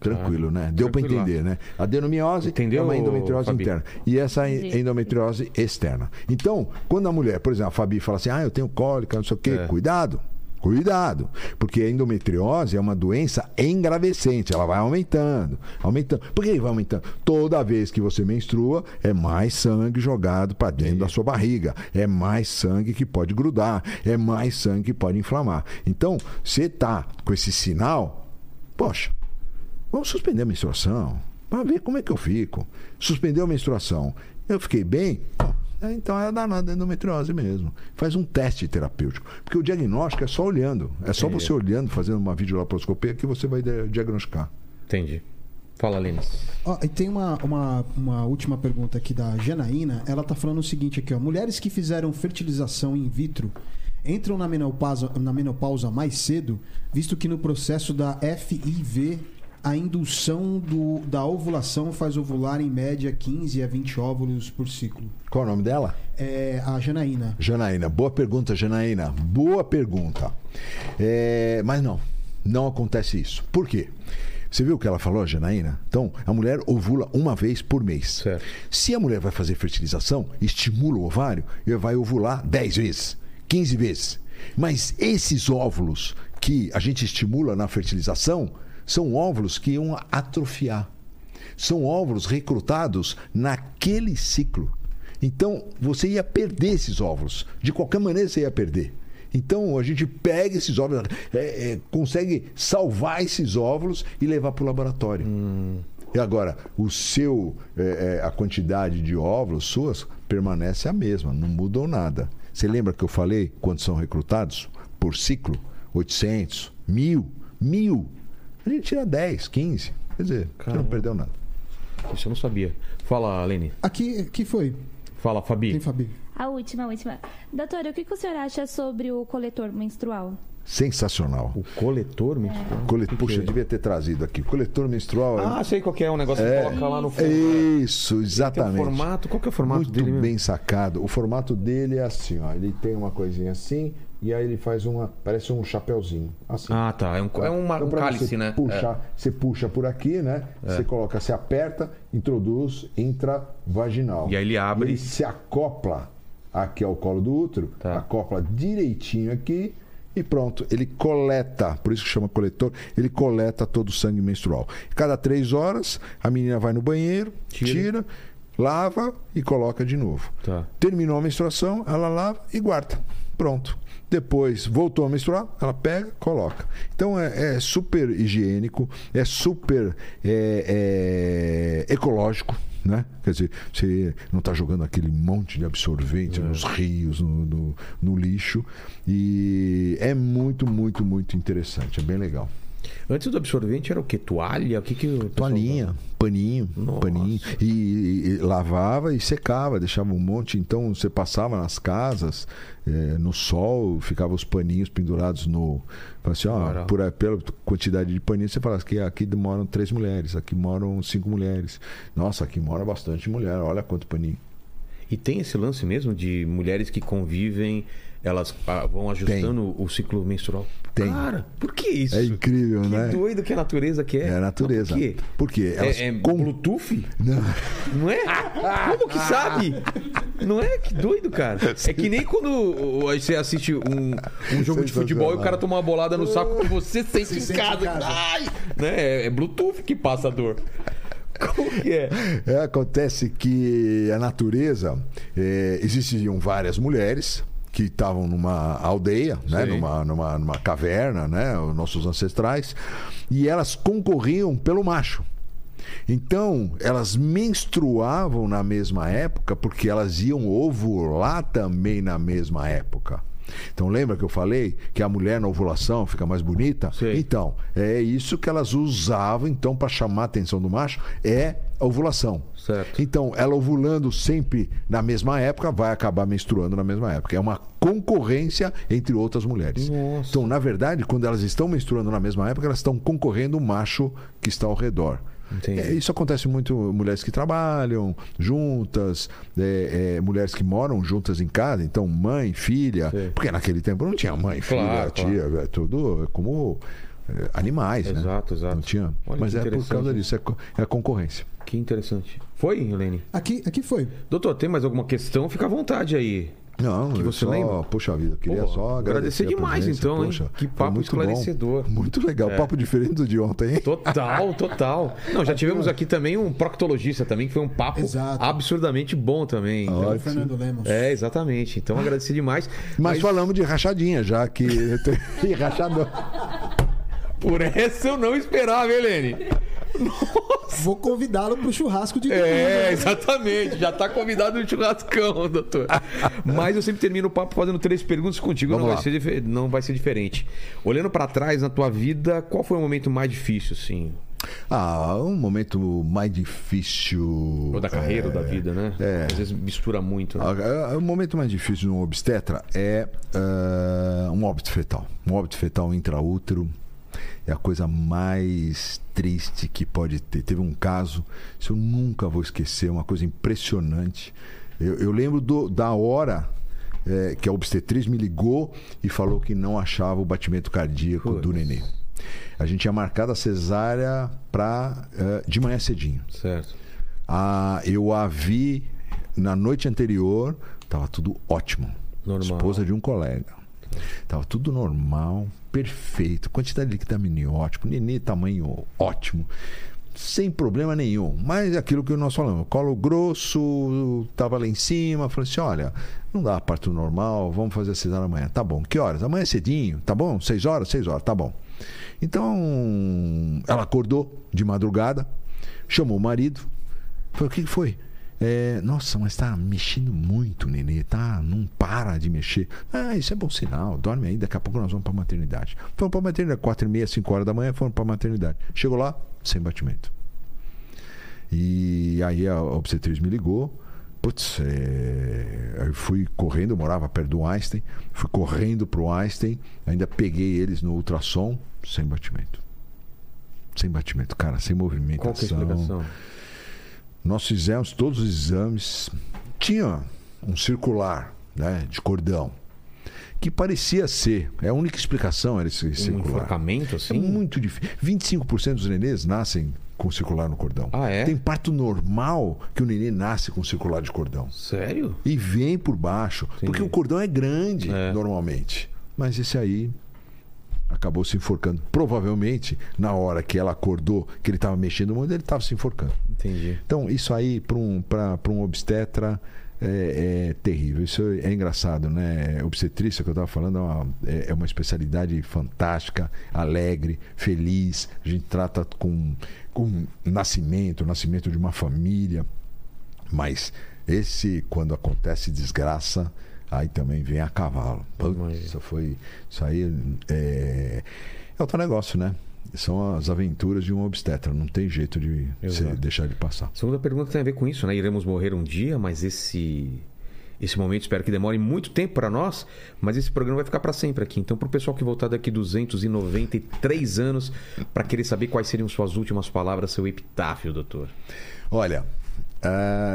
Tranquilo, né? Deu para entender, né? Adenomiose Entendeu, é uma endometriose Fabi? interna. E essa é endometriose externa. Então, quando a mulher, por exemplo, a Fabi fala assim, ah, eu tenho cólica, não sei o quê, É. cuidado. Cuidado, porque a endometriose é uma doença engravescente, ela vai aumentando, aumentando. Por que vai aumentando? Toda vez que você menstrua, é mais sangue jogado para dentro da sua barriga, é mais sangue que pode grudar, é mais sangue que pode inflamar. Então, você tá com esse sinal, poxa, Vamos suspender a menstruação. Para ver como é que eu fico. Suspendeu a menstruação. Eu fiquei bem? É, Então é danada endometriose mesmo. Faz um teste terapêutico. Porque o diagnóstico é só olhando. É só Entendi. você olhando, fazendo uma videolaparoscopia que você vai dia- diagnosticar. Entendi. Fala, Aline. Ó, e tem uma, uma, uma última pergunta aqui da Janaína. Ela tá falando o seguinte aqui, ó. Mulheres que fizeram fertilização in vitro entram na menopausa, na menopausa mais cedo, visto que no processo da FIV a indução do, da ovulação faz ovular em média 15 a 20 óvulos por ciclo. Qual é o nome dela? É a Janaína. Janaína, boa pergunta, Janaína. Boa pergunta. É, mas não, não acontece isso. Por quê? Você viu o que ela falou, Janaína? Então, a mulher ovula uma vez por mês. Certo. Se a mulher vai fazer fertilização, estimula o ovário, ele vai ovular 10 vezes, 15 vezes. Mas esses óvulos que a gente estimula na fertilização são óvulos que iam atrofiar. São óvulos recrutados naquele ciclo. Então, você ia perder esses óvulos. De qualquer maneira, você ia perder. Então, a gente pega esses óvulos, é, é, consegue salvar esses óvulos e levar para o laboratório. E agora, o seu, é, é, a quantidade de óvulos suas permanece a mesma, não mudou nada. Você lembra que eu falei quantos são recrutados por ciclo? 800, mil, mil. A gente tira 10, 15. Quer dizer, você não Caramba. perdeu nada. Isso eu não sabia. Fala, Lene. Aqui, aqui foi. Fala, Fabi. Tem Fabi. A última, a última. Doutora, o que que o senhor acha sobre o coletor menstrual? Sensacional. O coletor menstrual? Cole... O que Puxa, é? eu devia ter trazido aqui. Coletor menstrual. Ah, sei qual que é. Um negócio que É. coloca lá no fundo. Isso, Tem exatamente. um formato. Qual que é o formato Muito dele mesmo? bem sacado. O formato dele é assim, ó. Ele tem uma coisinha assim e aí ele faz uma. Parece um chapéuzinho. Assim. Ah, tá. É um, é um, Então, um cálice, você né? Puxar, Você puxa por aqui, né? Você coloca, você aperta, introduz intravaginal. E aí ele abre. E ele se acopla aqui ao colo do útero, Tá. acopla direitinho aqui e pronto. Ele coleta, por isso que chama coletor, ele coleta todo o sangue menstrual. Cada três horas, a menina vai no banheiro, Tira. tira, lava e coloca de novo. Tá. Terminou a menstruação, ela lava e guarda. Pronto. Depois voltou a menstruar, ela pega, coloca. Então é, é super higiênico, é super é, é, ecológico. Né? Quer dizer, você não está jogando aquele monte de absorvente nos rios, no, no- no lixo. E é muito, muito, muito interessante. É bem legal. Antes do absorvente era o quê? Toalha? O que que Toalhinha, paninho, Nossa. paninho. E, e- e lavava e secava, deixava um monte. Então você passava nas casas, eh, no sol, ficava os paninhos pendurados no. Assim, ó, por, pela quantidade de paninhos, você fala que aqui moram três mulheres, aqui moram cinco mulheres. Nossa, aqui mora bastante mulher, olha quanto paninho. E tem esse lance mesmo de mulheres que convivem, elas vão ajustando o ciclo menstrual? Tem. Cara, por que isso? É incrível, que né? doido que a natureza quer. É a natureza. Por quê? Porque elas É, é com- Bluetooth? Não. Não é? Como que sabe? Não é? Que doido, cara. É que nem quando você assiste um, um jogo de futebol e o cara toma uma bolada no saco que você sente Se em sente casa. em casa. Ai! Né? É, é Bluetooth que passa a dor. Como que é? É, acontece que a natureza é, existiam várias mulheres que estavam numa aldeia, né, Sim. numa, numa, numa caverna, né, os nossos ancestrais, e elas concorriam pelo macho. Então, elas menstruavam na mesma época porque elas iam ovular também na mesma época. Então, lembra que eu falei que a mulher na ovulação fica mais bonita? Sei. Então, é isso que elas usavam então para chamar a atenção do macho, é a ovulação. Certo. Então, ela ovulando sempre na mesma época, vai acabar menstruando na mesma época. É uma concorrência entre outras mulheres. Nossa. Então, na verdade, quando elas estão menstruando na mesma época, elas estão concorrendo o macho que está ao redor. É, isso acontece muito mulheres que trabalham juntas, é, é, mulheres que moram juntas em casa, então mãe, filha, Sei. porque naquele tempo não tinha mãe, filha, Claro, tia, é tudo como é, animais, né? Exato, exato. Não tinha. Olha Mas é por causa disso, é, é a concorrência. Que interessante. Foi, Helene? Aqui, aqui foi. Doutor, tem mais alguma questão? Fica à vontade aí. Não, Que eu você só, lembra? Puxa vida, eu queria Pô, só agradecer. agradecer demais, então, hein? poxa, Que foi papo muito bom. esclarecedor. Muito legal, É. papo diferente do de ontem, hein? Total, total. Não, já tivemos aqui também um proctologista também, que foi um papo Exato. absurdamente bom também. Então, É o Fernando Lemos. é, exatamente. Então agradecer demais. Mas, falamos de rachadinha, já que. Rachador. por essa eu não esperava, Helene. Vou convidá-lo pro churrasco de É, exatamente. Já tá convidado no churrascão, doutor. Mas eu sempre termino o papo fazendo três perguntas contigo. Não vai, ser, não vai ser diferente. Olhando pra trás na tua vida, qual foi o momento mais difícil, assim? Ah, um momento mais difícil. Ou da carreira, é, ou da vida, né? é. Às vezes mistura muito. Né? Ah, ah, O momento mais difícil de um obstetra é ah, um óbito fetal. Um óbito fetal intraútero é a coisa mais triste que pode ter. Teve um caso, isso eu nunca vou esquecer, uma coisa impressionante. Eu, eu lembro do- da hora eh, que a obstetriz me ligou e falou que não achava o batimento cardíaco do Putz. neném. A gente tinha marcado a cesárea pra, eh, de manhã cedinho. Certo. Ah, eu a vi na noite anterior, tava tudo ótimo. Normal. Esposa de um colega. Tava tudo normal, perfeito. Quantidade de líquido amniótico, nenê tamanho ótimo. Sem problema nenhum. Mas é aquilo que nós falamos, colo grosso, tava lá em cima, falei assim: olha, não dá parto normal, vamos fazer a cesárea amanhã. Tá bom. Que horas? Amanhã cedinho, tá bom? Seis horas? Seis horas, tá bom. Então, ela acordou de madrugada, chamou o marido, Falei, o que foi? É, nossa, mas tá mexendo muito, nenê, tá? Não para de mexer. Ah, isso é bom sinal, dorme aí, daqui a pouco nós vamos pra maternidade. Fomos pra maternidade, quatro e meia, cinco horas da manhã, fomos pra maternidade. Chegou lá, sem batimento. E aí a obstetriz me ligou. Putz, é... eu fui correndo, eu morava perto do Einstein, fui correndo pro Einstein, ainda peguei eles no ultrassom, sem batimento. Sem batimento, cara, sem movimentação. Qual que é a explicação? Nós fizemos todos os exames. Tinha um circular né, de cordão. Que parecia ser. É a única explicação era esse Um circular. enforcamento, É assim? muito difícil. 25% dos nenês nascem com circular no cordão. Ah, é? Tem parto normal que o nenê nasce com circular de cordão. Sério? E vem por baixo. Porque o cordão é grande, É. normalmente. Mas esse aí acabou se enforcando. Provavelmente, na hora que ela acordou, que ele estava mexendo muito, ele estava se enforcando. Entendi. Então, isso aí, para um, pra- pra um obstetra, é, é terrível. Isso é engraçado, né? Obstetrícia, que eu estava falando, é uma, é- é uma especialidade fantástica, alegre, feliz. A gente trata com, com nascimento, nascimento de uma família. Mas esse, quando acontece desgraça, aí também vem a cavalo. Putz. Isso foi. Isso aí é, é outro negócio, né? São as aventuras de um obstetra. Não tem jeito de você deixar de passar. Segunda pergunta tem a ver com isso, né? Iremos morrer um dia, mas esse esse momento espero que demore muito tempo para nós, mas esse programa vai ficar para sempre aqui. Então, para o pessoal que voltar daqui 293 anos, para querer saber quais seriam suas últimas palavras, seu epitáfio, doutor. Olha,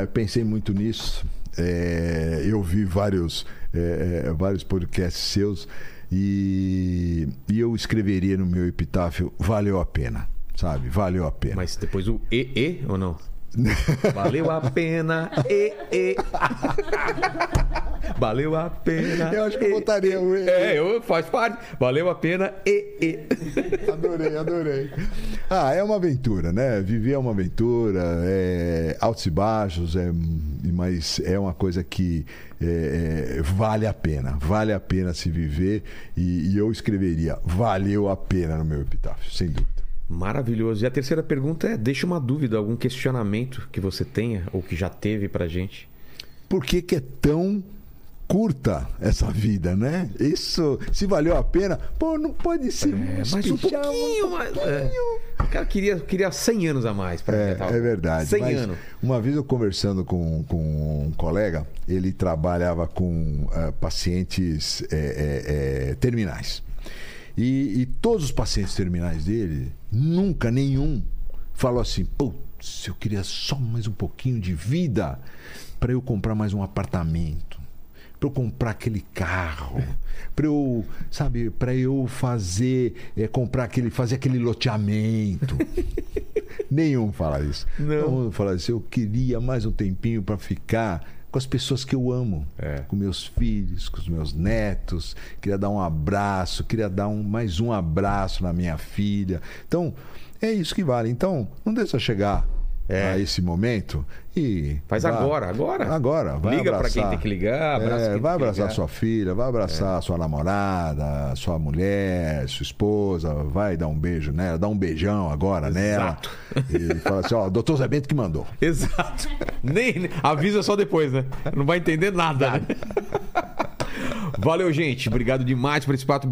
eu pensei muito nisso. É, eu vi vários, é, é, vários podcasts seus e, e eu escreveria no meu epitáfio: valeu a pena, sabe? Valeu a pena. Mas depois o EE ou não? Valeu a pena, e, e. Valeu a pena. Eu acho que eu botaria o e. e. É, eu, faz parte. Valeu a pena, e, e. Adorei, adorei. Ah, é uma aventura, né? Viver é uma aventura, é altos e baixos, é, mas é uma coisa que é, é, vale a pena. Vale a pena se viver. E, e eu escreveria, valeu a pena no meu epitáfio, sem dúvida. Maravilhoso. E a terceira pergunta é: deixa uma dúvida, algum questionamento que você tenha ou que já teve pra gente. Por que, que é tão curta essa vida, né? Isso, se valeu a pena, pô, não pode ser É, mais um pouquinho, mais. É. O cara queria, queria 100 anos a mais para É, é verdade. 100 Mas anos. Uma vez eu conversando com, com um colega, ele trabalhava com ah, pacientes é, terminais. E, e todos os pacientes terminais dele, nunca nenhum falou assim: putz, eu queria só mais um pouquinho de vida para eu comprar mais um apartamento. Para eu comprar aquele carro, para eu, sabe, para eu fazer, é, comprar aquele, fazer aquele loteamento. Nenhum fala isso. Não. Todo mundo fala assim: eu queria mais um tempinho para ficar com as pessoas que eu amo, É. com meus filhos, com os meus netos. Queria dar um abraço, queria dar um, mais um abraço na minha filha. Então, é isso que vale. Então, não deixa chegar É. a esse momento e. Faz vá- agora, agora. Agora, vai Liga pra abraçar. quem tem que ligar, abraça É, quem tem vai abraçar ligar. sua filha, vai abraçar sua namorada, sua mulher, sua esposa, vai dar um beijo nela, dá um beijão agora Exato. nela. E fala assim: ó, doutor Zé Bento que mandou. Exato. Nem, nem- avisa só depois, né? Não vai entender nada. né? Valeu, gente. Obrigado demais por esse papo.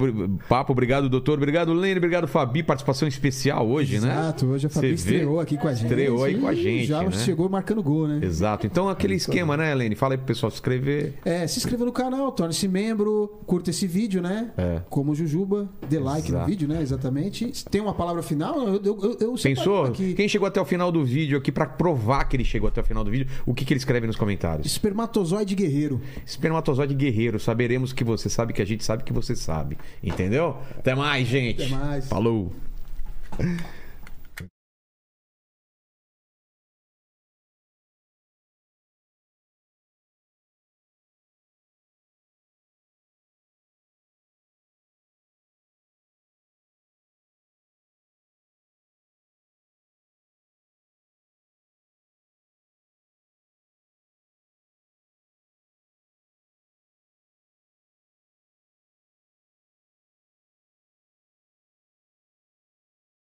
papo. Obrigado, doutor. Obrigado, Lene. Obrigado, Fabi. Participação especial hoje, né? Exato, hoje a Fabi vê? estreou aqui com a gente. Estreou aí com a gente, Já né? chegou marcando gol, né? Exato. Então, aquele esquema, né, Lene? Fala aí pro pessoal se inscrever. É, se inscreva no canal, torne-se membro, curta esse vídeo, né? É. Como Jujuba, dê like Exato. no vídeo, né? Exatamente. Tem uma palavra final? Eu, eu, eu, Pensou? Aqui. Quem chegou até o final do vídeo aqui pra provar que ele chegou até o final do vídeo, o que, que ele escreve nos comentários? Espermatozoide guerreiro. Espermatozoide guerreiro. Saberemos que você sabe que a gente sabe que você sabe. Entendeu? Até mais, gente. Até mais. Falou.